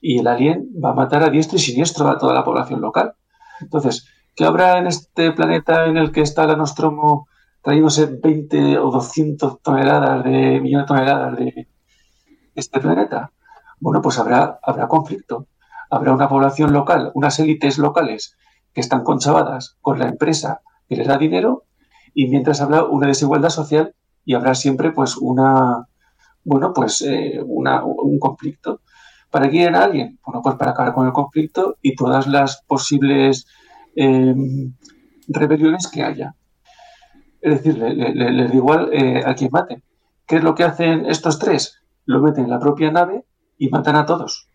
y el alien va a matar a diestro y siniestro a toda la población local. Entonces, ¿qué habrá en este planeta en el que está la Nostromo trayéndose 20 o 200 toneladas de millones de toneladas de este planeta? Bueno, pues habrá, habrá conflicto. Habrá una población local, unas élites locales que están conchavadas con la empresa que les da dinero y mientras habrá una desigualdad social y habrá siempre pues una, bueno, pues eh, una- un conflicto. ¿Para qué quieren a alguien? Bueno, pues para acabar con el conflicto y todas las posibles eh, rebeliones que haya. Es decir, le- le- les da igual eh, a quien maten. ¿Qué es lo que hacen estos tres? Lo meten en la propia nave y matan a todos.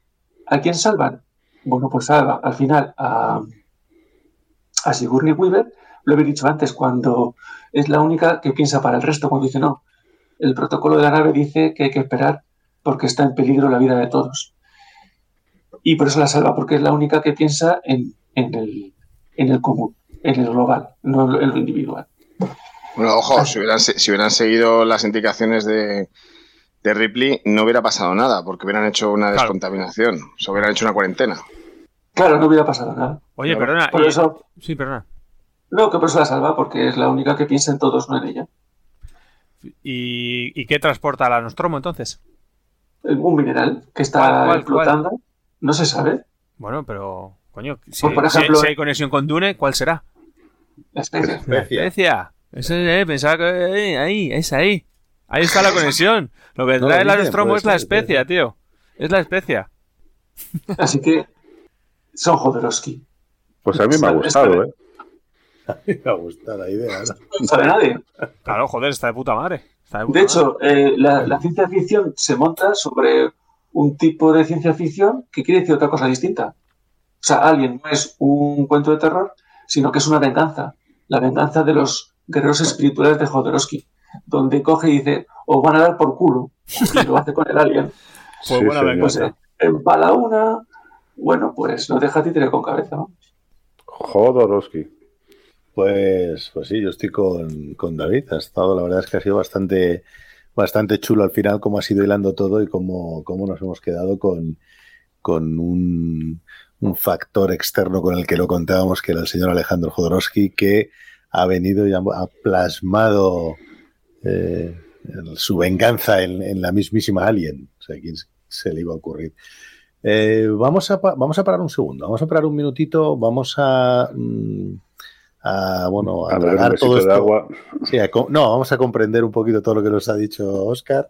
¿A quién salvan? Bueno, pues salva al final a, a Sigourney Weaver, lo he dicho antes, cuando es la única que piensa para el resto, cuando dice no, el protocolo de la nave dice que hay que esperar porque está en peligro la vida de todos. Y por eso la salva, porque es la única que piensa en, en el, en el común, en el global, no en lo individual. Bueno, ojo, si hubieran, se- si hubieran seguido las indicaciones de, de Ripley, no hubiera pasado nada, porque hubieran hecho una Claro. descontaminación, se hubieran hecho una cuarentena. Claro, no hubiera pasado nada. Oye, perdona. Por y- eso, Sí, perdona. no, que por eso la salva, porque es la única que piensa en todos, no en ella. ¿Y, y qué transporta la Nostromo entonces? Un mineral que está ¿Cuál, cuál, explotando, no se sabe. Bueno, pero. Coño, si, Pues, por ejemplo- si hay conexión con Dune, ¿cuál será? La especie. La especia. Eso es, eh, pensaba que eh, ahí, es ahí. Ahí está la conexión. Lo que trae Nostromo puede es la especia, tío. Es la especia. Así que son Jodorowsky. Pues a mí me ha gustado, ¿eh? a mí me ha gustado la idea. ¿no? No sabe nadie. Claro, joder, está de puta madre. Está de, puta De hecho, eh, la, la ciencia ficción se monta sobre un tipo de ciencia ficción que quiere decir otra cosa distinta. O sea, Alien no es un cuento de terror, sino que es una venganza. La venganza de los guerreros espirituales de Jodorowsky, donde coge y dice, os van a dar por culo. Y lo hace con el Alien. Pues buena señor. Pues eh, empala una, bueno, pues no deja títere con cabeza. ¿no? Jodorowsky. Pues, pues sí, yo estoy con, con David. Ha estado, la verdad es que ha sido bastante, bastante chulo al final cómo ha sido hilando todo y cómo, cómo nos hemos quedado con, con un, un factor externo con el que lo contábamos, que era el señor Alejandro Jodorowsky, que ha venido y ha, ha plasmado eh, su venganza en, en la mismísima Alien. O sea, ¿quién se le iba a ocurrir? Eh, vamos, a, vamos a parar un segundo, vamos a parar un minutito, vamos a... mm, a, bueno, a, A un tragar todo de esto. agua. Sí, a no, vamos a comprender un poquito todo lo que nos ha dicho Oscar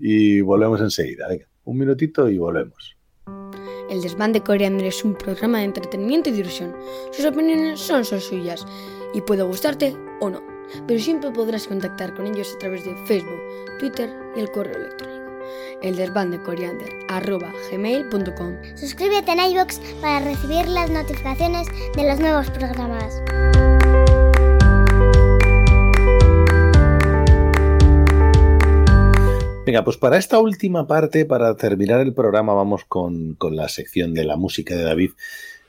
y volvemos enseguida. Venga, un minutito y volvemos. El desván de Coriander es un programa de entretenimiento y diversión. Sus opiniones son solo suyas y puede gustarte o no, pero siempre podrás contactar con ellos a través de Facebook, Twitter y el correo electrónico. El desván de Coriander arroba gmail.com. Suscríbete en iVoox para recibir las notificaciones de los nuevos programas. Venga, pues para esta última parte, para terminar el programa, vamos con, con la sección de la música de David.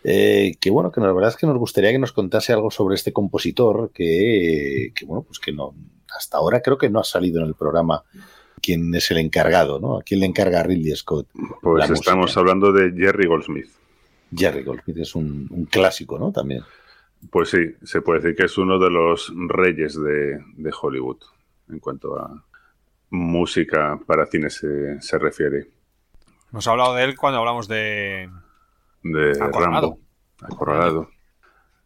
Eh, que bueno, que la verdad es que nos gustaría que nos contase algo sobre este compositor que, que, bueno, pues que no, hasta ahora creo que no ha salido en el programa quién es el encargado, ¿no? ¿A quién le encarga a Ridley Scott? Pues la estamos música? hablando de Jerry Goldsmith. Jerry Goldsmith es un, un clásico, ¿no? También. Pues sí, se puede decir que es uno de los reyes de, de Hollywood en cuanto a música para cine se, se refiere. Hemos hablado de él cuando hablamos de. De Acorralado. Rambo. Acorralado.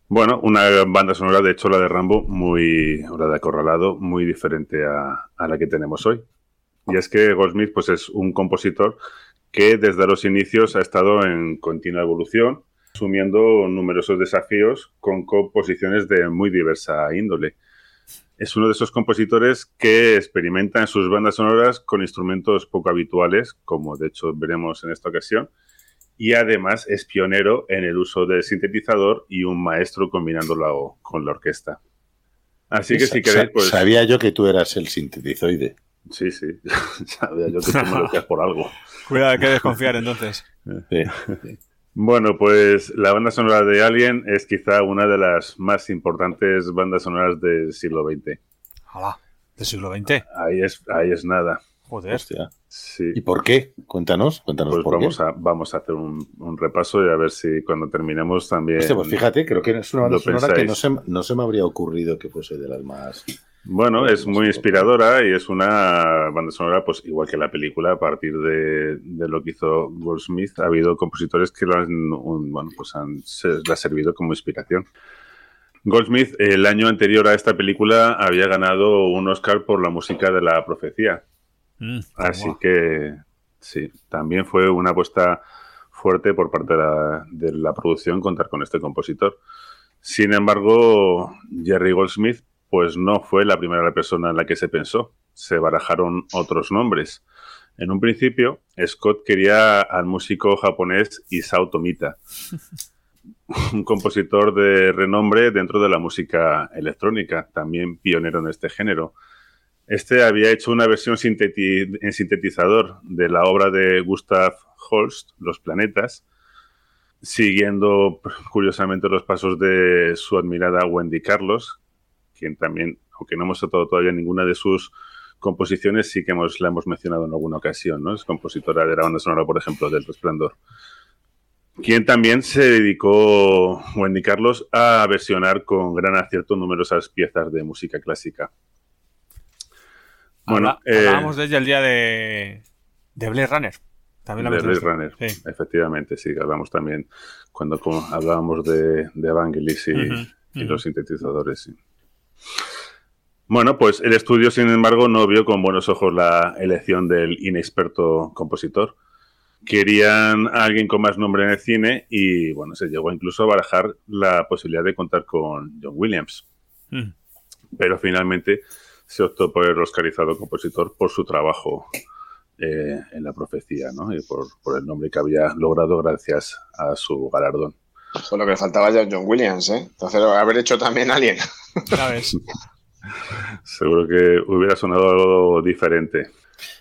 Bueno, una banda sonora, de hecho, la de Rambo, muy, o la de Acorralado, muy diferente a, a la que tenemos hoy. Y es que Goldsmith pues, es un compositor que desde los inicios ha estado en continua evolución, asumiendo numerosos desafíos con composiciones de muy diversa índole. Es uno de esos compositores que experimenta en sus bandas sonoras con instrumentos poco habituales, como de hecho veremos en esta ocasión, y además es pionero en el uso del sintetizador y un maestro combinándolo con la orquesta. Así que si queréis, pues... Sabía yo que tú eras el sintetizoide. Sí, sí. Sabía yo que tú me lo hacías por algo. Cuidado, hay que desconfiar entonces. Sí. Bueno, pues la banda sonora de Alien es quizá una de las más importantes bandas sonoras del siglo XX. Alá, del siglo XX. Ahí es, ahí es nada. Joder. Hostia. Sí. ¿Y por qué? Cuéntanos, cuéntanos Pues por vamos qué. a, vamos a hacer un, un repaso y a ver si cuando terminemos también. Hostia, pues fíjate, creo que es una banda sonora que no se, no se me habría ocurrido que fuese de las más... Bueno, es muy inspiradora y es una banda sonora, pues igual que la película, a partir de, de lo que hizo Goldsmith, ha habido compositores que lo han, un- bueno, pues han, se le ha servido como inspiración. Goldsmith, el año anterior a esta película, había ganado un Oscar por la música de la profecía. Mm, Así que sí, también fue una apuesta fuerte por parte de la, de la producción contar con este compositor. Sin embargo, Jerry Goldsmith pues no fue la primera persona en la que se pensó. Se barajaron otros nombres. En un principio, Scott quería al músico japonés Isao Tomita, un compositor de renombre dentro de la música electrónica, también pionero en este género. Este había hecho una versión en sintetizador de la obra de Gustav Holst, Los Planetas, siguiendo curiosamente los pasos de su admirada Wendy Carlos, quien también, aunque no hemos tratado todavía ninguna de sus composiciones, sí que la hemos mencionado en alguna ocasión, ¿no? Es compositora de la banda sonora, por ejemplo, del Resplandor. Quien también se dedicó, Wendy Carlos, a versionar con gran acierto numerosas piezas de música clásica. Bueno, Habla- eh, hablábamos de ella el día de, de Blade Runner. También la de Blade. Runner, Sí. efectivamente, sí, hablamos también cuando hablábamos de, de Evangelis y, los sintetizadores. sí. Bueno, pues el estudio, sin embargo, no vio con buenos ojos la elección del inexperto compositor. Querían a alguien con más nombre en el cine y, bueno, se llegó incluso a barajar la posibilidad de contar con John Williams. Mm. Pero finalmente se optó por el oscarizado compositor por su trabajo eh, en la profecía, ¿no? Y por, por el nombre que había logrado gracias a su galardón. Fue lo que le faltaba ya John Williams, ¿eh? Entonces, haber hecho también Alien. ¿Sabes? Seguro que hubiera sonado algo diferente.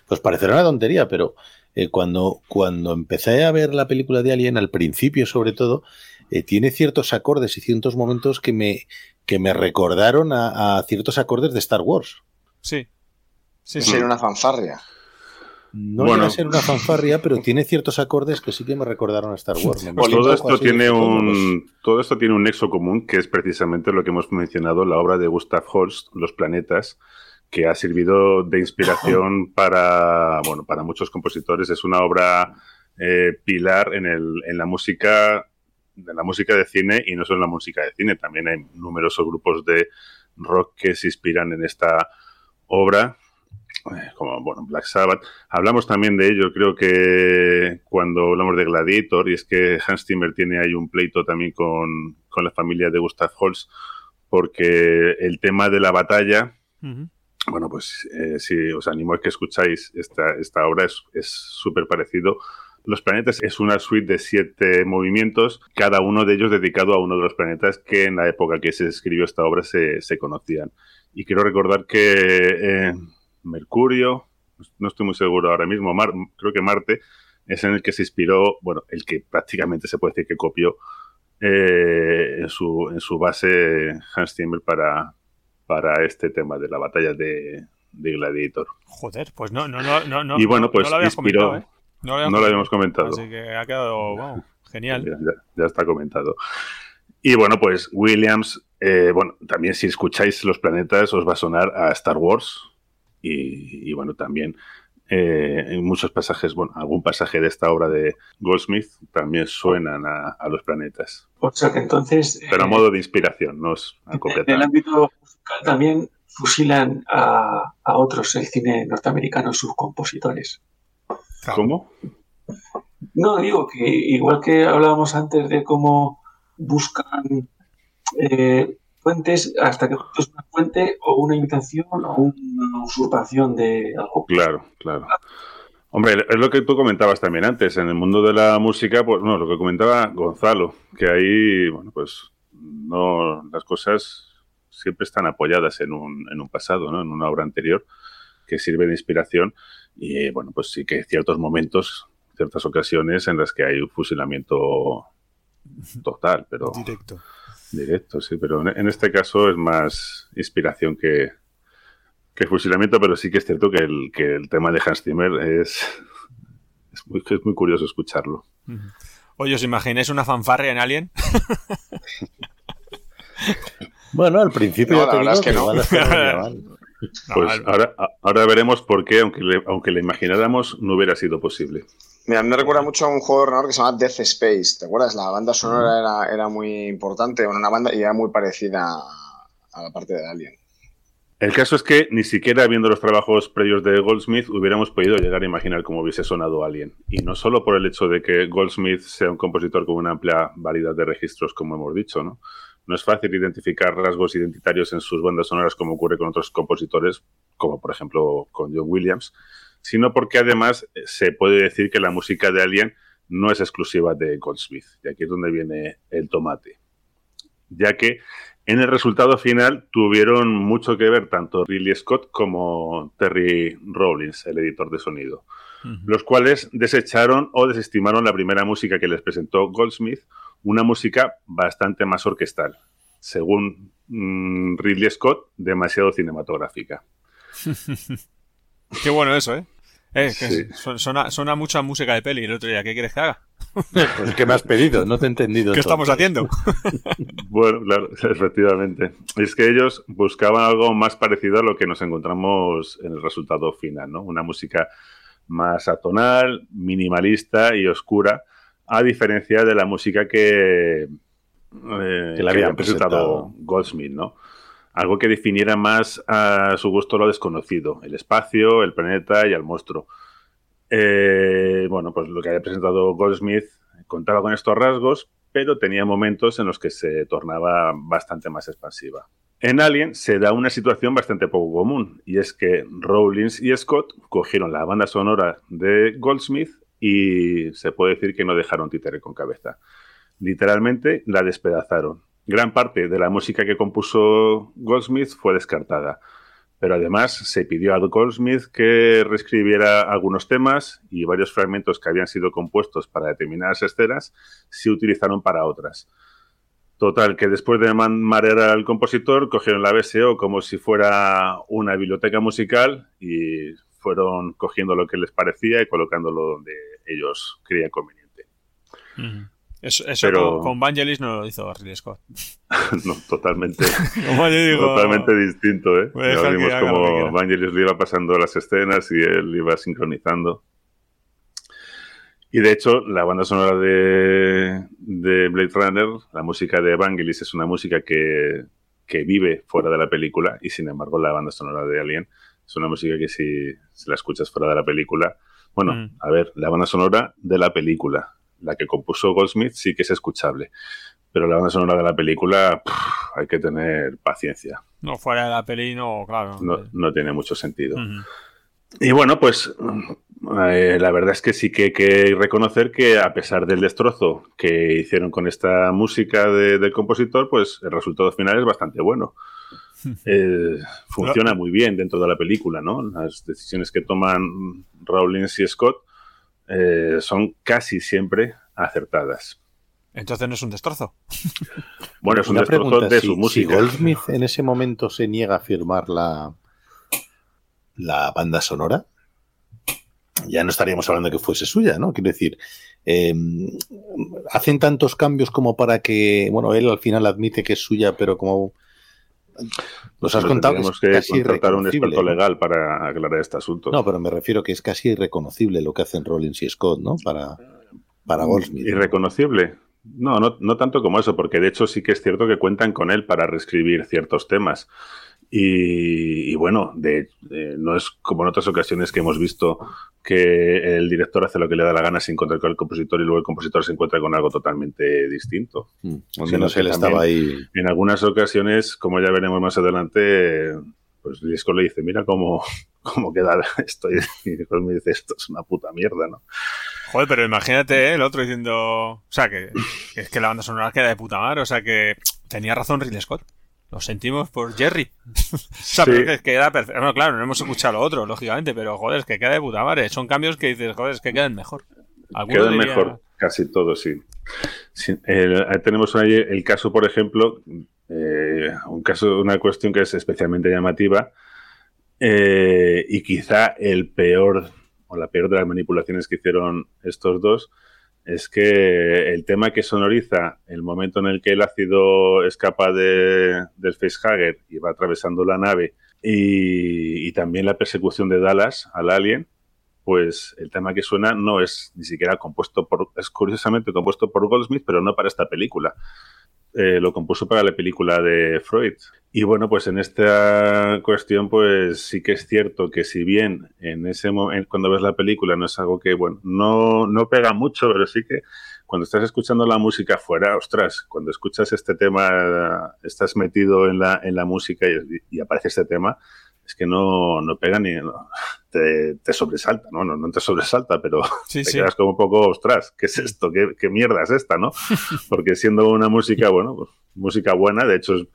Pues parecerá una tontería, pero eh, cuando, cuando empecé a ver la película de Alien, al principio sobre todo, eh, tiene ciertos acordes y ciertos momentos que me, que me recordaron a, a ciertos acordes de Star Wars. Sí. Sí, sí. una fanfarria. No Bueno. llega a ser una fanfarria, pero tiene ciertos acordes que sí que me recordaron a Star Wars. Pues todo esto tiene un todo esto tiene un nexo común que es precisamente lo que hemos mencionado la obra de Gustav Holst Los planetas que ha servido de inspiración para bueno para muchos compositores es una obra eh, pilar en, el, en la música de la música de cine y no solo en la música de cine también hay numerosos grupos de rock que se inspiran en esta obra eh, como bueno, Black Sabbath. Hablamos también de ello, creo que cuando hablamos de Gladiator, y es que Hans Zimmer tiene ahí un pleito también con, con la familia de Gustav Holst, porque el tema de la batalla, bueno, pues eh, si os animo a que escucháis esta, esta obra, es es súper parecido. Los planetas es una suite de siete movimientos, cada uno de ellos dedicado a uno de los planetas que en la época que se escribió esta obra se, se conocían. Y quiero recordar que eh, Mercurio, no estoy muy seguro ahora mismo, Mar- creo que Marte es en el que se inspiró, bueno, el que prácticamente se puede decir que copió eh, en, su, en su base Hans Zimmer para, para este tema de la batalla de, de Gladiator. Joder, pues no, no, no, no, no y bueno, no pues lo habías inspiró, ¿eh? No, lo habíamos comentado. Así que ha quedado, wow, genial. Ya, ya- ya está comentado. Y bueno, pues Williams, eh, bueno, también si escucháis Los Planetas os va a sonar a Star Wars. Y, y bueno, también eh, en muchos pasajes, bueno, algún pasaje de esta obra de Goldsmith también suenan a, a Los Planetas. O sea que entonces, Pero a eh, modo de inspiración, no es a en el ámbito musical también fusilan a, a otros el cine norteamericano, sus compositores. ¿Cómo? No, digo que igual que hablábamos antes de cómo buscan eh, fuentes, hasta que es una fuente o una imitación o una usurpación de algo. Claro, claro. Hombre, es lo que tú comentabas también antes, en el mundo de la música, pues no, lo que comentaba Gonzalo, que ahí, bueno, pues no, las cosas siempre están apoyadas en un, en un pasado, ¿no? En una obra anterior que sirve de inspiración y, bueno, pues sí que hay ciertos momentos, ciertas ocasiones en las que hay un fusilamiento total, pero... Directo. Directo, sí, pero en- este caso es más inspiración que, que fusilamiento, pero sí que es cierto que el, que el tema de Hans Zimmer es, es, muy, es muy curioso escucharlo. Oye, ¿os imagináis una fanfarria en Alien? Bueno, al principio No, ya la te verdad es que que no. no. Pues ahora, ahora veremos por qué, aunque le, aunque le imagináramos, no hubiera sido posible. Mira, me recuerda mucho a un juego de ordenador que se llama Death Space. ¿Te acuerdas? La banda sonora era, era muy importante, una banda y era muy parecida a la parte de Alien. El caso es que ni siquiera viendo los trabajos previos de Goldsmith hubiéramos podido llegar a imaginar cómo hubiese sonado Alien. Y no solo por el hecho de que Goldsmith sea un compositor con una amplia variedad de registros, como hemos dicho, ¿no? No es fácil identificar rasgos identitarios en sus bandas sonoras como ocurre con otros compositores, como por ejemplo con John Williams, sino porque además eh, se puede decir que la música de Alien no es exclusiva de Goldsmith. Y aquí es donde viene el tomate. Ya que en el resultado final tuvieron mucho que ver tanto Ridley Scott como Terry Rollins, el editor de sonido, los cuales desecharon o desestimaron la primera música que les presentó Goldsmith, una música bastante más orquestal, según mm, Ridley Scott, demasiado cinematográfica. Qué bueno eso, ¿eh? Eh, que Sí. suena, suena mucha música de peli el otro día. ¿Qué quieres que haga? Pues ¿qué me has pedido? No te he entendido. ¿Qué estamos haciendo? Bueno, claro, efectivamente. Es que ellos buscaban algo más parecido a lo que nos encontramos en el resultado final, ¿no? Una música más atonal, minimalista y oscura, a diferencia de la música que, eh, Que le habían presentado. Goldsmith, ¿no? Algo que definiera más a su gusto lo desconocido, el espacio, el planeta y al monstruo. Eh, bueno, pues lo que había presentado Goldsmith contaba con estos rasgos, pero tenía momentos en los que se tornaba bastante más expansiva. En Alien se da una situación bastante poco común, y es que Rowlings y Scott cogieron la banda sonora de Goldsmith y se puede decir que no dejaron títere con cabeza. Literalmente la despedazaron. Gran parte de la música que compuso Goldsmith fue descartada. Pero además se pidió a Goldsmith que reescribiera algunos temas y varios fragmentos que habían sido compuestos para determinadas escenas se utilizaron para otras. Total, que después de marear al compositor, cogieron la BSO como si fuera una biblioteca musical y fueron cogiendo lo que les parecía y colocándolo donde ellos creían conveniente. Eso, eso Pero- con, con Vangelis no lo hizo Ridley Scott. no, totalmente, Como yo digo, totalmente distinto, ¿eh? Ya vimos como. Vangelis le iba pasando las escenas y él iba sincronizando. Y de hecho, la banda sonora de, de Blade Runner, la música de Vangelis es una música que, que vive fuera de la película y sin embargo la banda sonora de Alien es una música que si, si la escuchas fuera de la película, bueno, Mm. a ver, la banda sonora de la película, la que compuso Goldsmith sí que es escuchable, pero la banda sonora de la película pff, hay que tener paciencia, No, fuera de la peli, no, claro. no, no tiene mucho sentido. Y bueno, pues eh, la verdad es que sí que hay que reconocer que a pesar del destrozo que hicieron con esta música de- del compositor, pues el resultado final es bastante bueno. Eh, funciona muy bien dentro de la película, ¿no? Las decisiones que toman Rawlins y Scott eh, son casi siempre acertadas. Entonces no es un destrozo. Bueno, es un Una destrozo pregunta, de si- su si música. Goldsmith en ese momento se niega a firmar la, la banda sonora, ya no estaríamos hablando de que fuese suya, ¿no? Quiero decir, eh, hacen tantos cambios como para que, bueno, él al final admite que es suya, pero como nos has contado que es que casi contratar un experto ¿no? legal para aclarar este asunto. No, pero me refiero que es casi irreconocible lo que hacen Rollins y Scott, ¿no? Para, para Goldsmith. Irreconocible. No, no, no tanto como eso, porque de hecho sí que es cierto que cuentan con él para reescribir ciertos temas. Y, y bueno, de, eh, no es como en otras ocasiones que hemos visto que el director hace lo que le da la gana sin contar con el compositor y luego el compositor se encuentra con algo totalmente distinto. Mm, al menos él también estaba ahí. En algunas ocasiones, como ya veremos más adelante, pues Disco le dice, mira cómo, cómo queda esto. Y después me dice, esto es una puta mierda, ¿no? Joder, pero imagínate ¿eh? el otro diciendo. O sea, que, que es que la banda sonora queda de puta madre. O sea, que tenía razón Ridley Scott. Lo sentimos por Jerry. o sea, Sí. pero que queda perfecto. Bueno, claro, no hemos escuchado lo otro, lógicamente, pero joder, es que queda de puta madre. Son cambios que dices, joder, es que quedan mejor. Quedan diría- mejor, casi todos, sí. Ahí tenemos ahí el caso, por ejemplo, eh, un caso, una cuestión que es especialmente llamativa eh, y quizá el peor o la peor de las manipulaciones que hicieron estos dos es que el tema que sonoriza el momento en el que el ácido escapa de, del facehugger y va atravesando la nave y, y también la persecución de Dallas al alien, pues el tema que suena no es ni siquiera compuesto por, es curiosamente compuesto por Goldsmith, pero no para esta película. Eh, lo compuso para la película de Freud. Y bueno, pues en esta cuestión, pues sí que es cierto que si bien en ese momento, cuando ves la película, no es algo que, bueno, no, no pega mucho, pero sí que cuando estás escuchando la música afuera, ostras, cuando escuchas este tema, estás metido en la, en la música y, y aparece este tema, es que no, no pega ni. no, te, te sobresalta, ¿no? ¿no? No te sobresalta, pero Sí, te sí. quedas como un poco, ostras, ¿qué es esto? ¿Qué, qué mierda es esta, no? Porque siendo una música, bueno, pues, música buena, de hecho es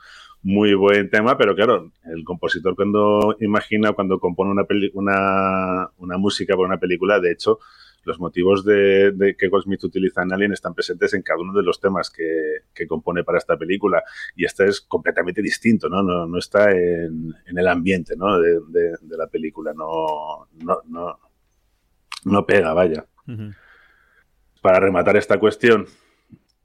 muy buen tema, pero claro, el compositor cuando imagina, cuando compone una, peli- una, una música para una película, de hecho, los motivos de, de que Goldsmith utiliza en Alien están presentes en cada uno de los temas que, que compone para esta película. Y este es completamente distinto, ¿no? No, no está en, en el ambiente ¿no? de, de- de la película. No, no, no, no pega, vaya. Para rematar esta cuestión,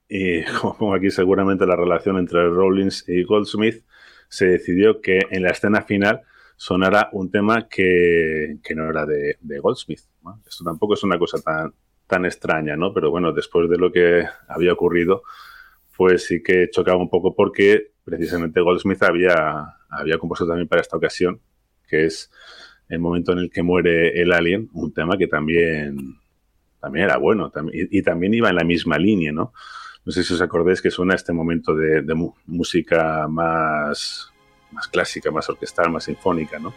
y como pongo aquí seguramente la relación entre Rollins y Goldsmith, se decidió que en la escena final sonara un tema que, que no era de, Goldsmith. Esto tampoco es una cosa tan, tan extraña, ¿no? Pero bueno, después de lo que había ocurrido, pues sí que chocaba un poco porque precisamente Goldsmith había, había compuesto también para esta ocasión, que es el momento en el que muere el alien, un tema que también, también era bueno también, y, también iba en la misma línea, ¿no? No sé si os acordáis que suena este momento de, música más, más clásica, más orquestal, más sinfónica, ¿no?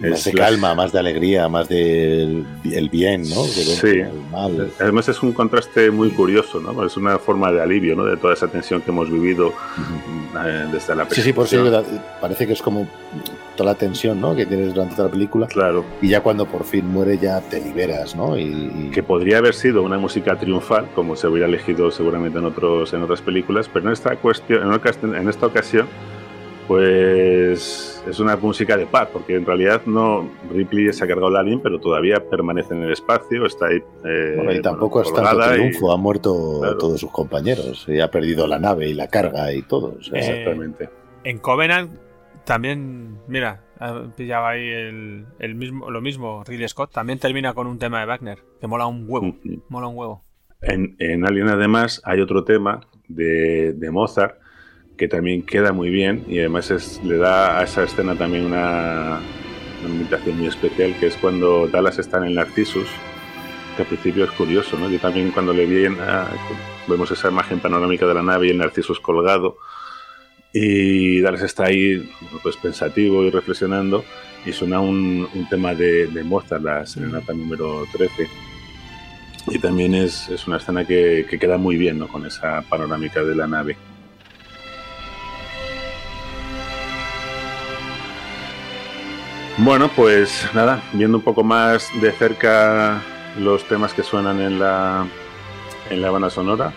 Más de la- calma, más de alegría, más del el bien, ¿no? De Sí. el mal. Además es un contraste muy curioso, ¿no? Es una forma de alivio, ¿no? De toda esa tensión que hemos vivido eh, desde la Sí, sí, por eso da- parece que es como toda la tensión, ¿no? Que tienes durante toda la película. Claro. Y ya cuando por fin muere ya te liberas, ¿no? Y, y- que podría haber sido una música triunfal, como se hubiera elegido seguramente en otros en otras películas, pero en esta cuestión, en esta ocasión, pues es una música de paz, porque en realidad no Ripley se ha cargado el alien, pero todavía permanece en el espacio, está ahí. eh, bueno, y tampoco bueno, es tanto y- triunfo, han muerto Claro. todos sus compañeros, y ha perdido la nave y la carga y todo. o sea, Eh, Exactamente. En Covenant también, mira, ha pillado ahí el, el mismo, lo mismo, Ridley Scott, también termina con un tema de Wagner, que mola un huevo, mola un huevo. En, en Alien además hay otro tema de, de Mozart que también queda muy bien y además es- le da a esa escena también una, una invitación muy especial que es cuando Dallas está en el Narcissus que al principio es curioso, ¿no? Yo también cuando le vi, en- ah, vemos esa imagen panorámica de la nave y el Narcissus colgado y Dallas está ahí pues pensativo y reflexionando y suena un, un tema de, de Mozart, la serenata número 13 y también es, es una escena que, que queda muy bien ¿no? con esa panorámica de la nave. Bueno, pues nada, viendo un poco más de cerca los temas que suenan en la, en la banda sonora.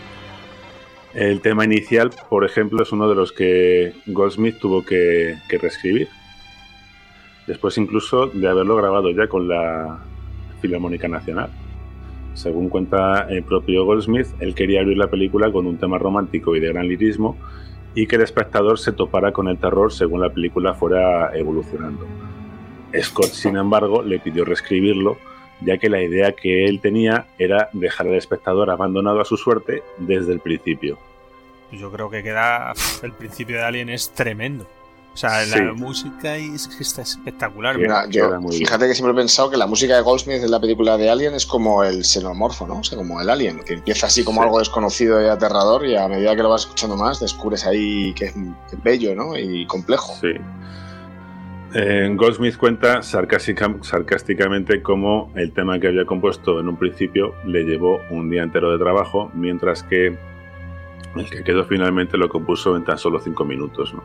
El tema inicial, por ejemplo, es uno de los que Goldsmith tuvo que, que reescribir. Después incluso de haberlo grabado ya con la Filarmónica Nacional. Según cuenta el propio Goldsmith, él quería abrir la película con un tema romántico y de gran lirismo y que el espectador se topara con el terror según la película fuera evolucionando. Scott, sin embargo, le pidió reescribirlo, ya que la idea que él tenía era dejar al espectador abandonado a su suerte desde el principio. Yo creo que queda. El principio de Alien es tremendo. O sea, Sí. la música es, está espectacular. Mira, yo, fíjate que siempre he pensado que la música de Goldsmith en la película de Alien es como el xenomorfo, ¿no? O sea, como el Alien, que empieza así como Sí. algo desconocido y aterrador y a medida que lo vas escuchando más descubres ahí que es, que es bello, ¿no? Y complejo. Sí. Eh, Goldsmith cuenta sarcástica- sarcásticamente cómo el tema que había compuesto en un principio le llevó un día entero de trabajo, mientras que el que quedó finalmente lo compuso en tan solo cinco minutos. ¿no?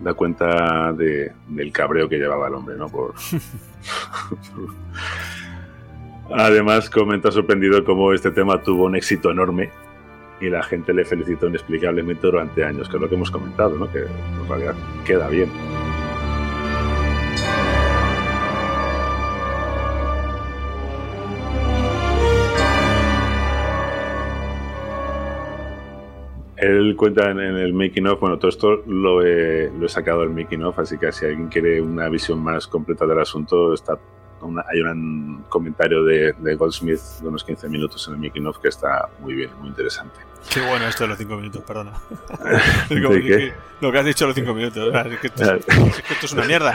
Da cuenta de- del cabreo que llevaba el hombre, ¿no? Por... Además, comenta sorprendido cómo este tema tuvo un éxito enorme y la gente le felicitó inexplicablemente durante años, que es lo que hemos comentado, ¿no? que en realidad queda bien. Él cuenta en, el making of, bueno, todo esto lo he, lo he sacado del making of, así que si alguien quiere una visión más completa del asunto, está una- hay un comentario de, de Goldsmith de unos 15 minutos en el making of que está muy bien, muy interesante. Qué bueno esto de los 5 minutos, perdona. Lo que has dicho de los 5 minutos. que esto es que esto es una mierda.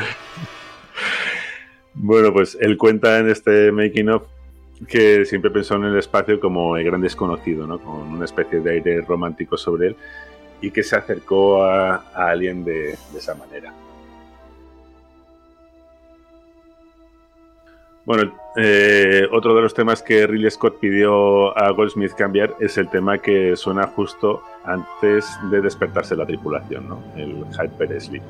Bueno, pues él cuenta en este making of que siempre pensó en el espacio como el gran desconocido, ¿no? Con una especie de aire romántico sobre él y que se acercó a, a Alien de, esa manera. Bueno, eh, otro de los temas que Ridley Scott pidió a Goldsmith cambiar es el tema que suena justo antes de despertarse la tripulación, ¿no? El Hyper Sleep.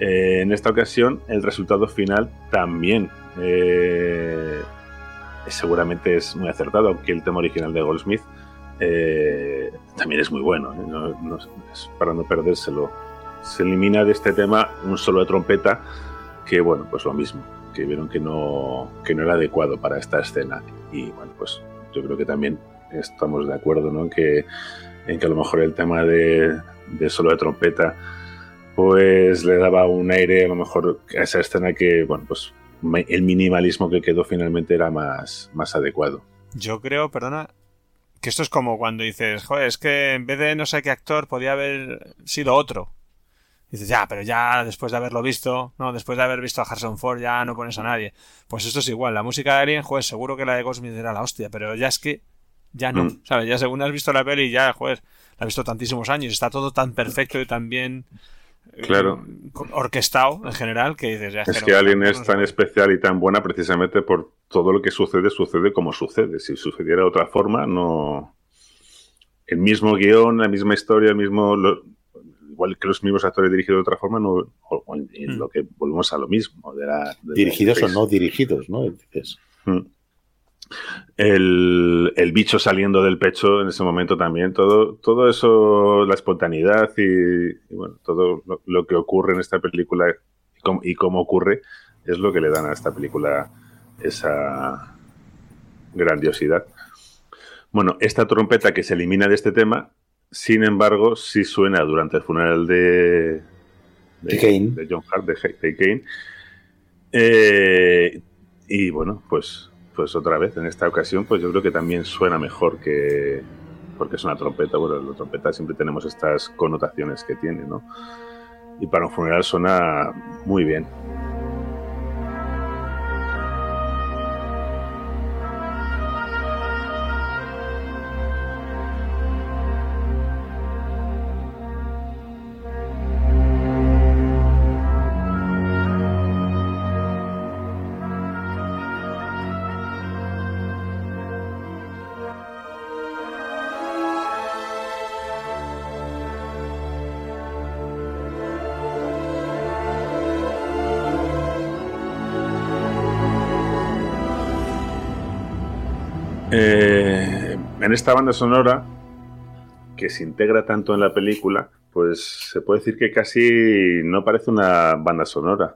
Eh, en esta ocasión, el resultado final también eh, seguramente es muy acertado, aunque el tema original de Goldsmith eh, también es muy bueno. No- no- es para no perdérselo. Se elimina de este tema un solo de trompeta que, bueno, pues lo mismo, que vieron que no, que no era adecuado para esta escena. Y bueno, pues yo creo que también estamos de acuerdo ¿no? en, que, en que a lo mejor el tema de solo de trompeta pues le daba un aire a lo mejor a esa escena que, bueno, pues el minimalismo que quedó finalmente era más, más adecuado. Yo creo, perdona, que esto es como cuando dices, joder, es que en vez de no sé qué actor podía haber sido otro. Dices, ya, pero ya después de haberlo visto, no, después de haber visto a Harrison Ford ya no pones a nadie. Pues esto es igual, la música de Alien, joder, seguro que la de Goldsmith era la hostia, pero ya es que ya no, Mm. ¿sabes? Ya según has visto la peli, ya, joder, la has visto tantísimos años, está todo tan perfecto y tan bien Claro. orquestado en general que dices, ya Es no- que Alien no es tan especial y tan buena precisamente por todo lo que sucede, sucede como sucede. Si sucediera de otra forma, no. El mismo guion, la misma historia, el mismo. lo- Igual que los mismos actores dirigidos de otra forma, no, o- o en, en Hmm. lo que volvemos a lo mismo. De la, de la Dirigidos o no dirigidos, ¿no? Mm. El, el bicho saliendo del pecho en ese momento también, todo, todo eso, la espontaneidad y, y bueno, todo lo, lo que ocurre en esta película y cómo, y cómo ocurre es lo que le dan a esta película esa grandiosidad. Bueno, esta trompeta que se elimina de este tema, sin embargo, sí suena durante el funeral de, De Kane. de John Hart, de, de Kane. Eh, y bueno, pues, pues otra vez, en esta ocasión, pues yo creo que también suena mejor que. Porque es una trompeta. Bueno, la trompeta siempre tenemos estas connotaciones que tiene, ¿no? Y para un funeral suena muy bien. En esta banda sonora, que se integra tanto en la película, pues se puede decir que casi no parece una banda sonora,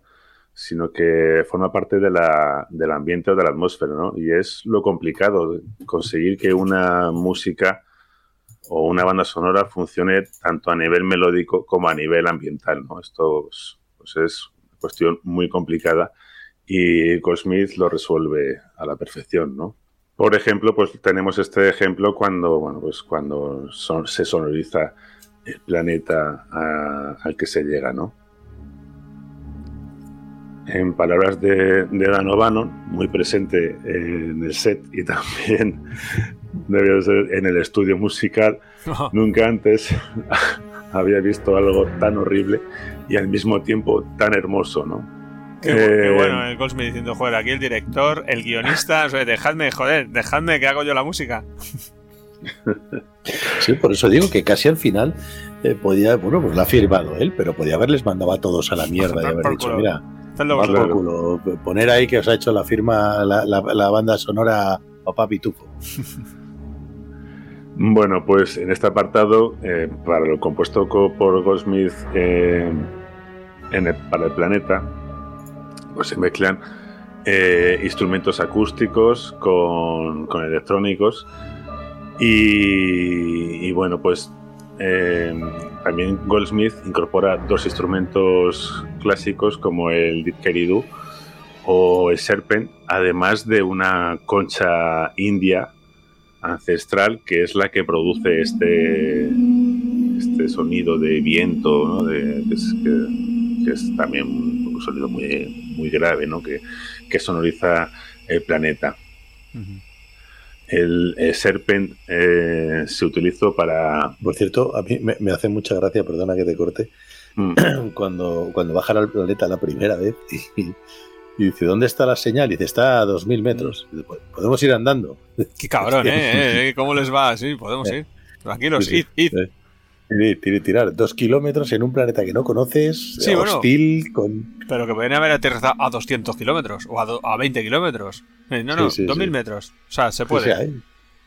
sino que forma parte del ambiente o de la atmósfera, ¿no? Y es lo complicado, conseguir que una música o una banda sonora funcione tanto a nivel melódico como a nivel ambiental, ¿no? Esto pues, pues es cuestión muy complicada y Goldsmith lo resuelve a la perfección, ¿no? Por ejemplo, pues tenemos este ejemplo cuando, bueno, pues cuando son- se sonoriza el planeta a- al que se llega, ¿no? En palabras de, de Dan O'Bannon, muy presente en el set y también debió ser en el estudio musical, nunca antes había visto algo tan horrible y al mismo tiempo tan hermoso, ¿no? Qué, Eh, bueno el Goldsmith diciendo, joder, aquí el director, el guionista, o sea, dejadme, joder, dejadme que hago yo la música. Sí, por eso digo que casi al final eh, podía, bueno, pues la ha firmado él, pero podía haberles mandado a todos a la mierda y haber dicho, culo. mira, vosotros. culo, poner ahí que os ha hecho la firma, la, la- la banda sonora Papá Pitufo. Bueno, pues en este apartado, eh, para lo compuesto co- por Goldsmith eh, en el- para el planeta, pues se mezclan eh, instrumentos acústicos con, con electrónicos y, bueno, pues eh, también Goldsmith incorpora dos instrumentos clásicos como el didgeridoo o el serpent, además de una concha india ancestral que es la que produce este, este sonido de viento, ¿no? De- que, es, también sonido muy, muy grave, ¿no? que, que sonoriza el planeta. El, el serpent eh, se utilizó para... Por cierto, a mí me, me hace mucha gracia, perdona que te corte, Mm. cuando, cuando bajan al planeta la primera vez y, y dice, ¿dónde está la señal? Y dice, está a 2.000 metros. Y dice, "Pues, Podemos ir andando. Qué cabrón, ¿eh? ¿eh? ¿eh? ¿Cómo les va? Sí, podemos ir. Tranquilos, Sí, id, sí. id. Eh, Tirar. Dos kilómetros en un planeta que no conoces, Sí, bueno. hostil, con... Pero que pueden haber aterrizado a 200 kilómetros o a, do- a 20 kilómetros. Eh, No, no, Sí, sí, 2000 sí. metros. O sea, se puede. Sí, sí, hay.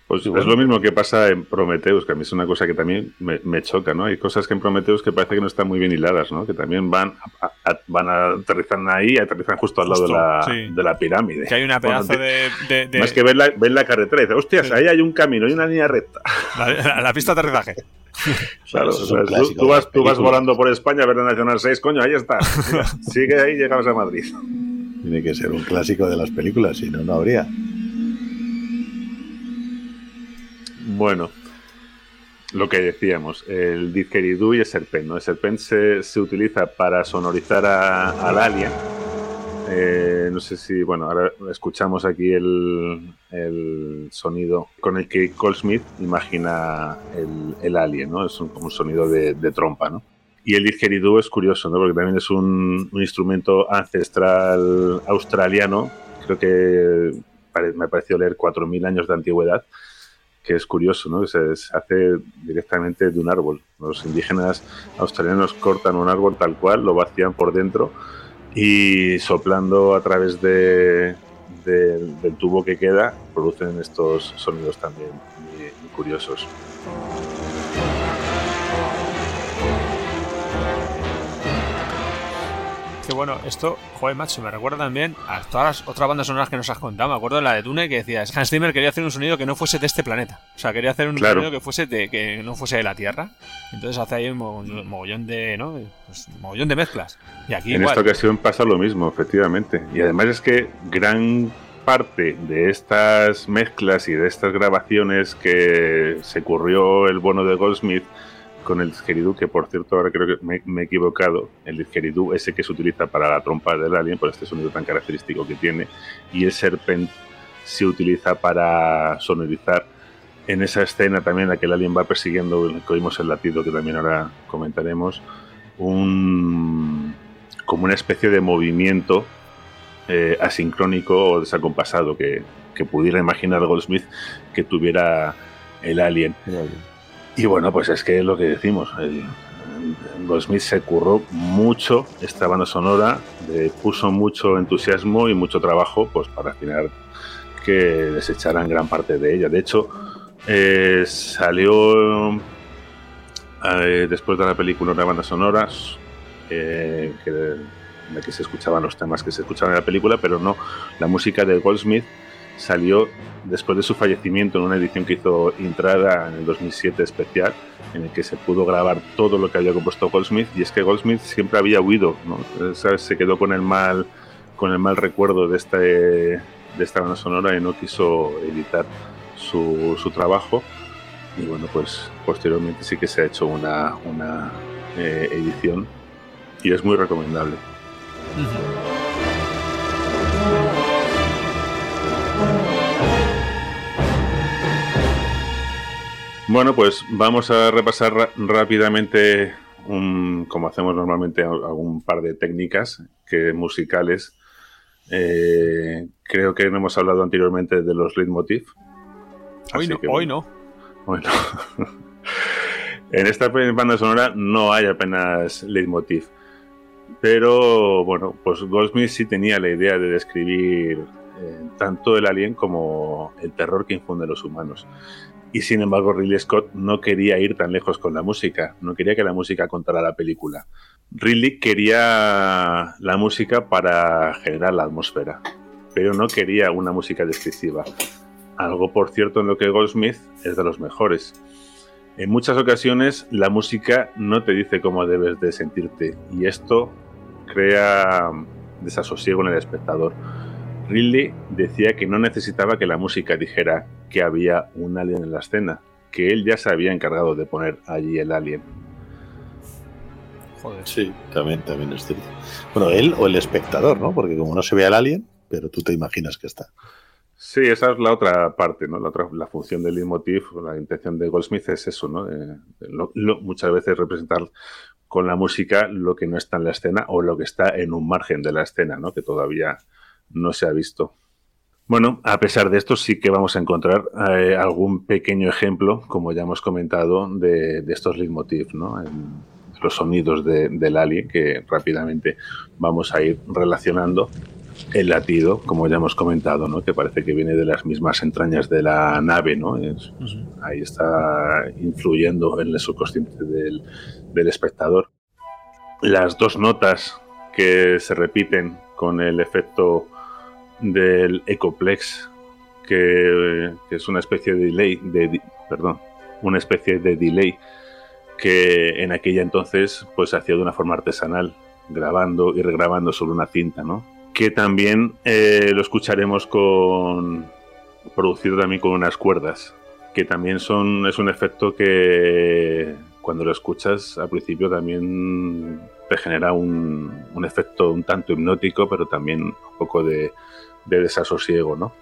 Pues Sí, es bueno. lo mismo que pasa en Prometheus, que a mí es una cosa que también me, me choca, ¿no? Hay cosas que en Prometheus que parece que no están muy bien hiladas, ¿no? Que también van a, a- van a aterrizar ahí y aterrizan justo al lado Justo, de, la, sí. de la pirámide. Que hay una Bueno, pedazo de. de- de- Más que ver la, ver la carretera y dices, hostias, Sí. ahí hay un camino, hay una línea recta. la, la- la pista de aterrizaje. Claro, Eso es o sea, un tú, vas, tú volando por España a ver la Nacional 6, coño, ahí está. Mira, Sigue ahí llegamos a Madrid. Tiene que ser un clásico de las películas, si no, no habría. Bueno, lo que decíamos, el didgeridoo y el serpent. ¿no? El serpent se, se utiliza para sonorizar a- al alien. Eh, no sé si, bueno, ahora escuchamos aquí el, sonido con el que Goldsmith imagina el, el alien, ¿no? Es un, como un sonido de, de trompa, ¿no? Y el didgeridoo es curioso, ¿no? Porque también es un, instrumento ancestral australiano. Creo que me pareció leer 4.000 años de antigüedad que es curioso, ¿no? Se hace directamente de un árbol. Los indígenas australianos cortan un árbol tal cual, lo vacían por dentro y soplando a través de, de- del tubo que queda producen estos sonidos también muy curiosos. Que bueno, esto, joder, macho, me recuerda también a todas las otras bandas sonoras que nos has contado. Me acuerdo de la de Dune que decías, Hans Zimmer quería hacer un sonido que no fuese de este planeta. O sea, quería hacer un Claro. sonido que fuese de, que no fuese de la Tierra. Entonces hace ahí un mogollón, de, ¿no? Pues, mogollón de mezclas. Y aquí en igual. esta ocasión pasa lo mismo, efectivamente. Y además es que gran parte de estas mezclas y de estas grabaciones que se ocurrió el bono de Goldsmith con el didgeridoo, que por cierto ahora creo que me, he equivocado, el didgeridoo ese que se utiliza para la trompa del alien, por este sonido tan característico que tiene, y el serpent se utiliza para sonorizar. En esa escena también en la que el alien va persiguiendo, que oímos el latido que también ahora comentaremos, un como una especie de movimiento eh, asincrónico o desacompasado que, que pudiera imaginar Goldsmith que tuviera el alien. Y bueno, pues es que es lo que decimos. El, el Goldsmith se curró mucho esta banda sonora, le puso mucho entusiasmo y mucho trabajo pues para al final que desecharan gran parte de ella. De hecho, eh, salió eh, después de la película una banda sonora eh, en la que se escuchaban los temas que se escuchaban en la película, pero no la música de Goldsmith salió después de su fallecimiento en una edición que hizo Intrada en el 2007 especial, en el que se pudo grabar todo lo que había compuesto Goldsmith. Y es que Goldsmith siempre había huido, ¿no? se quedó con el mal, con el mal recuerdo de, este, de esta banda sonora y no quiso editar su, su trabajo. Y bueno, pues posteriormente sí que se ha hecho una, una eh, edición y es muy recomendable. Bueno, pues vamos a repasar rápidamente, como hacemos normalmente, algún par de técnicas que, musicales. Eh, creo que no hemos hablado anteriormente de los leitmotiv. Hoy no, hoy no. Bueno, en esta banda sonora no hay apenas leitmotiv. Pero bueno, pues Goldsmith sí tenía la idea de describir eh, tanto el alien como el terror que infunde los humanos. Y sin embargo, Ridley Scott no quería ir tan lejos con la música, no quería que la música contara la película. Ridley quería la música para generar la atmósfera, pero no quería una música descriptiva. Algo, por cierto, en lo que Goldsmith es de los mejores. En muchas ocasiones la música no te dice cómo debes de sentirte y esto crea desasosiego en el espectador. Ridley decía que no necesitaba que la música dijera que había un alien en la escena, que él ya se había encargado de poner allí el alien. Joder. Sí, también, también es cierto. Bueno, él o el espectador, ¿no? Porque como no se ve al alien, pero tú te imaginas que está. Sí, esa es la otra parte, ¿no? La, otra, la función del leitmotiv, la intención de Goldsmith es eso, ¿no? muchas veces representar con la música lo que no está en la escena o lo que está en un margen de la escena, ¿no? Que todavía no se ha visto. Bueno, a pesar de esto sí que vamos a encontrar eh, algún pequeño ejemplo, como ya hemos comentado, de, estos leitmotiv, ¿no? los sonidos del alien que rápidamente vamos a ir relacionando el latido, como ya hemos comentado, ¿no? que parece que viene de las mismas entrañas de la nave, ¿no? Ahí está influyendo en el subconsciente del, del, espectador. Las dos notas que se repiten con el efecto del ecoplex, que, es una especie de delay, de, perdón, una especie de delay que en aquella entonces pues se hacía de una forma artesanal, grabando y regrabando sobre una cinta, ¿no? que también eh, lo escucharemos con producido también con unas cuerdas, que también son es un efecto que cuando lo escuchas al principio también te genera un, un efecto un tanto hipnótico, pero también un poco de, de desasosiego, ¿no?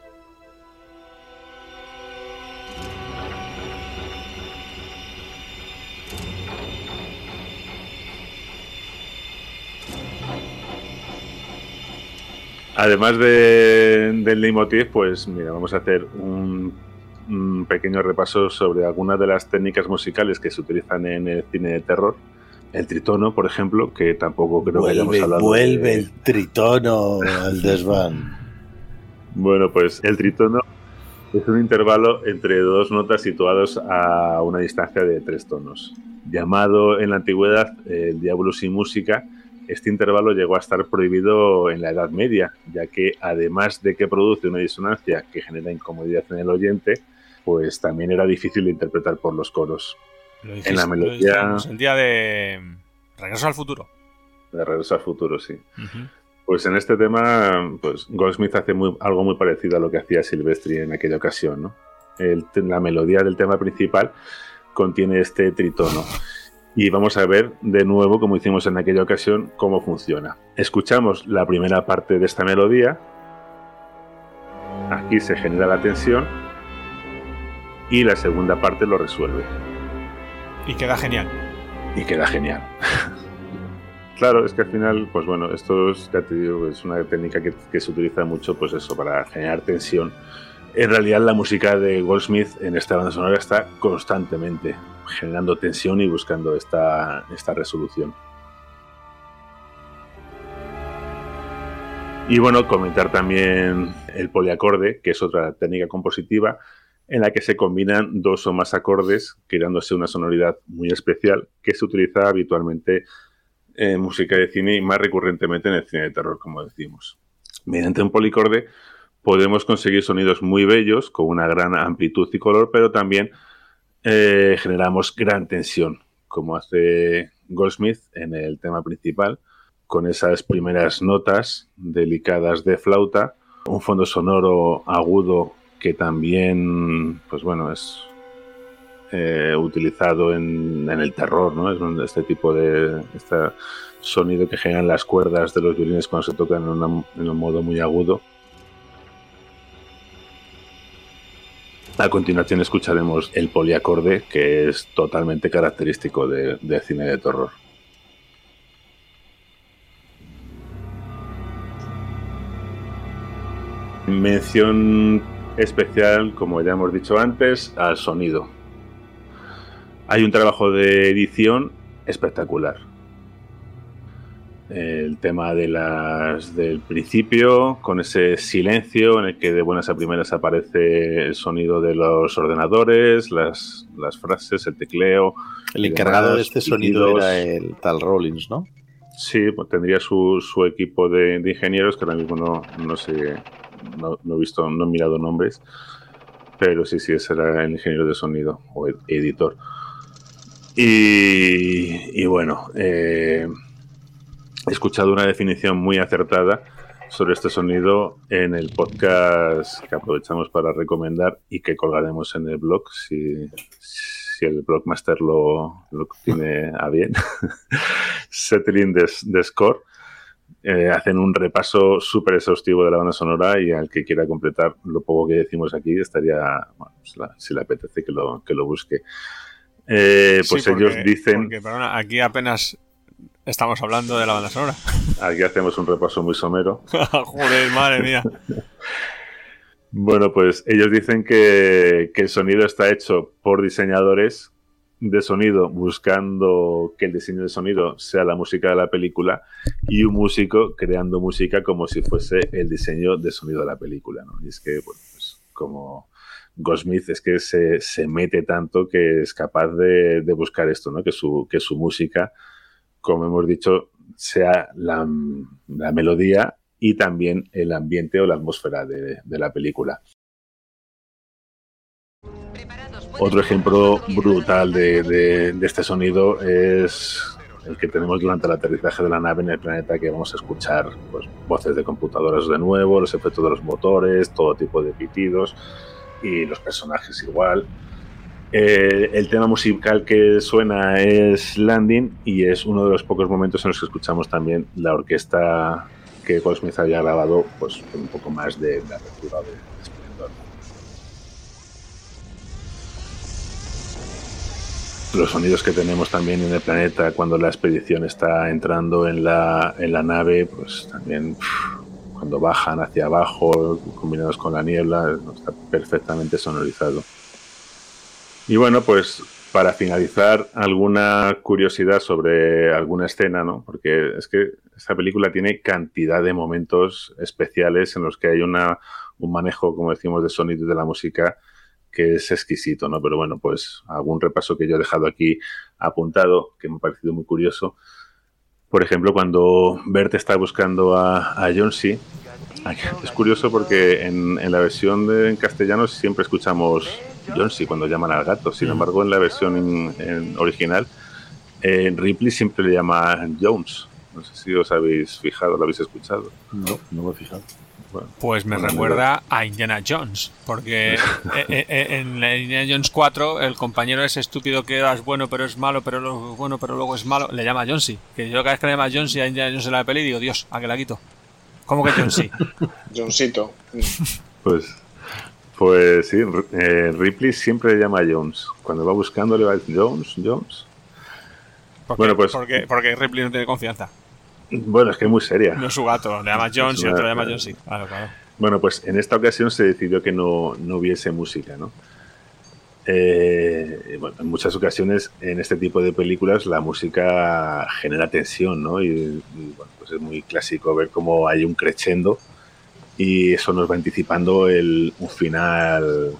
Además de, del leitmotiv, pues mira, vamos a hacer un, pequeño repaso sobre algunas de las técnicas musicales que se utilizan en el cine de terror. El tritono, por ejemplo, que tampoco creo que hayamos hablado. Vuelve el tritono al desván. bueno, pues el tritono es un intervalo entre dos notas situados a una distancia de tres tonos. Llamado en la antigüedad el diablo sin música, este intervalo llegó a estar prohibido en la Edad Media, ya que además de que produce una disonancia que genera incomodidad en el oyente, pues también era difícil de interpretar por los coros. en la melodía... el día de Regreso al futuro. De Regreso al futuro, sí. Pues en este tema, pues Goldsmith hace algo muy parecido a lo que hacía Silvestri en aquella ocasión, ¿no? la melodía del tema principal contiene este tritono y vamos a ver de nuevo, como hicimos en aquella ocasión, cómo funciona. Escuchamos la primera parte de esta melodía. Aquí se genera la tensión y la segunda parte lo resuelve. Y queda genial. Y queda genial. claro, es que al final, pues bueno, esto es, ya te digo, es una técnica que, que se utiliza mucho, pues eso, para generar tensión. En realidad la música de Goldsmith en esta banda sonora está constantemente generando tensión y buscando esta, esta resolución. Y bueno, comentar también el poliacorde, que es otra técnica compositiva en la que se combinan dos o más acordes, creándose una sonoridad muy especial que se utiliza habitualmente en música de cine y más recurrentemente en el cine de terror, como decimos. Mediante un policorde podemos conseguir sonidos muy bellos, con una gran amplitud y color, pero también eh, generamos gran tensión, como hace Goldsmith en el tema principal, con esas primeras notas delicadas de flauta, un fondo sonoro agudo que también, pues bueno, es eh, utilizado en, el terror, ¿no? Es este tipo de este sonido que generan las cuerdas de los violines cuando se tocan en un modo muy agudo. A continuación escucharemos el poliacorde, que es totalmente característico de, de cine de terror. Mención especial, como ya hemos dicho antes, al sonido. Hay un trabajo de edición espectacular. El tema de las del principio, con ese silencio en el que de buenas a primeras aparece el sonido de los ordenadores, las, las frases, el tecleo. El encargado demás, de este sonido era el tal Rollins, ¿no? Sí, pues tendría su, su equipo de, de, ingenieros que ahora mismo no, no sé no, no, he visto, no he mirado nombres, pero sí, sí, ese era el ingeniero de sonido o editor. Y, bueno, eh, he escuchado una definición muy acertada sobre este sonido en el podcast que aprovechamos para recomendar y que colgaremos en el blog si, si el blogmaster lo, lo tiene a bien. Settling de Score eh, hacen un repaso súper exhaustivo de la banda sonora y al que quiera completar lo poco que decimos aquí estaría, bueno, la, si le apetece que lo, que lo busque. Eh, pues sí, porque, ellos dicen... Porque, perdona, aquí apenas estamos hablando de la banda sonora. Aquí hacemos un repaso muy somero. Joder, madre mía. bueno, pues ellos dicen que, que el sonido está hecho por diseñadores de sonido buscando que el diseño de sonido sea la música de la película y un músico creando música como si fuese el diseño de sonido de la película. ¿no? Y es que, bueno, pues como Goldsmith es que se, se, mete tanto que es capaz de, de, buscar esto, ¿no? que, su, que su música, como hemos dicho, sea la, la melodía y también el ambiente o la atmósfera de, de la película. Otro ejemplo brutal de, de, este sonido es el que tenemos durante el aterrizaje de la nave en el planeta, que vamos a escuchar pues, voces de computadoras de nuevo, los efectos de los motores, todo tipo de pitidos y los personajes igual. Eh, el tema musical que suena es Landing y es uno de los pocos momentos en los que escuchamos también la orquesta que Goldsmith había grabado pues, con un poco más de, de apertura de, los sonidos que tenemos también en el planeta cuando la expedición está entrando en la, en la nave, pues también cuando bajan hacia abajo, combinados con la niebla, está perfectamente sonorizado. Y bueno, pues para finalizar, alguna curiosidad sobre alguna escena, ¿no? Porque es que esta película tiene cantidad de momentos especiales en los que hay una, un manejo, como decimos, de sonido y de la música que es exquisito, ¿no? Pero bueno, pues algún repaso que yo he dejado aquí apuntado, que me ha parecido muy curioso. Por ejemplo, cuando Bert está buscando a, a John C. Es curioso porque en, en la versión de, en castellano siempre escuchamos John C. cuando llaman al gato. Sin embargo, en la versión en, en original, eh, Ripley siempre le llama Jones. No sé si os habéis fijado, lo habéis escuchado. No, no me he fijado. Bueno, pues me recuerda a Indiana Jones, porque en Indiana Jones 4 el compañero es estúpido que es bueno pero es malo, pero luego, bueno pero luego es malo, le llama John C. Que yo cada vez que le llama John C a Indiana Jones en la peli digo, Dios, ¿a qué la quito? ¿Cómo que John C? Johncito. Pues, pues sí, eh, Ripley siempre le llama a Jones. Cuando va buscando le va a decir Jones, Jones. ¿Por bueno, pues, porque, porque Ripley no tiene confianza. Bueno, es que es muy seria. No es su gato, le llama Jones y otro le llama John sí. Claro, claro. Bueno, pues en esta ocasión se decidió que no, no hubiese música, ¿no? eh, bueno, en muchas ocasiones en este tipo de películas la música genera tensión, ¿no? Y, y, bueno, pues es muy clásico ver cómo hay un crescendo y eso nos va anticipando el, un final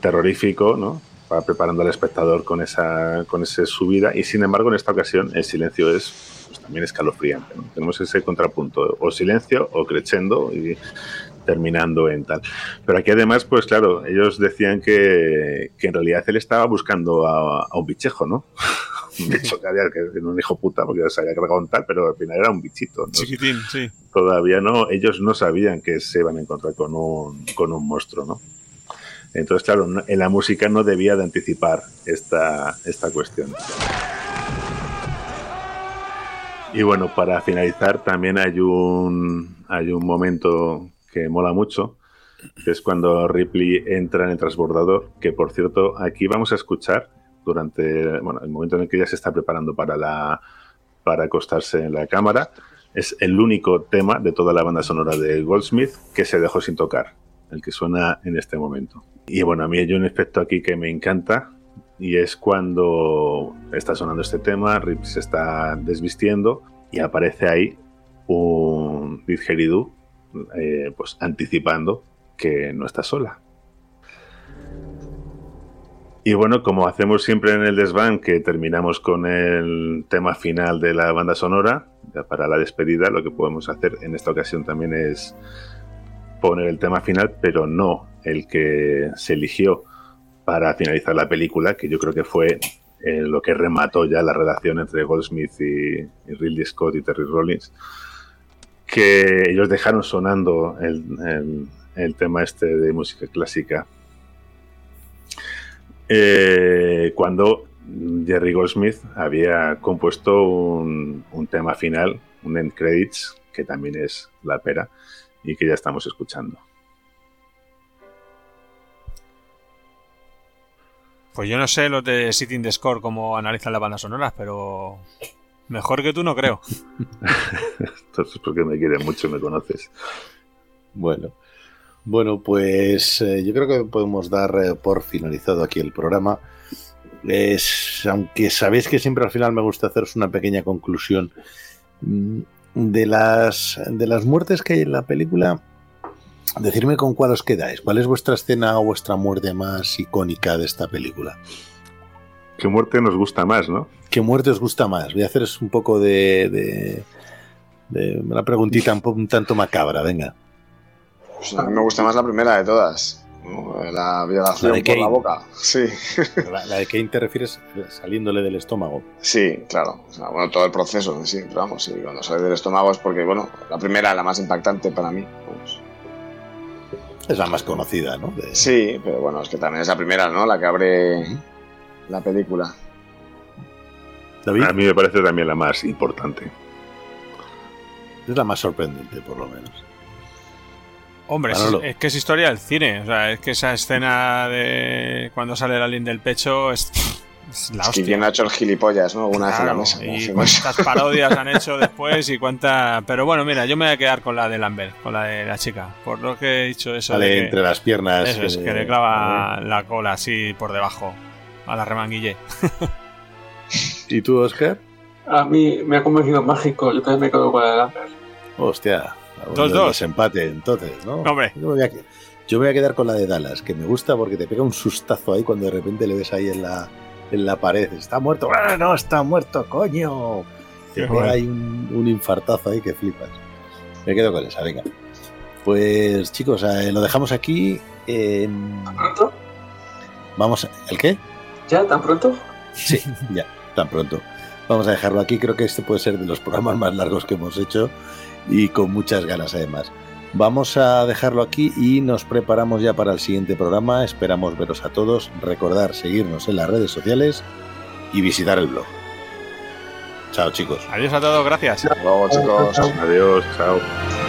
terrorífico, ¿no? Va preparando al espectador con esa, con esa subida y sin embargo en esta ocasión el silencio es pues, también escalofriante, ¿no? Tenemos ese contrapunto, o silencio o crescendo y terminando en tal. Pero aquí además, pues claro, ellos decían que, que en realidad él estaba buscando a, a un bichejo, ¿no? un bicho que había que un hijo puta porque se había cargado un tal, pero al final era un bichito. ¿no? Chiquitín, sí. Todavía no, ellos no sabían que se iban a encontrar con un, con un monstruo, ¿no? Entonces, claro, en la música no debía de anticipar esta, esta cuestión. Y bueno, para finalizar, también hay un, hay un momento que mola mucho, que es cuando Ripley entra en el transbordador, que por cierto, aquí vamos a escuchar durante bueno, el momento en el que ella se está preparando para, la, para acostarse en la cámara, es el único tema de toda la banda sonora de Goldsmith que se dejó sin tocar, el que suena en este momento. Y bueno, a mí hay un efecto aquí que me encanta, y es cuando está sonando este tema, Rip se está desvistiendo y aparece ahí un didgeridoo eh, pues anticipando que no está sola. Y bueno, como hacemos siempre en el desván, que terminamos con el tema final de la banda sonora, para la despedida, lo que podemos hacer en esta ocasión también es poner el tema final, pero no el que se eligió para finalizar la película, que yo creo que fue eh, lo que remató ya la relación entre Goldsmith y, y Ridley Scott y Terry Rollins, que ellos dejaron sonando el, tema este de música clásica. Eh, cuando Jerry Goldsmith había compuesto un, un tema final, un end credits, que también es la pera, y que ya estamos escuchando. Pues yo no sé los de Sitting the Score cómo analizan las bandas sonoras, pero mejor que tú no creo. Entonces, porque me quieres mucho, me conoces. Bueno, bueno, pues eh, yo creo que podemos dar eh, por finalizado aquí el programa. Es, aunque sabéis que siempre al final me gusta haceros una pequeña conclusión mm, de las de las muertes que hay en la película. Decirme con cuál os quedáis. ¿Cuál es vuestra escena o vuestra muerte más icónica de esta película? ¿Qué muerte nos gusta más, no? ¿Qué muerte os gusta más? Voy a haceros un poco de, de, de una preguntita un, un tanto macabra. Venga. Pues a mí me gusta más la primera de todas. ¿No? La violación La de por la boca. Sí, La, la de Kane te refieres saliéndole del estómago. sí, claro. O sea, bueno, todo el proceso, sí, pero vamos, sí, cuando sale del estómago es porque, bueno, la primera, la más impactante para mí. pues, Es la más conocida, ¿no? De- sí, pero bueno, es que también es la primera, ¿no? La que abre la película. David, A mí me parece también la más importante. es la más sorprendente, por lo menos. Hombre, es, que es historia del cine. O sea, es que esa escena de cuando sale el alien del pecho es, es la Es que hostia. quien ha hecho el gilipollas, ¿no? Alguna vez en la Claro, mesa. y cuántas parodias han hecho después y cuánta. Pero bueno, mira, yo me voy a quedar con la de Lambert, con la de la chica. Por lo que he dicho eso. De que- entre las piernas. Eso es, eh, que le clava la cola así por debajo. A la remanguille. ¿Y tú, Oscar? A mí me ha convencido mágico. Yo también me quedo con la de Lambert. Hostia. Dos, dos. empate, entonces, ¿no? Hombre. Yo me, voy a, que- yo me voy a quedar con la de Dallas, que me gusta porque te pega un sustazo ahí cuando de repente le ves ahí en la, en la pared. Está muerto. ¡Ah, no, está muerto, coño! Te Qué pega guay. ahí un, un infartazo ahí que flipas. Me quedo con esa, venga. Pues chicos, eh, lo dejamos aquí. eh, ¿Pronto? vamos, a- ¿el qué? ¿Ya? ¿Tan pronto? Sí, ya, tan pronto. Vamos a dejarlo aquí. Creo que este puede ser de los programas más largos que hemos hecho y con muchas ganas además. Vamos a dejarlo aquí y nos preparamos ya para el siguiente programa. Esperamos veros a todos. Recordar seguirnos en las redes sociales y visitar el blog. Chao chicos. Adiós a todos, gracias. Hasta luego, chicos. Adiós, chao.